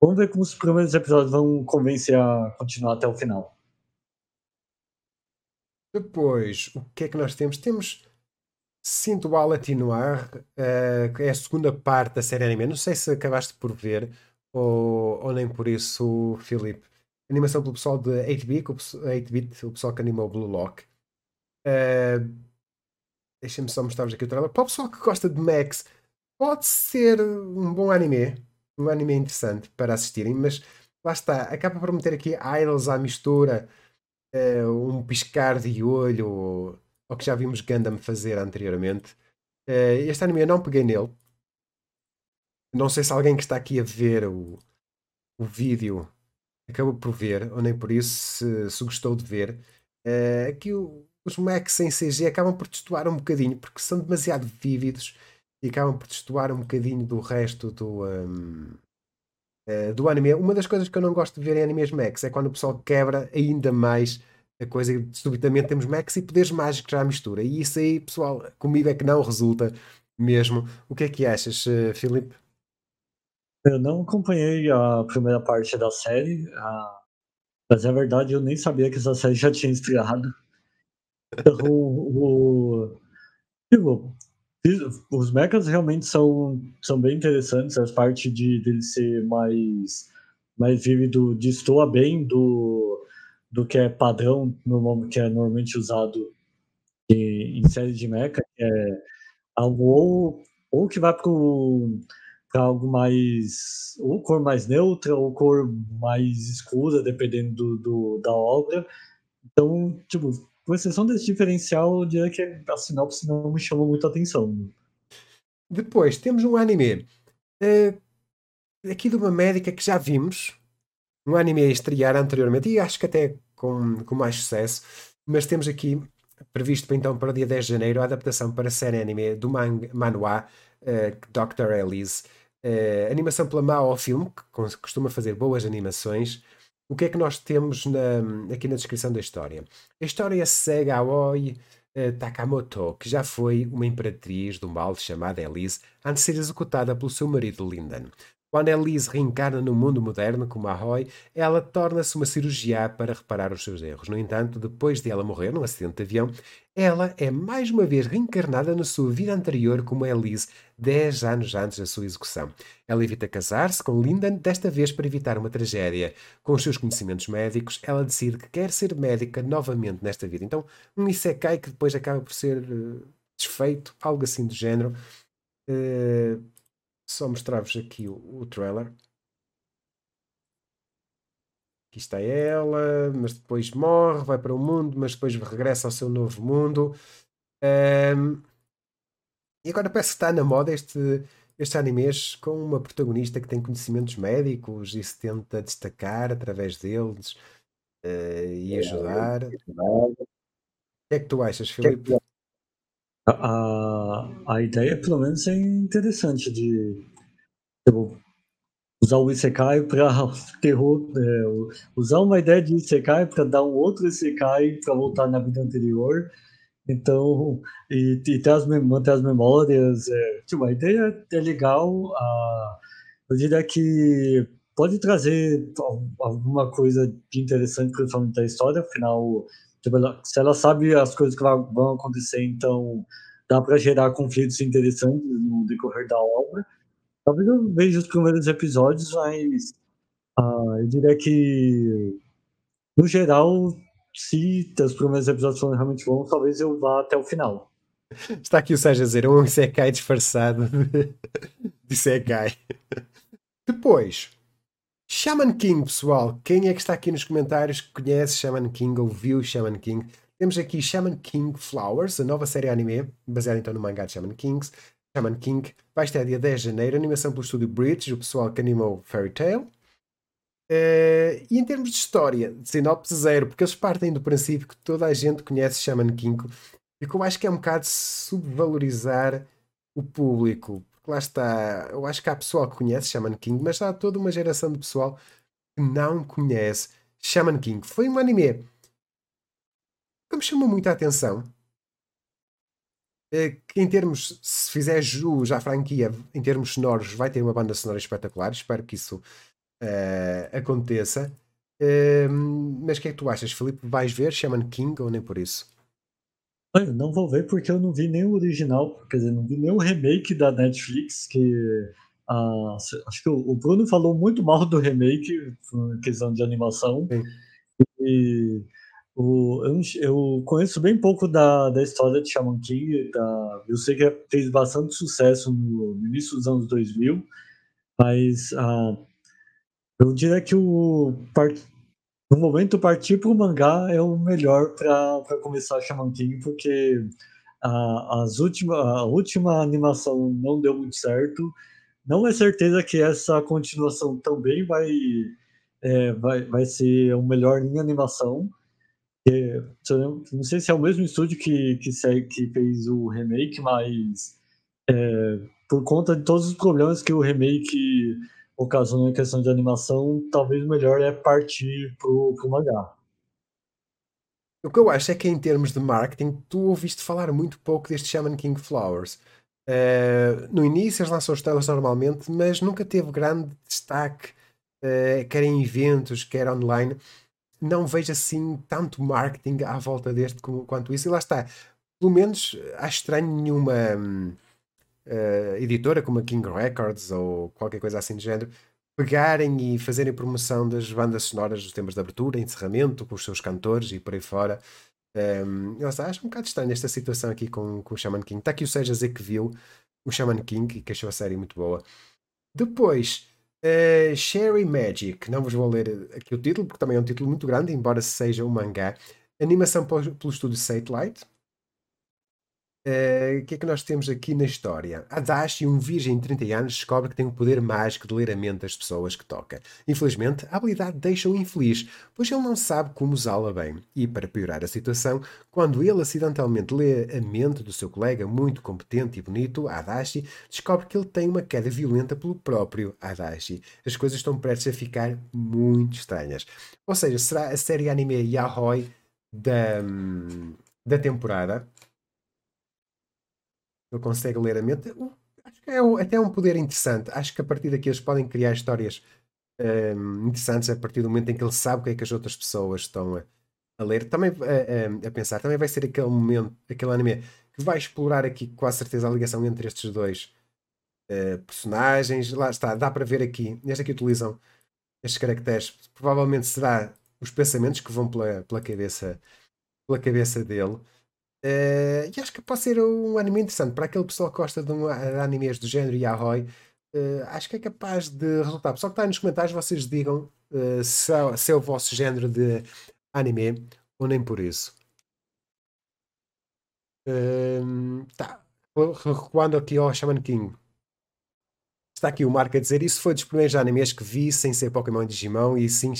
vamos ver como os primeiros episódios vão convencer a continuar até o final. Depois, o que é que nós temos? Temos Sinto Alati Noir, uh, que é a segunda parte da série anime. Não sei se acabaste por ver ou, ou nem por isso, Filipe. Animação pelo pessoal de 8-bit, o, 8-bit, o pessoal que animou Blue Lock. Uh, Deixa-me só mostrar-vos aqui o trailer. Para o pessoal que gosta de Max, pode ser um bom anime. Um anime interessante para assistirem, mas lá está. Acaba por meter aqui idols à mistura, uh, um piscar de olho ao que já vimos Gundam fazer anteriormente. Uh, este anime eu não peguei nele. Não sei se alguém que está aqui a ver o, o vídeo acabou por ver, ou nem por isso, se, se gostou de ver. Uh, aqui o, os Macs em CG acabam por destoar um bocadinho, porque são demasiado vívidos e acabam por destoar um bocadinho do resto do, um, uh, eh, do anime. Uma das coisas que eu não gosto de ver em animes Max é quando o pessoal quebra ainda mais a coisa e subitamente temos Max e poderes mágicos à mistura. E isso aí, pessoal, comigo é que não resulta mesmo. O que é que achas, uh, Filipe? Eu não acompanhei a primeira parte da série, a... mas é verdade, eu nem sabia que essa série já tinha estreado. Então, o, tipo, os mechas realmente são, são bem interessantes, as partes de dele ser mais, mais vívido destoa bem do, do que é padrão, que é normalmente usado em, em séries de mecha, que é algo ou, ou que vai para algo mais ou cor mais neutra ou cor mais escura, dependendo do, do, da obra. Então, tipo, com exceção desse diferencial, eu diria que a sinopse não me chama muito a atenção. Depois temos um anime uh, aqui de uma médica que já vimos, um anime a estrear anteriormente, e acho que até com, com mais sucesso, mas temos aqui previsto então para o dia 10 de janeiro a adaptação para a série anime do man manhwa uh, Dr. Elise. Uh, animação pela Mao Film, que costuma fazer boas animações. O que é que nós temos na, aqui na descrição da história? A história segue a Aoi uh, Takamoto, que já foi uma imperatriz do mal chamada Elise, antes de ser executada pelo seu marido Linden. Quando Elise reencarna no mundo moderno como a Roy, ela torna-se uma cirurgiã para reparar os seus erros. No entanto, depois de ela morrer num acidente de avião, ela é mais uma vez reencarnada na sua vida anterior como Elise, 10 anos antes da sua execução. Ela evita casar-se com Lindan, desta vez para evitar uma tragédia. Com os seus conhecimentos médicos, ela decide que quer ser médica novamente nesta vida. Então, um Isekai que depois acaba por ser uh, desfeito, algo assim do género. Uh, só mostrar-vos aqui o, o trailer. Aqui está ela, mas depois morre, vai para o mundo, mas depois regressa ao seu novo mundo. Um, e agora parece que está na moda este, estes animes com uma protagonista que tem conhecimentos médicos e se tenta destacar através deles uh, e ajudar. O que é que tu achas, Filipe? A, a ideia, pelo menos, é interessante de. Tipo, usar o Isekai para terror, é, usar uma ideia de Isekai para dar um outro Isekai para voltar na vida anterior. Então, e, e ter as, manter as memórias, é, tipo, a ideia é legal. A, eu diria que pode trazer alguma coisa de interessante, principalmente da história, afinal, tipo, ela, se ela sabe as coisas que vão acontecer, então dá para gerar conflitos interessantes no decorrer da obra. Talvez eu veja os primeiros episódios, mas uh, eu diria que, no geral, se os primeiros episódios forem realmente bons, talvez eu vá até o final. Está aqui o Sérgio a dizer, um Isekai disfarçado de Isekai. Depois, Shaman King, pessoal. Quem é que está aqui nos comentários que conhece Shaman King ou viu Shaman King? Temos aqui Shaman King Flowers, a nova série anime, baseada então no mangá de Shaman Kings. Shaman King vai estar dia 10 de janeiro, animação pelo estúdio Bridge, o pessoal que animou Fairy Tail. Uh, e em termos de história, sinopse zero, porque eles partem do princípio que toda a gente conhece Shaman King, e que eu acho que é um bocado subvalorizar o público. Lá está, eu acho que há pessoal que conhece Shaman King, mas há toda uma geração de pessoal que não conhece Shaman King. Foi um anime que me chamou muita atenção. Uh, que em termos, se fizer jus à franquia, em termos sonoros, vai ter uma banda sonora espetacular. Espero que isso uh, aconteça. Uh, mas o que é que tu achas, Felipe? Vais ver Shaman King ou nem por isso? Eu não vou ver porque eu não vi nem o original, quer dizer, não vi nem o remake da Netflix, que uh, acho que o, Bruno falou muito mal do remake, questão de animação. Sim. E o, eu, eu, conheço bem pouco da, da história de Shaman King, da, eu sei que fez bastante sucesso no, no início dos anos 2000, mas uh, eu diria que o no momento partir para o mangá é o melhor para começar Shaman King, porque a, as última, a última animação não deu muito certo. Não é certeza que essa continuação também vai, é, vai, vai ser o melhor em animação. É, não sei se é o mesmo estúdio que, que, que fez o remake, mas é, por conta de todos os problemas que o remake ocasionou em questão de animação, talvez melhor é partir pro, pro mangá. O que eu acho é que em termos de marketing, tu ouviste falar muito pouco deste Shaman King Flowers. Uh, no início eles lançam os trailers normalmente, mas nunca teve grande destaque, uh, quer em eventos, quer online. Não vejo assim tanto marketing à volta deste como, quanto isso. E lá está. Pelo menos acho estranho nenhuma. Hum, uh, editora como a King Records ou qualquer coisa assim do género pegarem e fazerem promoção das bandas sonoras dos temas de abertura, encerramento, com os seus cantores e por aí fora. Um, ehm, acho um bocado estranho esta situação aqui com, com o Shaman King. Está aqui o Seja dizer que viu o Shaman King e que achou a série muito boa. Depois, uh, Sherry Magic. Não vos vou ler aqui o título, porque também é um título muito grande, embora seja um mangá. Animação pelo estúdio Satellite. Eh, o que é que nós temos aqui na história? Adachi, um virgem de 30 anos, descobre que tem o poder mágico de ler a mente das pessoas que toca. Infelizmente, a habilidade deixa-o infeliz, pois ele não sabe como usá-la bem. E, para piorar a situação, quando ele acidentalmente lê a mente do seu colega muito competente e bonito, Adachi, descobre que ele tem uma queda violenta pelo próprio Adachi. As coisas estão prestes a ficar muito estranhas. Ou seja, será a série anime Yahoi da, hum, da temporada ele consegue ler a mente. Acho que é até um poder interessante. Acho que a partir daqui eles podem criar histórias um, interessantes a partir do momento em que ele sabe o que é que as outras pessoas estão a, a ler. Também a, a, a, pensar, também vai ser aquele momento, aquele anime que vai explorar aqui com a certeza a ligação entre estes dois uh, personagens. Lá está, dá para ver aqui, neste aqui utilizam estes caracteres. Provavelmente será os pensamentos que vão pela, pela cabeça pela cabeça dele. Uh, e acho que pode ser um anime interessante para aquele pessoal que gosta de, um, de animes do género Yahoi. Uh, acho que é capaz de resultar. Pessoal que está aí nos comentários, vocês digam uh, se, é, se, é, o vosso género de anime ou nem por isso. Uh, tá. Recuando aqui ao Shaman King. Está aqui o Marco a dizer: Isso foi dos primeiros animes que vi sem ser Pokémon e Digimon e sim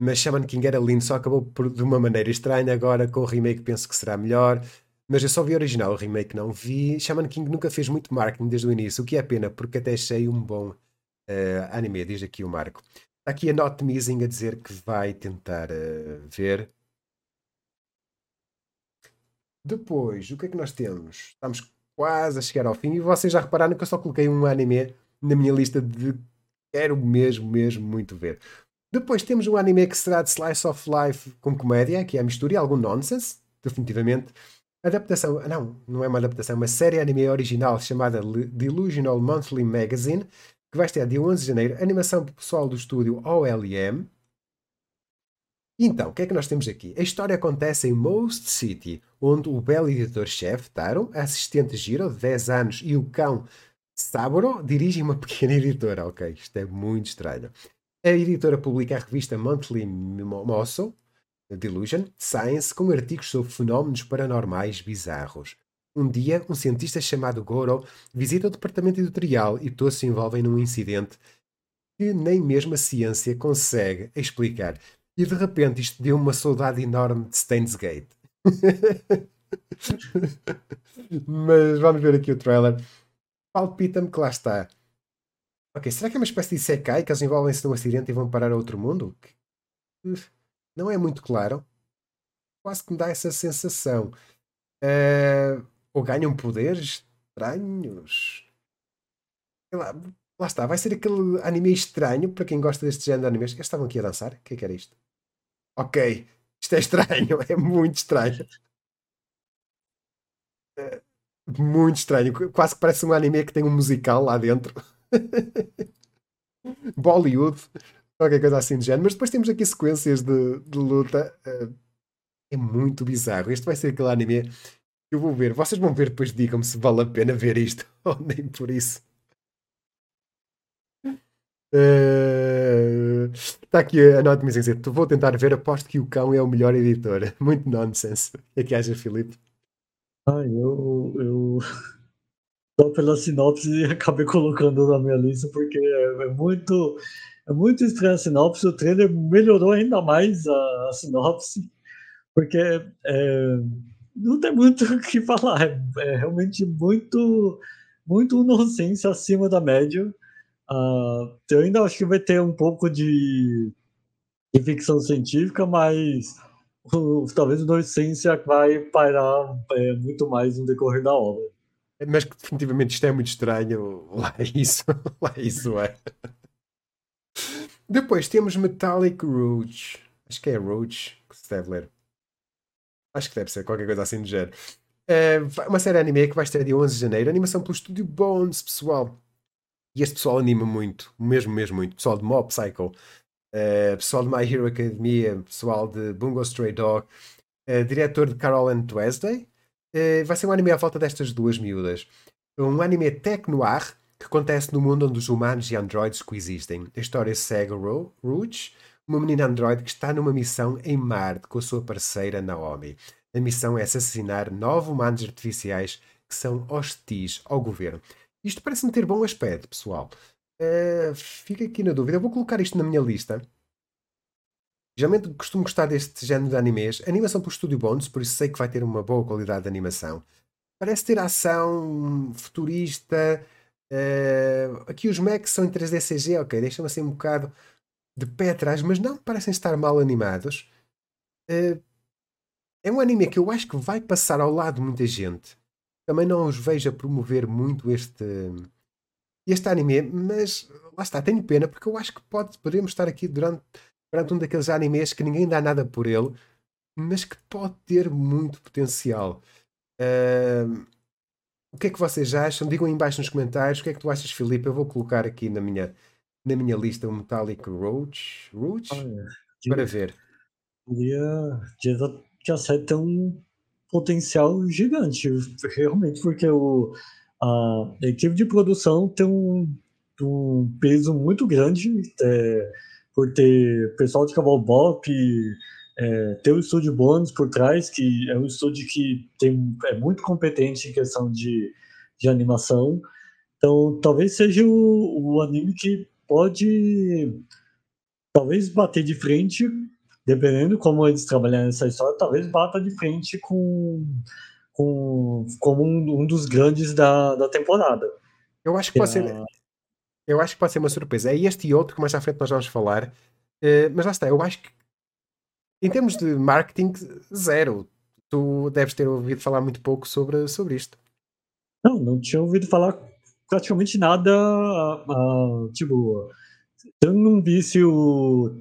mas Shaman King era lindo, só acabou por, de uma maneira estranha. Agora com o remake penso que será melhor. Mas eu só vi o original, o remake não vi. Shaman King nunca fez muito marketing desde o início, o que é pena, porque até achei um bom uh, anime, diz aqui o Marco. Está aqui a Not Missing a dizer que vai tentar uh, ver. Depois, o que é que nós temos? Estamos quase a chegar ao fim e vocês já repararam que eu só coloquei um anime na minha lista de quero mesmo, mesmo muito ver. Depois temos um anime que será de Slice of Life com comédia, que é a mistura e algum nonsense, definitivamente. Adaptação, não, não é uma adaptação, é uma série anime original chamada Delusional Monthly Magazine, que vai estar dia 11 de janeiro, animação pessoal do estúdio OLM. Então, o que é que nós temos aqui? A história acontece em Most City, onde o belo editor-chefe, Taro, a assistente Giro, de 10 anos, e o cão Saburo dirigem uma pequena editora. Ok, isto é muito estranho. A editora publica a revista Monthly Mosso, Delusion, Science, com artigos sobre fenómenos paranormais bizarros. Um dia, um cientista chamado Goro visita o departamento editorial e todos se envolvem num incidente que nem mesmo a ciência consegue explicar. E de repente isto deu uma saudade enorme de Stains Gate. Mas vamos ver aqui o trailer. Palpita-me que lá está Ok, será que é uma espécie de Isekai que eles envolvem-se num acidente e vão parar a outro mundo? Não é muito claro. Quase que me dá essa sensação. Uh, ou ganham poderes estranhos. Lá, lá, está, vai ser aquele anime estranho para quem gosta deste género de animes. Eles estavam aqui a dançar? O que é que era isto? Ok, isto é estranho, é muito estranho. Uh, muito estranho, quase que parece um anime que tem um musical lá dentro. Bollywood, qualquer coisa assim de género. Mas depois temos aqui sequências de, de luta. Uh, é muito bizarro. Este vai ser aquele anime que eu vou ver. Vocês vão ver depois, digam-me se vale a pena ver isto ou nem por isso. Uh, está aqui a nota me dizer: vou tentar ver, aposto que o cão é o melhor editor. Muito nonsense. O que é que Filipe? Ah, eu, eu só pela sinopse e acabei colocando na minha lista, porque é, muito é muito estranha a sinopse. O trailer melhorou ainda mais a, a sinopse, porque é, não tem muito o que falar. É, é, realmente muito, muito inocência acima da média. Uh, eu ainda acho que vai ter um pouco de, de ficção científica, mas o, talvez o inocência vai parar é, muito mais no decorrer da obra. Mas que definitivamente isto é muito estranho. Lá é isso, lá é isso é. Depois temos Metallic Rouge. Acho que é Rouge que se deve ler. Acho que deve ser qualquer coisa assim do género. É uma série anime que vai estar dia 11 de janeiro. Animação pelo estúdio Bones, pessoal. E este pessoal anima muito. Mesmo, mesmo muito. Pessoal de Mob Psycho. Uh, pessoal de My Hero Academia. Pessoal de Bungo Stray Dog. Uh, diretor de Carol and Wednesday. Uh, vai ser um anime à volta destas duas miúdas. Um anime tech-noir que acontece no mundo onde os humanos e androides coexistem. A história segue Ro Rouge, uma menina androide que está numa missão em Marte com a sua parceira Naomi. A missão é assassinar nove humanos artificiais que são hostis ao governo. Isto parece-me ter bom aspecto, pessoal. Uh, fica aqui na dúvida. Eu vou colocar isto na minha lista Geralmente costumo gostar deste género de animes. Animação por Studio Bones, por isso sei que vai ter uma boa qualidade de animação. Parece ter ação futurista. Uh, aqui os mechs são em 3D CG, ok, deixa-me assim um bocado de pé atrás, mas não parecem estar mal animados. Uh, é um anime que eu acho que vai passar ao lado de muita gente. Também não os vejo a promover muito este, este anime, mas lá está, tenho pena porque eu acho que pode, podemos estar aqui durante perante um daqueles animes que ninguém dá nada por ele, mas que pode ter muito potencial. Uh, o que é que vocês acham? Digam aí embaixo nos comentários. O que é que tu achas, Filipe? Eu vou colocar aqui na minha, na minha lista o Metallic Roach, Roach para ver. Podia, já tem um potencial gigante, realmente, porque o, a equipe de produção tem um, um peso muito grande. É, por ter pessoal de Bop, é, ter o estúdio Bones por trás, que é um estúdio que tem, é muito competente em questão de, de animação. Então, talvez seja o, o anime que pode talvez bater de frente, dependendo como eles trabalharem nessa história, talvez bata de frente com, com como um, um dos grandes da, da temporada. Eu acho que pode ser. Eu acho que pode ser uma surpresa. É este e outro que mais à frente nós vamos falar. Uh, mas lá está, eu acho que em termos de marketing, zero. Tu deves ter ouvido falar muito pouco sobre, sobre isto. Não, não tinha ouvido falar praticamente nada. Uh, tipo, eu não visse o,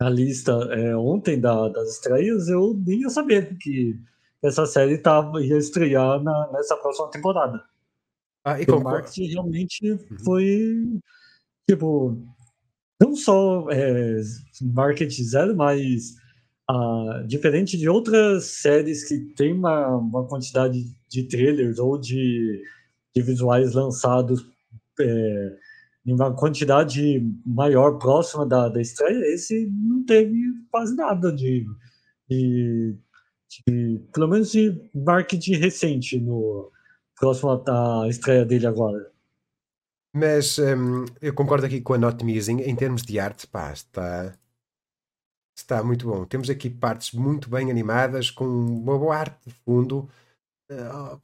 a lista é, ontem da, das estreias, eu nem ia saber que essa série tava, ia estrear na, nessa próxima temporada. Ah, e o marketing realmente uhum. foi tipo não só é, marketing zero, mas ah, diferente de outras séries que tem uma, uma quantidade de trailers ou de, de visuais lançados é, em uma quantidade maior, próxima da, da estreia, esse não teve quase nada de, de, de pelo menos de marketing recente no próximo à estreia dele agora. Mas um, eu concordo aqui com a Not Musing, em termos de arte, pá, está, está muito bom. Temos aqui partes muito bem animadas, com uma boa arte de fundo. Uh,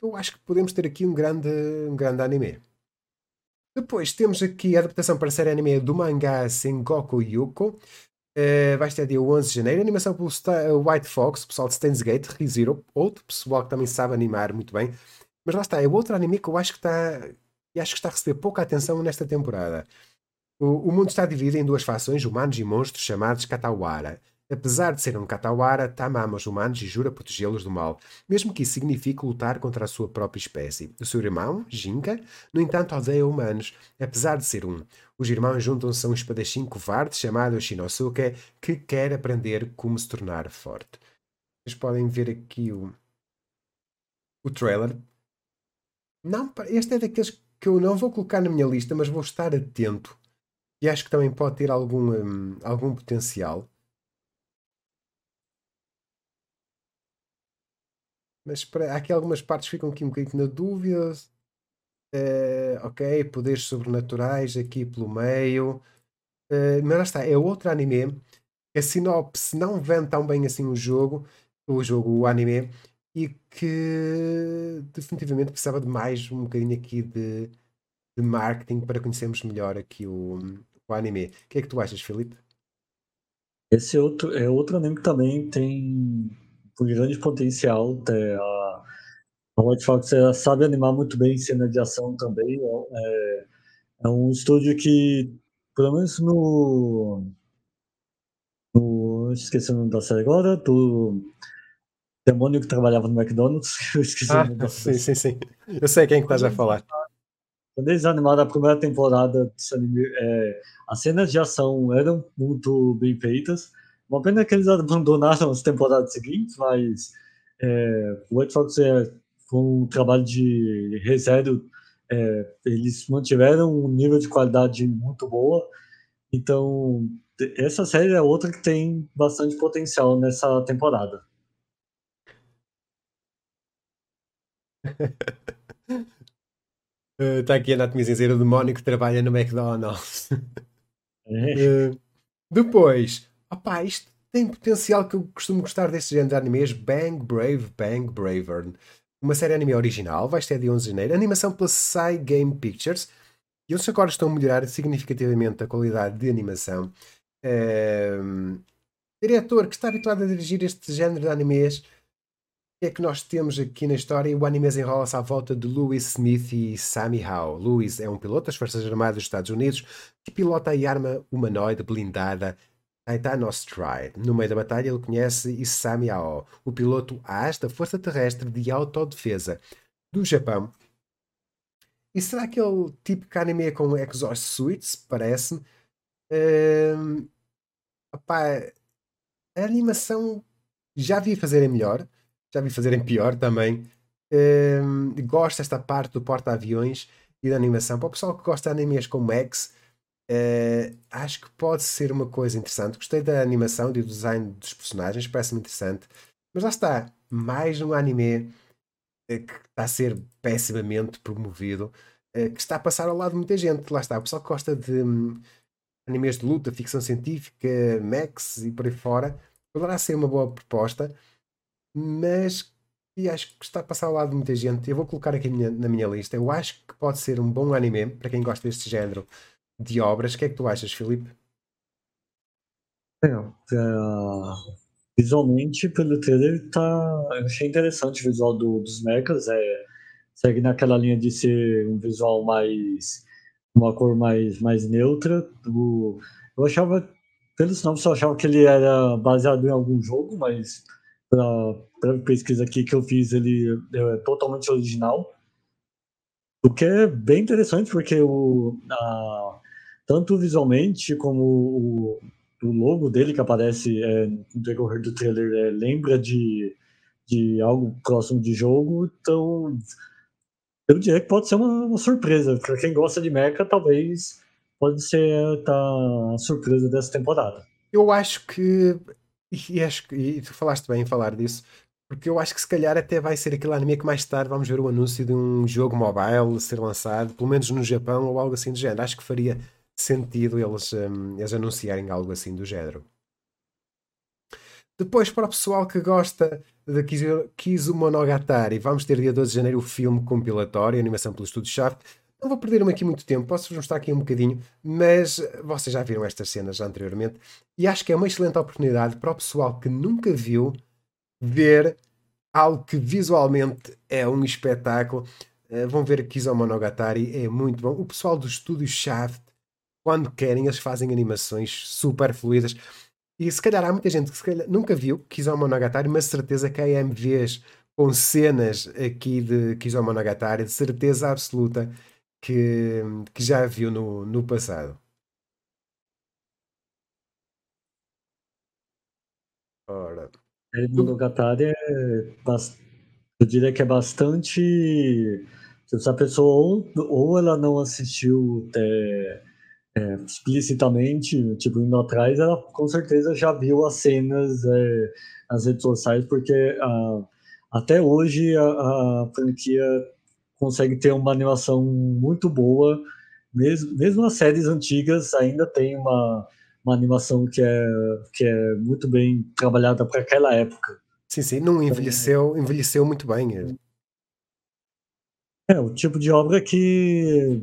eu acho que podemos ter aqui um grande, um grande anime. Depois temos aqui a adaptação para a série anime do mangá Sengoku Yuko. Uh, vai estar dia 11 de janeiro. Animação pelo White Fox, pessoal de Stains Gate, ReZero, outro pessoal que também sabe animar muito bem. Mas lá está, é outro anime que eu acho que está, acho que está a receber pouca atenção nesta temporada. O, o mundo está dividido em duas fações, humanos e monstros, chamados Katawara. Apesar de ser um Katawara, Tama ama os humanos e jura protegê-los do mal, mesmo que isso signifique lutar contra a sua própria espécie. O seu irmão, Jinka, no entanto odeia humanos, apesar de ser um. Os irmãos juntam-se a um espadachim covarde chamado Shinosuke, que quer aprender como se tornar forte. Vocês podem ver aqui o, o trailer. Não, este é daqueles que eu não vou colocar na minha lista, mas vou estar atento. E acho que também pode ter algum, um, algum potencial. Mas para, aqui algumas partes ficam aqui um bocadinho na dúvida. Uh, ok, poderes sobrenaturais aqui pelo meio. Uh, mas lá está, é outro anime. A sinopse não vende tão bem assim o jogo, o jogo, o anime, e que definitivamente precisava de mais um bocadinho aqui de, de marketing para conhecermos melhor aqui o, o anime. O que é que tu achas, Filipe? Esse é outro, é outro anime que também tem com grande potencial. A, a White Fox sabe animar muito bem cena de ação também. É, é um estúdio que, pelo menos no. no esqueci o nome da série agora, do demônio que trabalhava no McDonald's. Eu esqueci ah, o nome da sim, sim, sim. Eu sei quem que estás a falar. Quando eles animaram a primeira temporada anime, é, as cenas de ação eram muito bem feitas. Uma pena que eles abandonaram as temporadas seguintes, mas é, o White Fox é, foi um trabalho de reserva. É, eles mantiveram um nível de qualidade muito boa. Então, essa série é outra que tem bastante potencial nessa temporada. Está uh, aqui a Anatomia Cinzeira, o demónio que trabalha no McDonald's. É. Uh, depois, opá, isto tem potencial que eu costumo gostar deste género de animes. Bang Brave, Bang Braver. Uma série anime original, vai ser dia 11 de janeiro. Animação pela Sai Game Pictures. E eles agora estão a melhorar significativamente a qualidade de animação. Uh, diretor que está habituado a dirigir este género de animes. Que é que nós temos aqui na história? O anime enrola-se à volta de Louis Smith e Sammy Howe. Louis é um piloto das Forças Armadas dos Estados Unidos que pilota a arma humanoide blindada Aitano Stride. No meio da batalha, ele conhece Isami Ao, o piloto AS da Força Terrestre de Autodefesa do Japão. E será aquele típico anime com exhaust suits? Parece-me. Uh, a animação já vi fazerem melhor, já vi fazerem pior também. Uh, gosto desta parte do porta-aviões e da animação. Para o pessoal que gosta de animes como X, Uh, acho que pode ser uma coisa interessante. Gostei da animação e do design dos personagens, parece-me interessante. Mas lá está, mais um anime uh, que está a ser pessimamente promovido, uh, que está a passar ao lado de muita gente. Lá está, o pessoal que gosta de um, animes de luta, ficção científica, Max e por aí fora, poderá ser uma boa proposta, mas e acho que está a passar ao lado de muita gente. Eu vou colocar aqui na minha lista. Eu acho que pode ser um bom anime para quem gosta deste género de obras. O que é que tu achas, Filipe? É, visualmente, pelo trailer, tá, eu achei interessante o visual do, dos mechas. É, segue naquela linha de ser um visual mais. uma cor mais, mais neutra. O, eu achava, pelo sinal, eu achava que ele era baseado em algum jogo, mas para pesquisa aqui que eu fiz, ele é totalmente original. O que é bem interessante, porque o, a, tanto visualmente como o, o logo dele que aparece é, no decorrer do trailer é, lembra de, de algo próximo de jogo, então eu diria que pode ser uma, uma surpresa. Para quem gosta de mecha, talvez pode ser tá, a surpresa dessa temporada. Eu acho que e, acho que, e tu falaste bem em falar disso, porque eu acho que se calhar até vai ser aquele anime que mais tarde vamos ver o anúncio de um jogo mobile ser lançado, pelo menos no Japão ou algo assim do género. Acho que faria sentido eles, um, eles anunciarem algo assim do género. Depois, para o pessoal que gosta de Kizumonogatari, vamos ter dia 12 de janeiro o filme compilatório, animação pelo Estúdio Shaft. Não vou perder-me aqui muito tempo, posso-vos mostrar aqui um bocadinho, mas vocês já viram estas cenas anteriormente e acho que é uma excelente oportunidade para o pessoal que nunca viu ver algo que visualmente é um espetáculo. Uh, vão ver aqui Monogatari, é muito bom. O pessoal do estúdio Shaft, quando querem, eles fazem animações super fluidas. E se calhar há muita gente que calhar, nunca viu Monogatari, mas certeza que há MVs com cenas aqui de Monogatari, de certeza absoluta que, que já viu no, no passado. Ora. Monogatari é, eu diria que é bastante. Se a pessoa ou, ou ela não assistiu é, é, explicitamente, tipo, indo atrás, ela com certeza já viu as cenas é, nas redes sociais, porque a, até hoje a, a franquia consegue ter uma animação muito boa. Mesmo, mesmo as séries antigas ainda tem uma, uma animação que é, que é muito bem trabalhada para aquela época. Sim, sim, não envelheceu, envelheceu muito bem. É, o tipo de obra que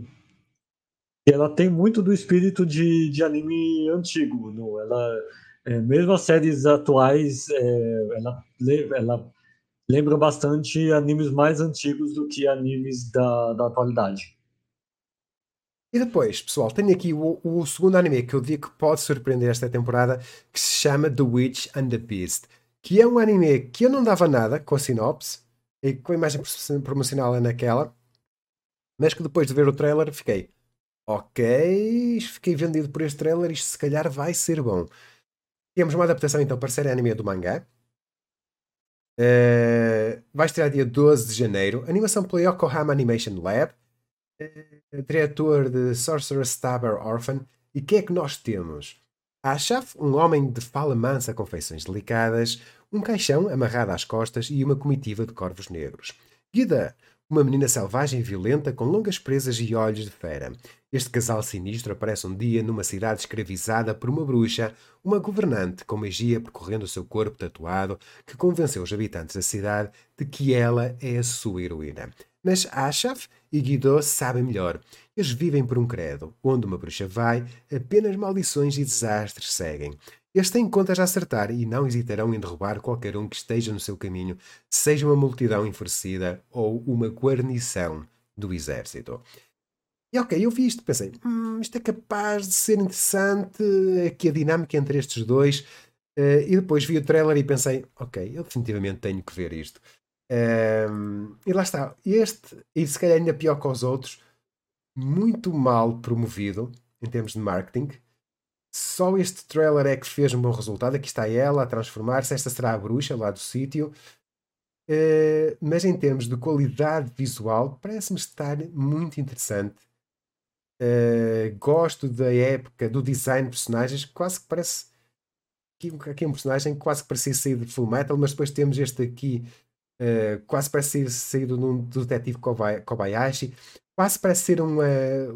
ela tem muito do espírito de, de anime antigo. Não? Ela, é, mesmo as séries atuais, é, ela, ela lembram bastante animes mais antigos do que animes da, da atualidade. E depois, pessoal, tenho aqui o, o, segundo anime que eu digo que pode surpreender esta temporada, que se chama The Witch and the Beast, que é um anime que eu não dava nada com a sinopse, e com a imagem promocional é naquela, mas que depois de ver o trailer fiquei, ok, fiquei vendido por este trailer, isto se calhar vai ser bom. Temos uma adaptação então para série anime do mangá, Uh, vai estrear dia 12 de janeiro. Animação pela Yokohama Animation Lab. Uh, diretor de Sorcerer's Stabber Orphan. E o que é que nós temos? Ashaf, um homem de fala mansa com feições delicadas, um caixão amarrado às costas e uma comitiva de corvos negros. Gida, uma menina selvagem e violenta com longas presas e olhos de fera. Este casal sinistro aparece um dia numa cidade escravizada por uma bruxa, uma governante com magia percorrendo o seu corpo tatuado, que convenceu os habitantes da cidade de que ela é a sua heroína. Mas Ashaf e Guido sabem melhor. Eles vivem por um credo. Onde uma bruxa vai, apenas maldições e desastres seguem. Eles têm contas a acertar e não hesitarão em derrubar qualquer um que esteja no seu caminho, seja uma multidão enfurecida ou uma guarnição do exército. E ok, eu vi isto pensei, hum, isto é capaz de ser interessante, aqui a dinâmica entre estes dois. Uh, e depois vi o trailer e pensei, ok, eu definitivamente tenho que ver isto. Um, e lá está, este, e se calhar ainda pior que os outros, muito mal promovido em termos de marketing. Só este trailer é que fez um bom resultado. Aqui está ela a transformar-se. Esta será a bruxa lá do sítio. Uh, mas em termos de qualidade visual, parece-me estar muito interessante. Uh, gosto da época, do design de personagens. Quase que parece. Aqui, aqui um personagem que quase que parecia sair de Full Metal, mas depois temos este aqui. Uh, quase parece saído num do detetive Kobayashi. Quase parece ser um,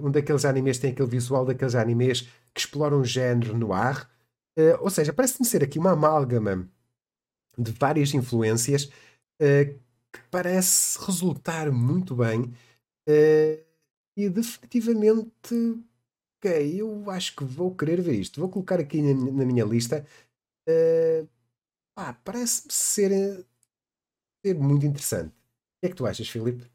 um daqueles animes que tem aquele visual daqueles animes que exploram o género no ar. Uh, ou seja, parece-me ser aqui uma amálgama de várias influências uh, que parece resultar muito bem. Uh, e definitivamente, ok, eu acho que vou querer ver isto. Vou colocar aqui na, na minha lista. Uh, parece-me ser, ser muito interessante. O que é que tu achas, Filipe?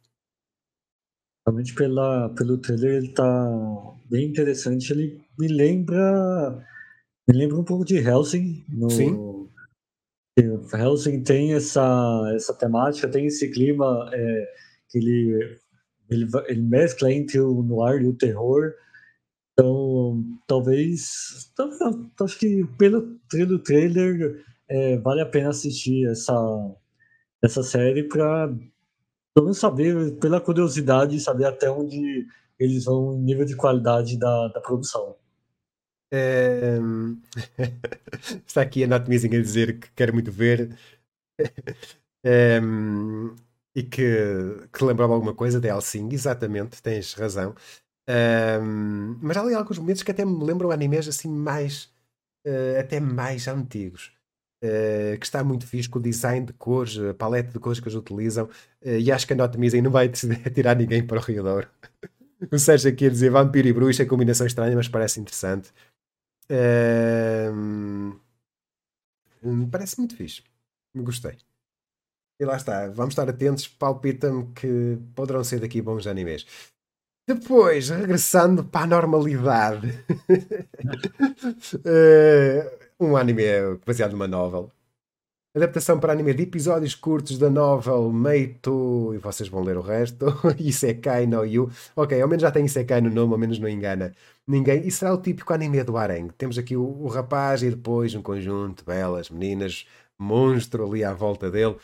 Realmente pela, pelo trailer ele tá bem interessante. Ele me lembra. Me lembra um pouco de Helsing. No, Sim. Helsing tem essa, essa temática, tem esse clima é, que ele, ele, ele mescla entre o noir e o terror. Então, talvez. Acho que pelo, pelo trailer é, vale a pena assistir essa, essa série para pelo menos saber, pela curiosidade, saber até onde eles vão em nível de qualidade da, da produção. É... Está aqui a Natomizing a dizer que quer muito ver é... e que, que lembrava alguma coisa de Helsing, exatamente, tens razão. É... Mas há ali alguns momentos que até me lembram animes assim mais uh, até mais antigos. Uh, que está muito fixe com o design de cores, a paleta de cores que eles utilizam, uh, e acho que a Notemizem não vai tirar ninguém para o Riador. o Sérgio aqui a dizer vampiro e bruxa, combinação estranha, mas parece interessante. Uh, parece muito fixe. Gostei. E lá está, vamos estar atentos, palpita-me que poderão ser daqui bons animes. Depois, regressando para a normalidade. uh, um anime baseado numa novel. Adaptação para anime de episódios curtos da novel Meito, e vocês vão ler o resto, Isekai no Yu. Ok, ao menos já tem Isekai no nome, ao menos não engana ninguém. E será o típico anime do harem. Temos aqui o, o rapaz e depois um conjunto, belas meninas, monstro ali à volta dele.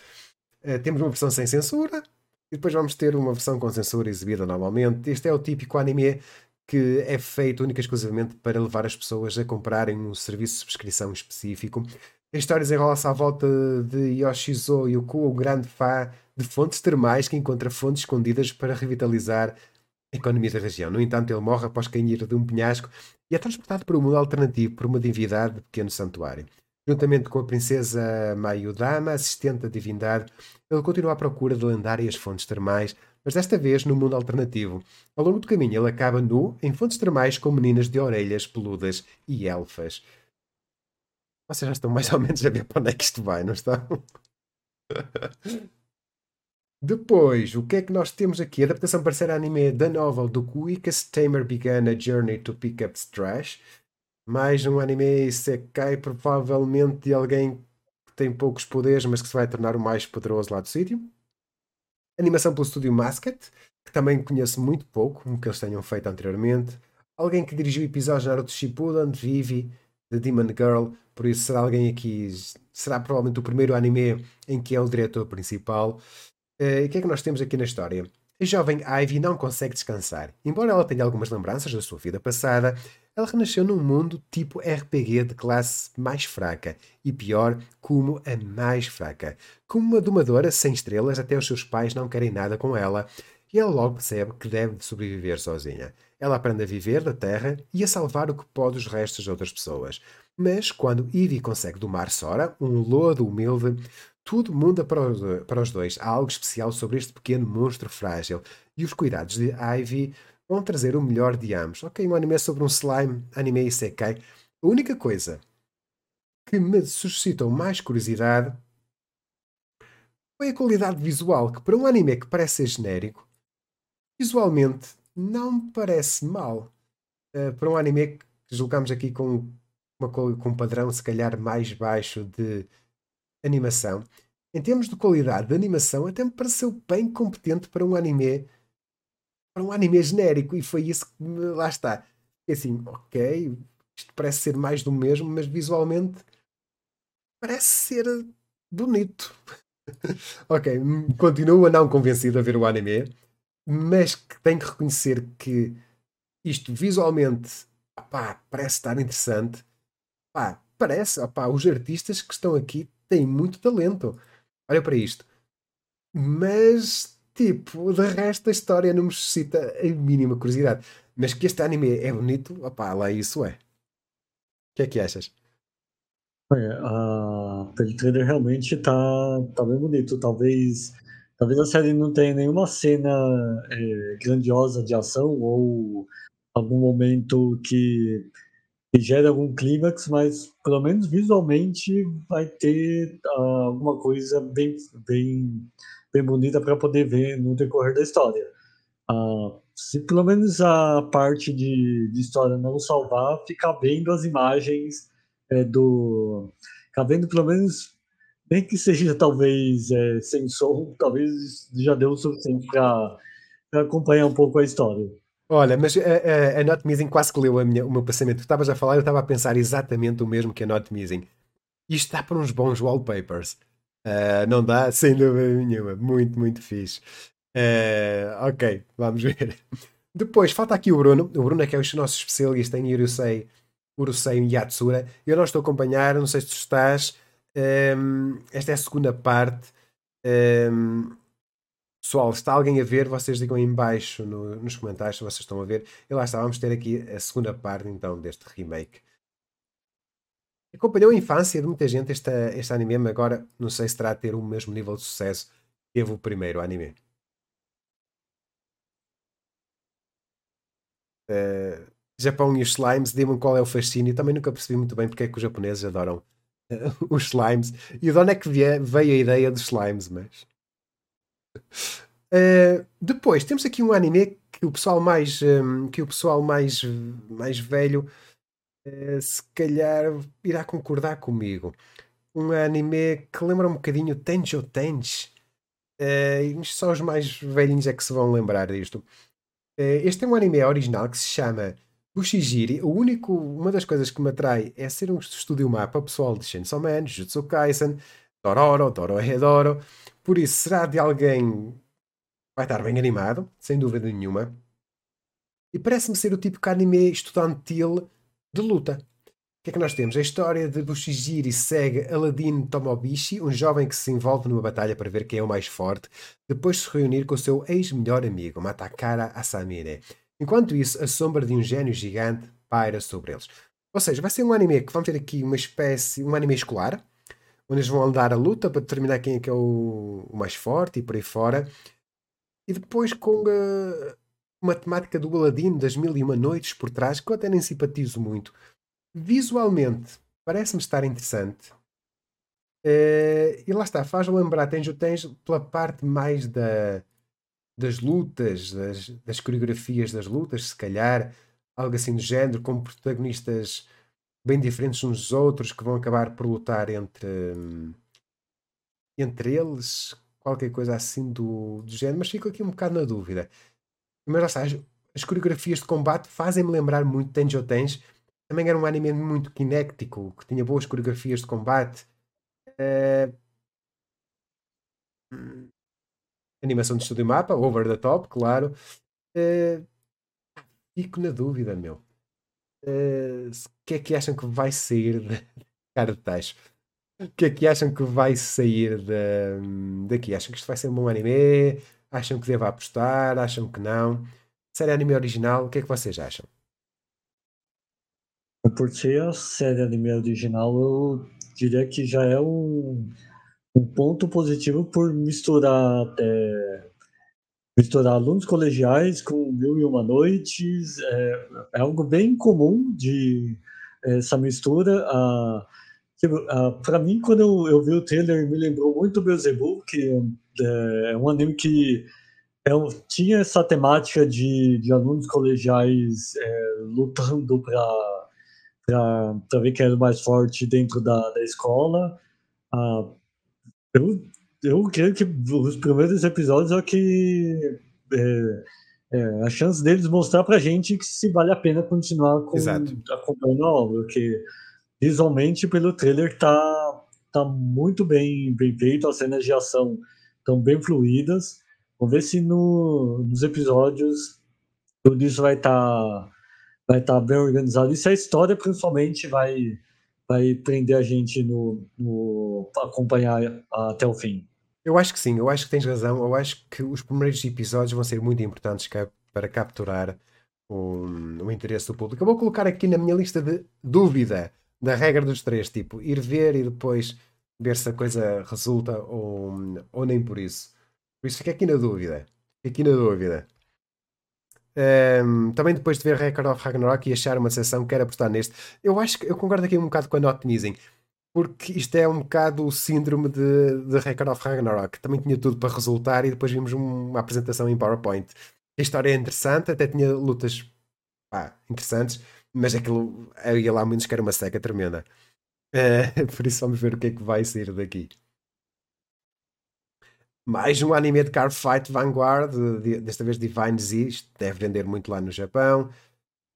Uh, temos uma versão sem censura, e depois vamos ter uma versão com censura exibida normalmente. Este é o típico anime que é feito única e exclusivamente para levar as pessoas a comprarem um serviço de subscrição específico. A história desenrola-se à volta de Yoshizo Yuku, um grande fã de fontes termais que encontra fontes escondidas para revitalizar a economia da região. No entanto, ele morre após cair de um penhasco e é transportado para um mundo alternativo por uma divindade de pequeno santuário. Juntamente com a princesa Mayudama, assistente da divindade, ele continua à procura de lendárias fontes termais mas desta vez no mundo alternativo. Ao longo do caminho, ele acaba nu em fontes termais com meninas de orelhas peludas e elfas. Vocês já estão mais ou menos a ver para onde é que isto vai, não estão? Depois, o que é que nós temos aqui? Adaptação para ser anime da novel do Quickest Tamer Began a Journey to Pick Up Trash. Mais um anime Sekai, provavelmente de alguém que tem poucos poderes, mas que se vai tornar o mais poderoso lá do sítio. Animação pelo estúdio Masket, que também conheço muito pouco, como que eles tenham feito anteriormente. Alguém que dirigiu episódios de Naruto Shippuden, Vivi, The Demon Girl, por isso será alguém aqui, será provavelmente o primeiro anime em que é o diretor principal. Uh, o que é que nós temos aqui na história? A jovem Ivy não consegue descansar. Embora ela tenha algumas lembranças da sua vida passada, ela renasceu num mundo tipo RPG de classe mais fraca e pior, como a mais fraca. Como uma domadora sem estrelas, até os seus pais não querem nada com ela e ela logo percebe que deve sobreviver sozinha. Ela aprende a viver da terra e a salvar o que pode os restos de outras pessoas. Mas quando Ivy consegue domar Sora, um lodo humilde, tudo muda para os, para os dois. Há algo especial sobre este pequeno monstro frágil e os cuidados de Ivy vão trazer o melhor de ambos. Ok, um anime sobre um slime, anime e sekai. A única coisa que me suscitou mais curiosidade foi a qualidade visual, que para um anime que parece ser genérico, visualmente não me parece mal. Uh, para um anime que julgamos aqui com, uma, com um padrão se calhar mais baixo de animação, em termos de qualidade de animação, até me pareceu bem competente para um anime para um anime genérico e foi isso que me, lá está. E assim, ok, isto parece ser mais do mesmo, mas visualmente parece ser bonito. ok, continuo a não convencido a ver o anime, mas tenho que reconhecer que isto visualmente opá, parece estar interessante. Opá, parece, opá, os artistas que estão aqui têm muito talento. Olha para isto. Mas Tipo, de resto a história não me suscita a mínima curiosidade. Mas que este anime é bonito, opá, lá isso é. O que é que achas? É, a trailer realmente tá, tá bem bonito. Talvez, Talvez a série não tenha nenhuma cena é, grandiosa de ação ou algum momento que, que gere algum clímax, mas pelo menos visualmente vai ter uh, alguma coisa bem, bem, bem bonita para poder ver no decorrer da história. Uh, se pelo menos a parte de, de história não salvar, ficar vendo as imagens é, do. Ficar vendo pelo menos nem que seja talvez é, sem som, talvez já deu o suficiente para acompanhar um pouco a história. Olha, mas a, a, a Not Missing quase que leu minha, o meu pensamento. Tu estavas a falar, eu estava a pensar exatamente o mesmo que a Not Missing. Isto está para uns bons wallpapers. Uh, não dá? Sem dúvida nenhuma. Muito, muito fixe. Uh, ok, vamos ver. Depois, falta aqui o Bruno. O Bruno é que é o nosso especialista em Urusei, Urusei Yatsura. Eu não estou a acompanhar, não sei se tu estás. Um, esta é a segunda parte. Um, pessoal, está alguém a ver? Vocês digam aí embaixo no, nos comentários se vocês estão a ver. E lá está, vamos ter aqui a segunda parte então deste remake. Acompanhou a infância de muita gente este, este anime, mas agora não sei se terá a ter o mesmo nível de sucesso que teve o primeiro anime. Uh, Japão e os slimes, digam qual é o fascínio. Também nunca percebi muito bem porque é que os japoneses adoram os slimes. E de onde é que veio a ideia dos slimes, mas. Uh, depois temos aqui um anime que o pessoal mais um, que o pessoal mais, mais velho uh, se calhar irá concordar comigo. Um anime que lembra um bocadinho Tenjo Tenji. Uh, só os mais velhinhos é que se vão lembrar disto. Uh, este é um anime original que se chama Bushigiri, o único, uma das coisas que me atrai é ser um estúdio mapa pessoal de Chainsaw Man, Jujutsu Kaisen, Dororo, Dorohedoro. Por isso, será de alguém vai estar bem animado, sem dúvida nenhuma. E parece-me ser o típico anime estudantil de luta. O que é que nós temos? A história de Bushigiri segue Aladdin Tomobishi, um jovem que se envolve numa batalha para ver quem é o mais forte, depois de se reunir com o seu ex-melhor amigo, Matakara Asamine. Enquanto isso, a sombra de um gênio gigante paira sobre eles. Ou seja, vai ser um anime que vamos ter aqui uma espécie, um anime escolar, onde eles vão andar a luta para determinar quem é que é o, o mais forte e por aí fora. E depois com a, uma temática do Aladdin das Mil e Uma Noites por trás, que eu até nem simpatizo muito. Visualmente, parece-me estar interessante. Uh, e lá está, faz lembrar Tenjo Tenjo pela parte mais da, das lutas, das, das coreografias das lutas, se calhar, algo assim do género, com protagonistas bem diferentes uns dos outros que vão acabar por lutar entre, entre eles, qualquer coisa assim do, do género, mas fico aqui um bocado na dúvida. Mas lá está, as, as coreografias de combate fazem-me lembrar muito Tenjo Tens. Também era um anime muito kinético, que tinha boas coreografias de combate. Uh, animação de estúdio mapa, over the top, claro. Uh, fico na dúvida, meu. Uh, o que é que acham que vai sair de cara de tacho? O que é que acham que vai sair de, daqui? Acham que isto vai ser um bom anime? Acham que devo apostar? Acham que não? Série anime original, o que é que vocês acham? Por ser a série anime original, eu diria que já é um, um ponto positivo por misturar até misturar alunos colegiais com mil e uma noites é, é algo bem comum de essa mistura. A, para mim quando eu, eu, vi o trailer me lembrou muito Beelzebub que é, é um anime que é, tinha essa temática de, de alunos colegiais é, lutando para ver quem era mais forte dentro da, da escola. A, eu, eu creio que os primeiros episódios é o que. É, é, a chance deles mostrar pra gente que se vale a pena continuar com, acompanhando a obra, porque visualmente pelo trailer tá, tá muito bem, bem feito, as cenas de ação estão bem fluídas. Vamos ver se no, nos episódios tudo isso vai estar tá, vai tá bem organizado. E se a história principalmente vai vai prender a gente no, no acompanhar até o fim. Eu acho que sim, eu acho que tens razão. Eu acho que os primeiros episódios vão ser muito importantes para capturar o, o interesse do público. Eu vou colocar aqui na minha lista de dúvida da regra dos três, tipo, ir ver e depois ver se a coisa resulta ou, ou nem por isso. Por isso fica aqui na dúvida. Fica aqui na dúvida. Um, também depois de ver Record of Ragnarok e achar uma sensação, quero apostar neste. Eu acho que eu concordo aqui um bocado com a Not Nizing, porque isto é um bocado o síndrome de, de Record of Ragnarok. Também tinha tudo para resultar e depois vimos uma apresentação em PowerPoint. A história é interessante, até tinha lutas pá, interessantes, mas aquilo ia lá menos que era uma seca tremenda. Uh, por isso vamos ver o que é que vai sair daqui. Mais um anime de Car Fight Vanguard, de, desta vez Divine Z, isto deve vender muito lá no Japão.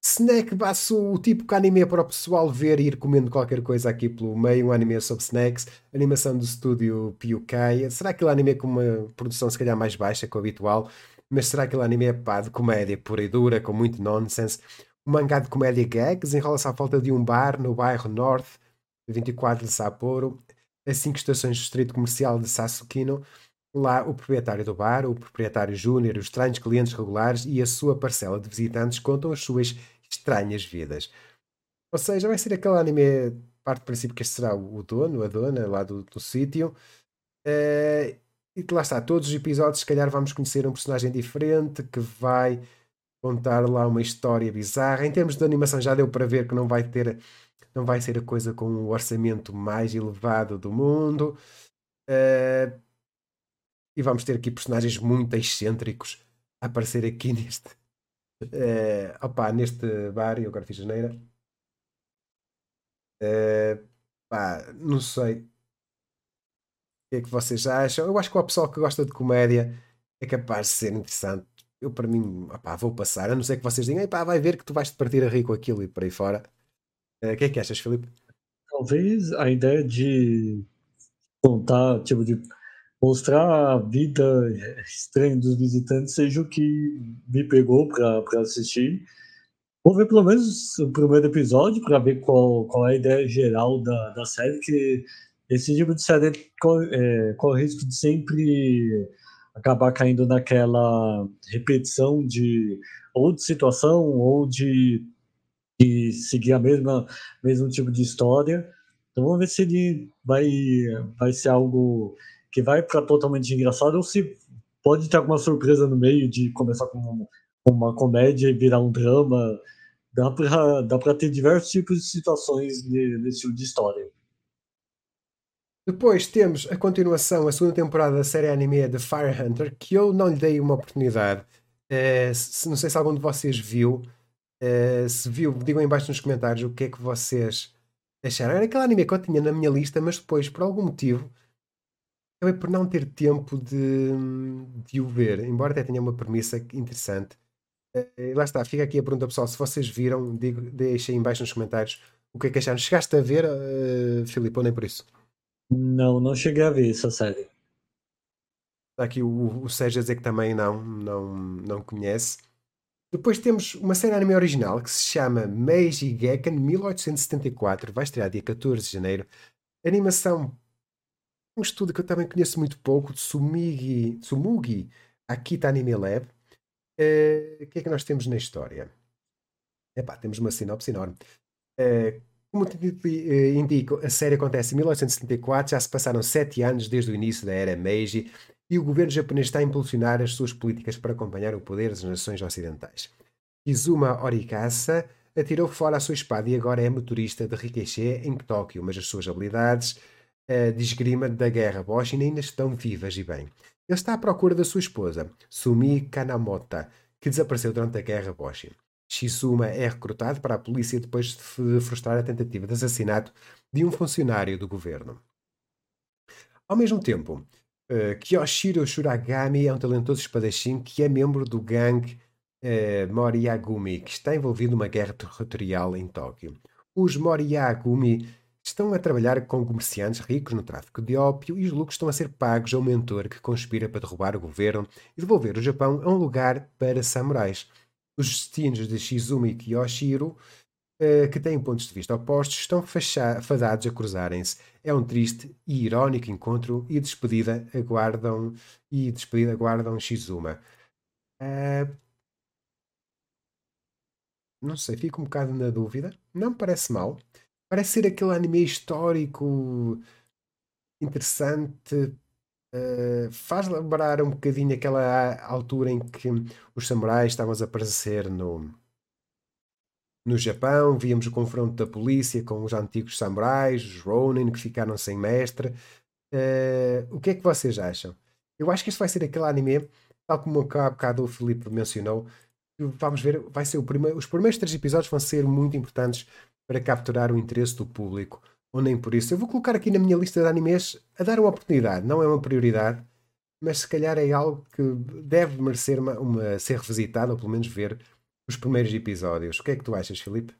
Snack Basso, o tipo que anime é para o pessoal ver e ir comendo qualquer coisa aqui pelo meio, um anime sobre snacks, animação do estúdio Pyukai. Será aquele anime com uma produção se calhar mais baixa que o habitual, mas será aquele anime pá, de comédia pura e dura, com muito nonsense? Um mangá de comédia gag, desenrola-se à falta de um bar no bairro North, 24 de Sapporo, a 5 estações do distrito comercial de Sasukino, Lá, o proprietário do bar, o proprietário júnior, os estranhos clientes regulares e a sua parcela de visitantes contam as suas estranhas vidas. Ou seja, vai ser aquele anime, parte do princípio que este será o dono, a dona lá do, do sítio. Uh, e lá está, todos os episódios, se calhar, vamos conhecer um personagem diferente que vai contar lá uma história bizarra. Em termos de animação, já deu para ver que não vai ter, não vai ser a coisa com o orçamento mais elevado do mundo. Uh, e vamos ter aqui personagens muito excêntricos a aparecer aqui neste. Uh, neste bar, e agora fiz janeira. Uh, pá, não sei. O que é que vocês acham? Eu acho que o pessoal que gosta de comédia é capaz de ser interessante. Eu, para mim, opá, vou passar. A não ser que vocês digam, pá, vai ver que tu vais te partir a rir com aquilo e por aí fora. Eh, o que é que achas, Filipe? Talvez a ideia de contar, tipo, de mostrar a vida estranha dos visitantes seja o que me pegou para assistir. Vou ver pelo menos o primeiro episódio para ver qual, qual é a ideia geral da, da série, que esse tipo de série corre, é, corre risco de sempre acabar caindo naquela repetição de ou de situação ou de, de seguir a mesma mesmo tipo de história. Então vamos ver se ele vai vai ser algo que vai para totalmente engraçado ou se pode ter alguma surpresa no meio de começar com uma comédia e virar um drama. Dá para dá pra ter diversos tipos de situações nesse tipo de história. Depois temos a continuação, a segunda temporada da série anime de Fire Hunter, que eu não lhe dei uma oportunidade. Uh, se, não sei se algum de vocês viu. Uh, se viu, digam aí embaixo nos comentários o que é que vocês acharam. Era aquele anime que eu tinha na minha lista, mas depois, por algum motivo, acabei por não ter tempo de, de o ver, embora até tenha uma premissa interessante. Uh, lá está, fica aqui a pergunta pessoal, se vocês viram, digo, deixem em baixo nos comentários o que é que acharam. Chegaste a ver, uh, Filipe, ou nem por isso? Não, não cheguei a ver essa série. Está aqui o, o Sérgio a dizer que também não, não, não conhece. Depois temos uma série anime original que se chama Meiji Gekken 1874, vai estrear dia 14 de janeiro. Animação um estudo que eu também conheço muito pouco, de Sumigi, Tsumugi Akita Anime Lab. Uh, o que é que nós temos na história? Epá, temos uma sinopse enorme. Uh, como eh, indico, a série acontece em 1874, já se passaram sete anos desde o início da era Meiji e o governo japonês está a impulsionar as suas políticas para acompanhar o poder das nações ocidentais. Izuma Orikasa atirou fora a sua espada e agora é motorista de Rikishi em Tóquio, mas as suas habilidades de esgrima da guerra Boshin ainda estão vivas e bem. Ele está à procura da sua esposa, Sumi Kanamota, que desapareceu durante a guerra Boshin. Shizuma é recrutado para a polícia depois de frustrar a tentativa de assassinato de um funcionário do governo. Ao mesmo tempo, uh, Kyoshiro Shuragami é um talentoso espadachim que é membro do gangue uh, Moriagumi, que está envolvido numa guerra territorial em Tóquio. Os Moriagumi estão a trabalhar com comerciantes ricos no tráfico de ópio e os lucros estão a ser pagos a um mentor que conspira para derrubar o governo e devolver o Japão a um lugar para samurais. Os destinos de Shizumi e Kiyoshiro, uh, que têm pontos de vista opostos, estão fadados a cruzarem-se. É um triste e irónico encontro e despedida aguardam e despedida aguardam Shizuma. Uh, não sei, fico um bocado na dúvida. Não parece mal. Parece ser aquele anime histórico interessante. uh, faz lembrar um bocadinho aquela altura em que os samurais estavam a aparecer no, no Japão, víamos o confronto da polícia com os antigos samurais, os Ronin, que ficaram sem mestre. Uh, o que é que vocês acham? Eu acho que este vai ser aquele anime, tal como o bocado o Filipe mencionou, vamos ver, vai ser o primeiro, os primeiros três episódios vão ser muito importantes para capturar o interesse do público, ou nem por isso. Eu vou colocar aqui na minha lista de animes a dar uma oportunidade, não é uma prioridade, mas se calhar é algo que deve merecer uma, uma ser revisitado, ou pelo menos ver os primeiros episódios. O que é que tu achas, Filipe?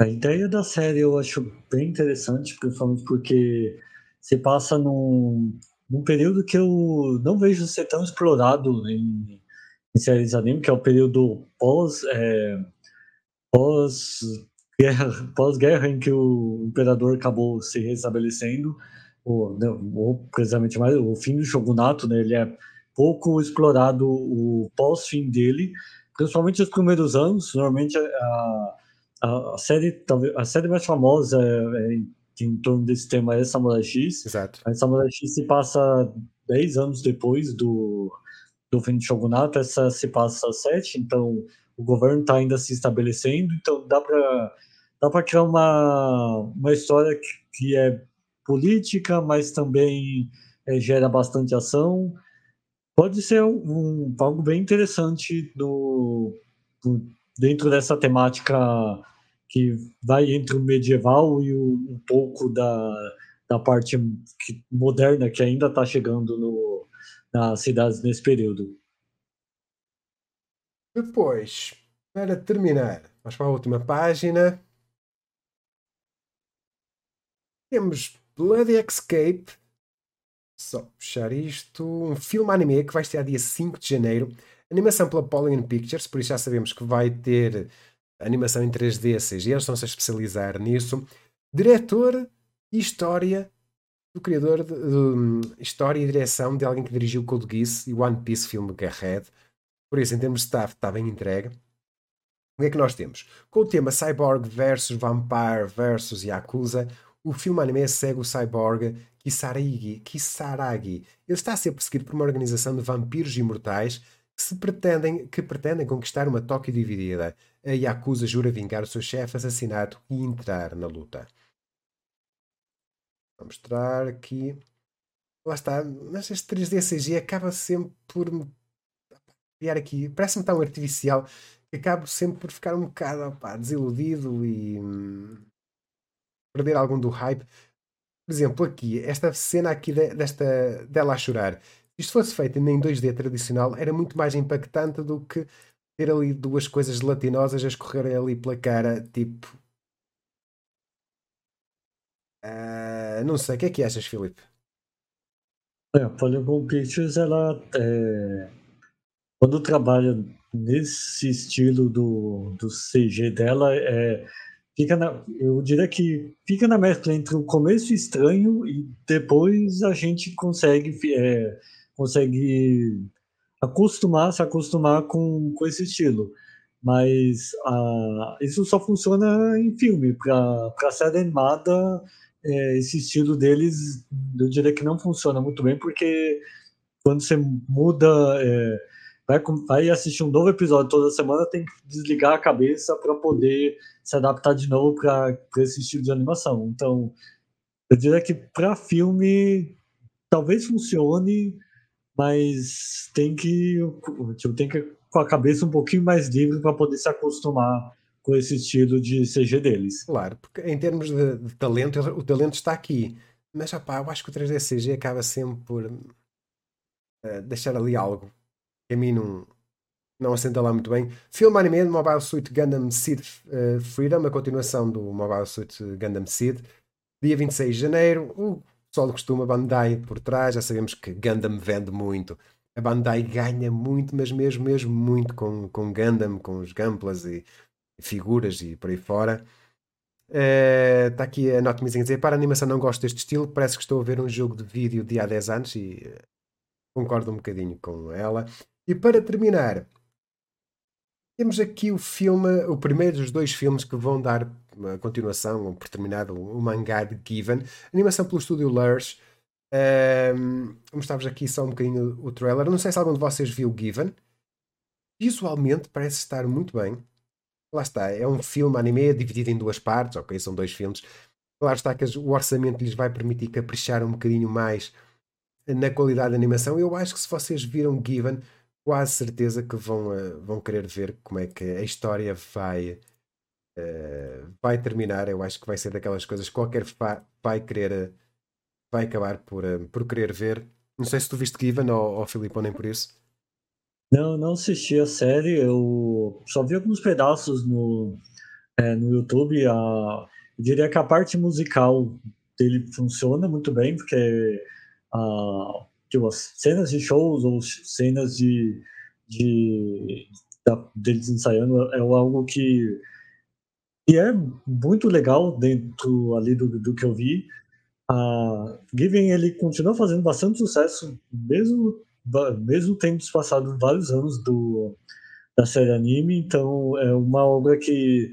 A ideia da série eu acho bem interessante, principalmente porque se passa num, num período que eu não vejo ser tão explorado em, em séries anime, que é o período pós, é, pós guerra, pós-guerra em que o imperador acabou se restabelecendo, ou, ou precisamente mais o fim do shogunato, né, ele é pouco explorado o pós-fim dele, principalmente os primeiros anos. Normalmente a, a, a série talvez a série mais famosa é, é em torno desse tema é Samurai X. Exato. A Samurai X se passa 10 anos depois do, do fim do shogunato, essa se passa 7, então o governo está ainda se estabelecendo, então dá para dá para criar uma, uma história que, que é política, mas também é, gera bastante ação. Pode ser um, um algo bem interessante no, dentro dessa temática que vai entre o medieval e o, um pouco da, da parte moderna que ainda está chegando no, nas cidades nesse período. Depois, para terminar, vamos para a última página. Temos Bloody Escape. Só puxar isto. Um filme anime que vai estar dia 5 de janeiro. Animação pela Polygon Pictures, por isso já sabemos que vai ter animação em 3D, CG. Eles estão-se a especializar nisso. Diretor e história do criador de, de, história e direção de alguém que dirigiu Code Geass e One Piece filme Garhead. Por isso, em termos de staff, está bem entregue. O que é que nós temos? Com o tema Cyborg versus Vampire versus Yakuza, o filme anime segue o cyborg Kisaragi. Kisaragi. Ele está a ser perseguido por uma organização de vampiros imortais que, se pretendem, que pretendem conquistar uma Tóquio dividida. A Yakuza jura vingar o seu chefe assassinado e entrar na luta. Vou mostrar aqui. Lá está. Mas este 3D CG acaba sempre por criar aqui. Parece-me tão artificial que acabo sempre por ficar um bocado desiludido e. Hum, perder algum do hype. Por exemplo, aqui, esta cena aqui desta, dela a chorar. Se isto fosse feito em 2D tradicional, era muito mais impactante do que ter ali duas coisas gelatinosas a escorrerem ali pela cara, tipo. Uh, não sei, o que é que achas, Filipe? É, a Polygon Pictures, ela é, quando trabalha nesse estilo do, do CG dela, é, fica na, eu diria que fica na mescla entre o começo estranho e depois a gente consegue é, consegue acostumar se acostumar com, com esse estilo. Mas a, isso só funciona em filme. Para série animada é, esse estilo deles eu diria que não funciona muito bem porque quando você muda é, vai, vai assistir um novo episódio toda semana, tem que desligar a cabeça para poder se adaptar de novo para esse estilo de animação. Então, eu diria que para filme talvez funcione, mas tem que, tipo, tem que com a cabeça um pouquinho mais livre para poder se acostumar com esse estilo de CG deles. Claro, porque em termos de, de talento, o talento está aqui. Mas, opá, eu acho que o 3D CG acaba sempre por uh, deixar ali algo a mim não, não assenta lá muito bem. Filme anime Mobile Suit Gundam Seed uh, Freedom, a continuação do Mobile Suit Gundam Seed, dia 26 de janeiro. O pessoal costuma Bandai por trás, já sabemos que Gundam vende muito. A Bandai ganha muito, mas mesmo, mesmo muito com, com Gundam, com os Gamplas e, figuras e por aí fora. Está uh, aqui a Notmizinha a dizer: Para a animação, não gosto deste estilo. Parece que estou a ver um jogo de vídeo de há 10 anos e uh, concordo um bocadinho com ela. E para terminar, temos aqui o filme, o primeiro dos dois filmes que vão dar uma continuação, ou por terminado, o mangá de Given, animação pelo estúdio Lurs. Um, Mostrar-vos aqui só um bocadinho o trailer. Não sei se algum de vocês viu Given. Visualmente parece estar muito bem. Lá está, é um filme anime dividido em duas partes, ok, são dois filmes. Claro está que o orçamento lhes vai permitir caprichar um bocadinho mais na qualidade de animação. Eu acho que se vocês viram Given, quase certeza que vão, uh, vão querer ver como é que a história vai, uh, vai terminar. Eu acho que vai ser daquelas coisas que qualquer vai querer, uh, vai acabar por, por querer ver. Não sei se tu viste Given ou, ou Filipe, ou nem por isso. Não, não assisti a série, eu só vi alguns pedaços no, é, no YouTube. A, eu diria que a parte musical dele funciona muito bem, porque a, tipo, as cenas de shows ou cenas de, de da, deles ensaiando é algo que, que é muito legal dentro ali do, do que eu vi. A Given ele continua fazendo bastante sucesso, mesmo mesmo tendo passado vários anos do, da série anime, então é uma obra que,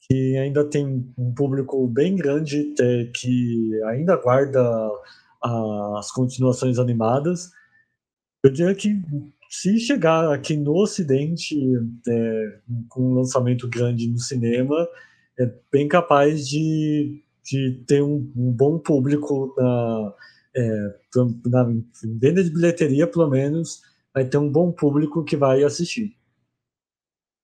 que ainda tem um público bem grande, é, que ainda guarda as continuações animadas. Eu diria que se chegar aqui no Ocidente é, com um lançamento grande no cinema, é bem capaz de, de ter um, um bom público na, é, na venda de bilheteria, pelo menos, vai ter um bom público que vai assistir.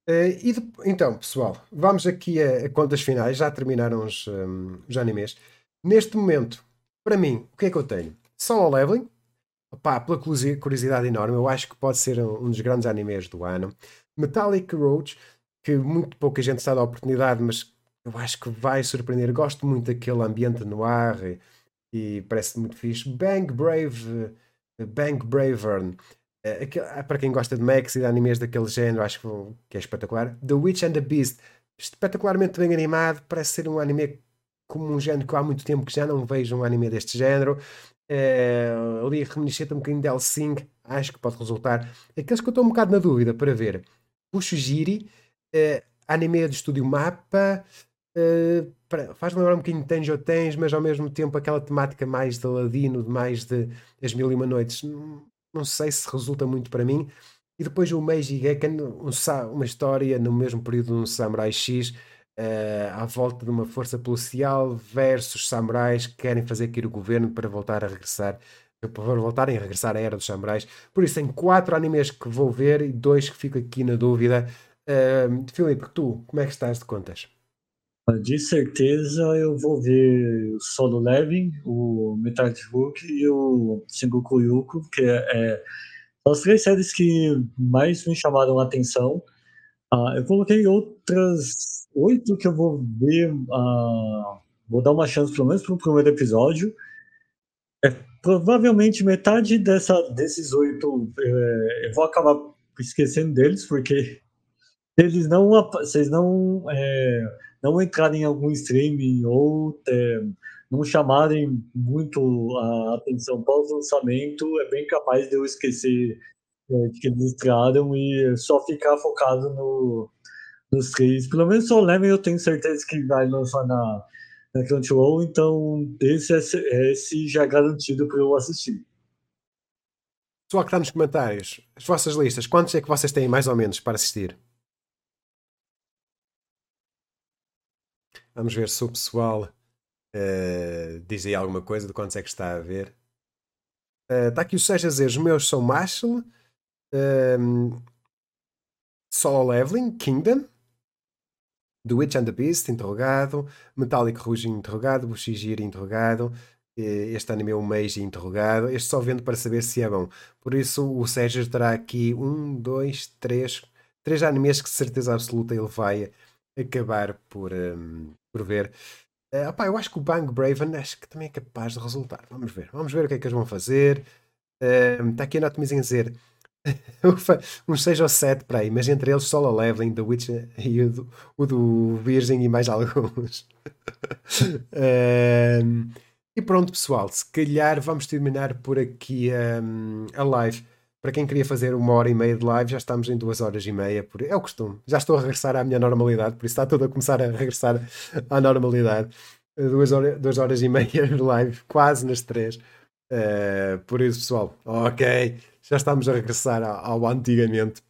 É, e de, então, pessoal, vamos aqui a, a contas finais. Já terminaram os, um, os animes. Neste momento, para mim, o que é que eu tenho? Solo Leveling, Pá, pela curiosidade enorme, eu acho que pode ser um dos grandes animes do ano. Metallic Roach, que muito pouca gente está a oportunidade, mas eu acho que vai surpreender. Gosto muito daquele ambiente no ar e parece muito fixe. Bang Brave, Bang Bravern, eh, ah, para quem gosta de mechs e de animes daquele género, acho que é espetacular. The Witch and the Beast, espetacularmente bem animado, parece ser um anime como um género que há muito tempo que já não vejo um anime deste género. É, ali reminiscente um bocadinho de Helsing, acho que pode resultar. Aqueles que eu estou um bocado na dúvida para ver. Puxo Giri, é, anime do estúdio Mapa, Uh, faz lembrar um bocadinho de Tens ou Tens, mas ao mesmo tempo aquela temática mais de Ladino, mais de As Mil e Uma Noites, não, não sei se resulta muito para mim. E depois o Meiji Gekken, um, uma história no mesmo período de um Samurai X, uh, à volta de uma força policial versus samurais que querem fazer cair o governo para voltar a regressar para voltarem a regressar à era dos samurais. Por isso, tem quatro animes que vou ver e dois que fico aqui na dúvida. Uh, Filipe, tu, como é que estás de contas? De certeza eu vou ver o Solo Leveling, o Metal Hulk e o Sengoku Yuko, que é, é, as três séries que mais me chamaram a atenção. Uh, eu coloquei outras oito que eu vou ver, uh, vou dar uma chance pelo menos para o primeiro episódio. É, provavelmente metade dessa, desses oito é, eu vou acabar esquecendo deles, porque eles não, vocês não é, não entrarem em algum streaming ou é, não chamarem muito a atenção pós-lançamento, é bem capaz de eu esquecer que eles entraram e só ficar focado no, nos três. Pelo menos o Lemon eu tenho certeza que vai lançar na, na Crunchyroll, então esse, é, esse já é garantido para eu assistir. Pessoal que está nos comentários, as vossas listas, quantos é que vocês têm mais ou menos para assistir? Vamos ver se o pessoal uh, diz aí alguma coisa de quantos é que está a ver. Uh, está aqui o Sérgio a dizer: os meus são Marshall, um, Solo Leveling, Kingdom, The Witch and the Beast, interrogado, Metallic Rouge, interrogado, interrogado, este anime é o Meiji, interrogado. Este só vendo para saber se é bom. Por isso, o Sérgio terá aqui um, dois, três, três animes que de certeza absoluta ele vai acabar por, um, por ver. Uh, opá, eu acho que o Bang Braven acho que também é capaz de resultar. Vamos ver. Vamos ver o que é que eles vão fazer. Uh, está aqui a Anatomizinho a dizer uns 6 ou 7 para aí, mas entre eles só a Leveling, The Witch e o do, o do Virgem e mais alguns. uh, e pronto, pessoal, se calhar vamos terminar por aqui um, a live. Para quem queria fazer uma hora e meia de live, já estamos em duas horas e meia. Por... É o costume. Já estou a regressar à minha normalidade, por isso está tudo a começar a regressar à normalidade. Duas, hora, duas horas e meia de live, quase nas três. Uh, por isso, pessoal, ok, já estamos a regressar ao, ao antigamente.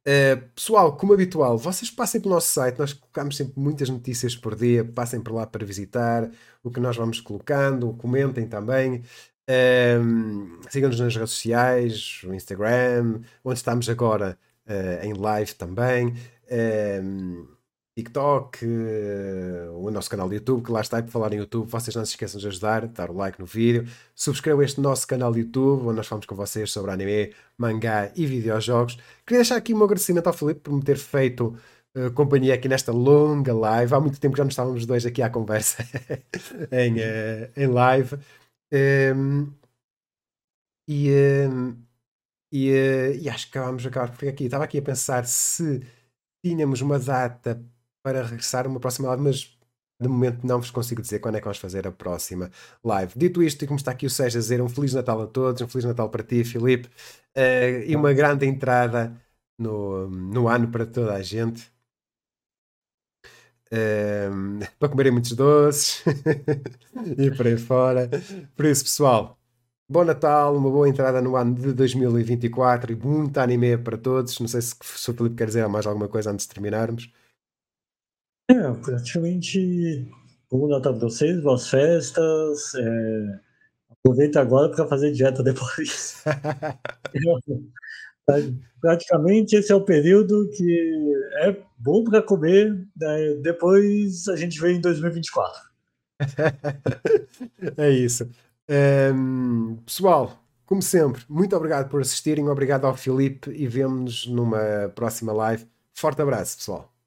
Uh, pessoal, como habitual, vocês passem pelo nosso site, nós colocamos sempre muitas notícias por dia, passem por lá para visitar o que nós vamos colocando, comentem também. Uh, Sigam-nos nas redes sociais, o Instagram, onde estamos agora uh, em live também. TikTok, uh, o nosso canal de YouTube, que lá está, e por falar em YouTube, vocês não se esqueçam de ajudar, dar o like no vídeo, subscrevam este nosso canal de YouTube, onde nós falamos com vocês sobre anime, mangá e videojogos. Queria deixar aqui um agradecimento ao Felipe por me ter feito uh, companhia aqui nesta longa live. Há muito tempo que já não estávamos dois aqui à conversa em, uh, em live. Um, e, um, e, e, acho que vamos acabar por aqui. Estava aqui a pensar se tínhamos uma data para regressar uma próxima live, mas de momento não vos consigo dizer quando é que vamos fazer a próxima live. Dito isto, e como está aqui o Sérgio a dizer, um Feliz Natal a todos, um Feliz Natal para ti, Filipe, uh, e uma grande entrada no, no ano para toda a gente. Uh, para comerem muitos doces e por aí fora. Por isso, pessoal, bom Natal, uma boa entrada no ano de 2024 e muito anime para todos. Não sei se, se o Felipe quer dizer mais alguma coisa antes de terminarmos. É, praticamente bom Natal pra vocês, boas festas. É, aproveita agora para fazer dieta depois. praticamente esse é o período que é bom para comer, né? depois a gente vê em 2024. é isso. Um, pessoal, como sempre, muito obrigado por assistirem, obrigado ao Filipe e vemo-nos numa próxima live. Forte abraço, pessoal.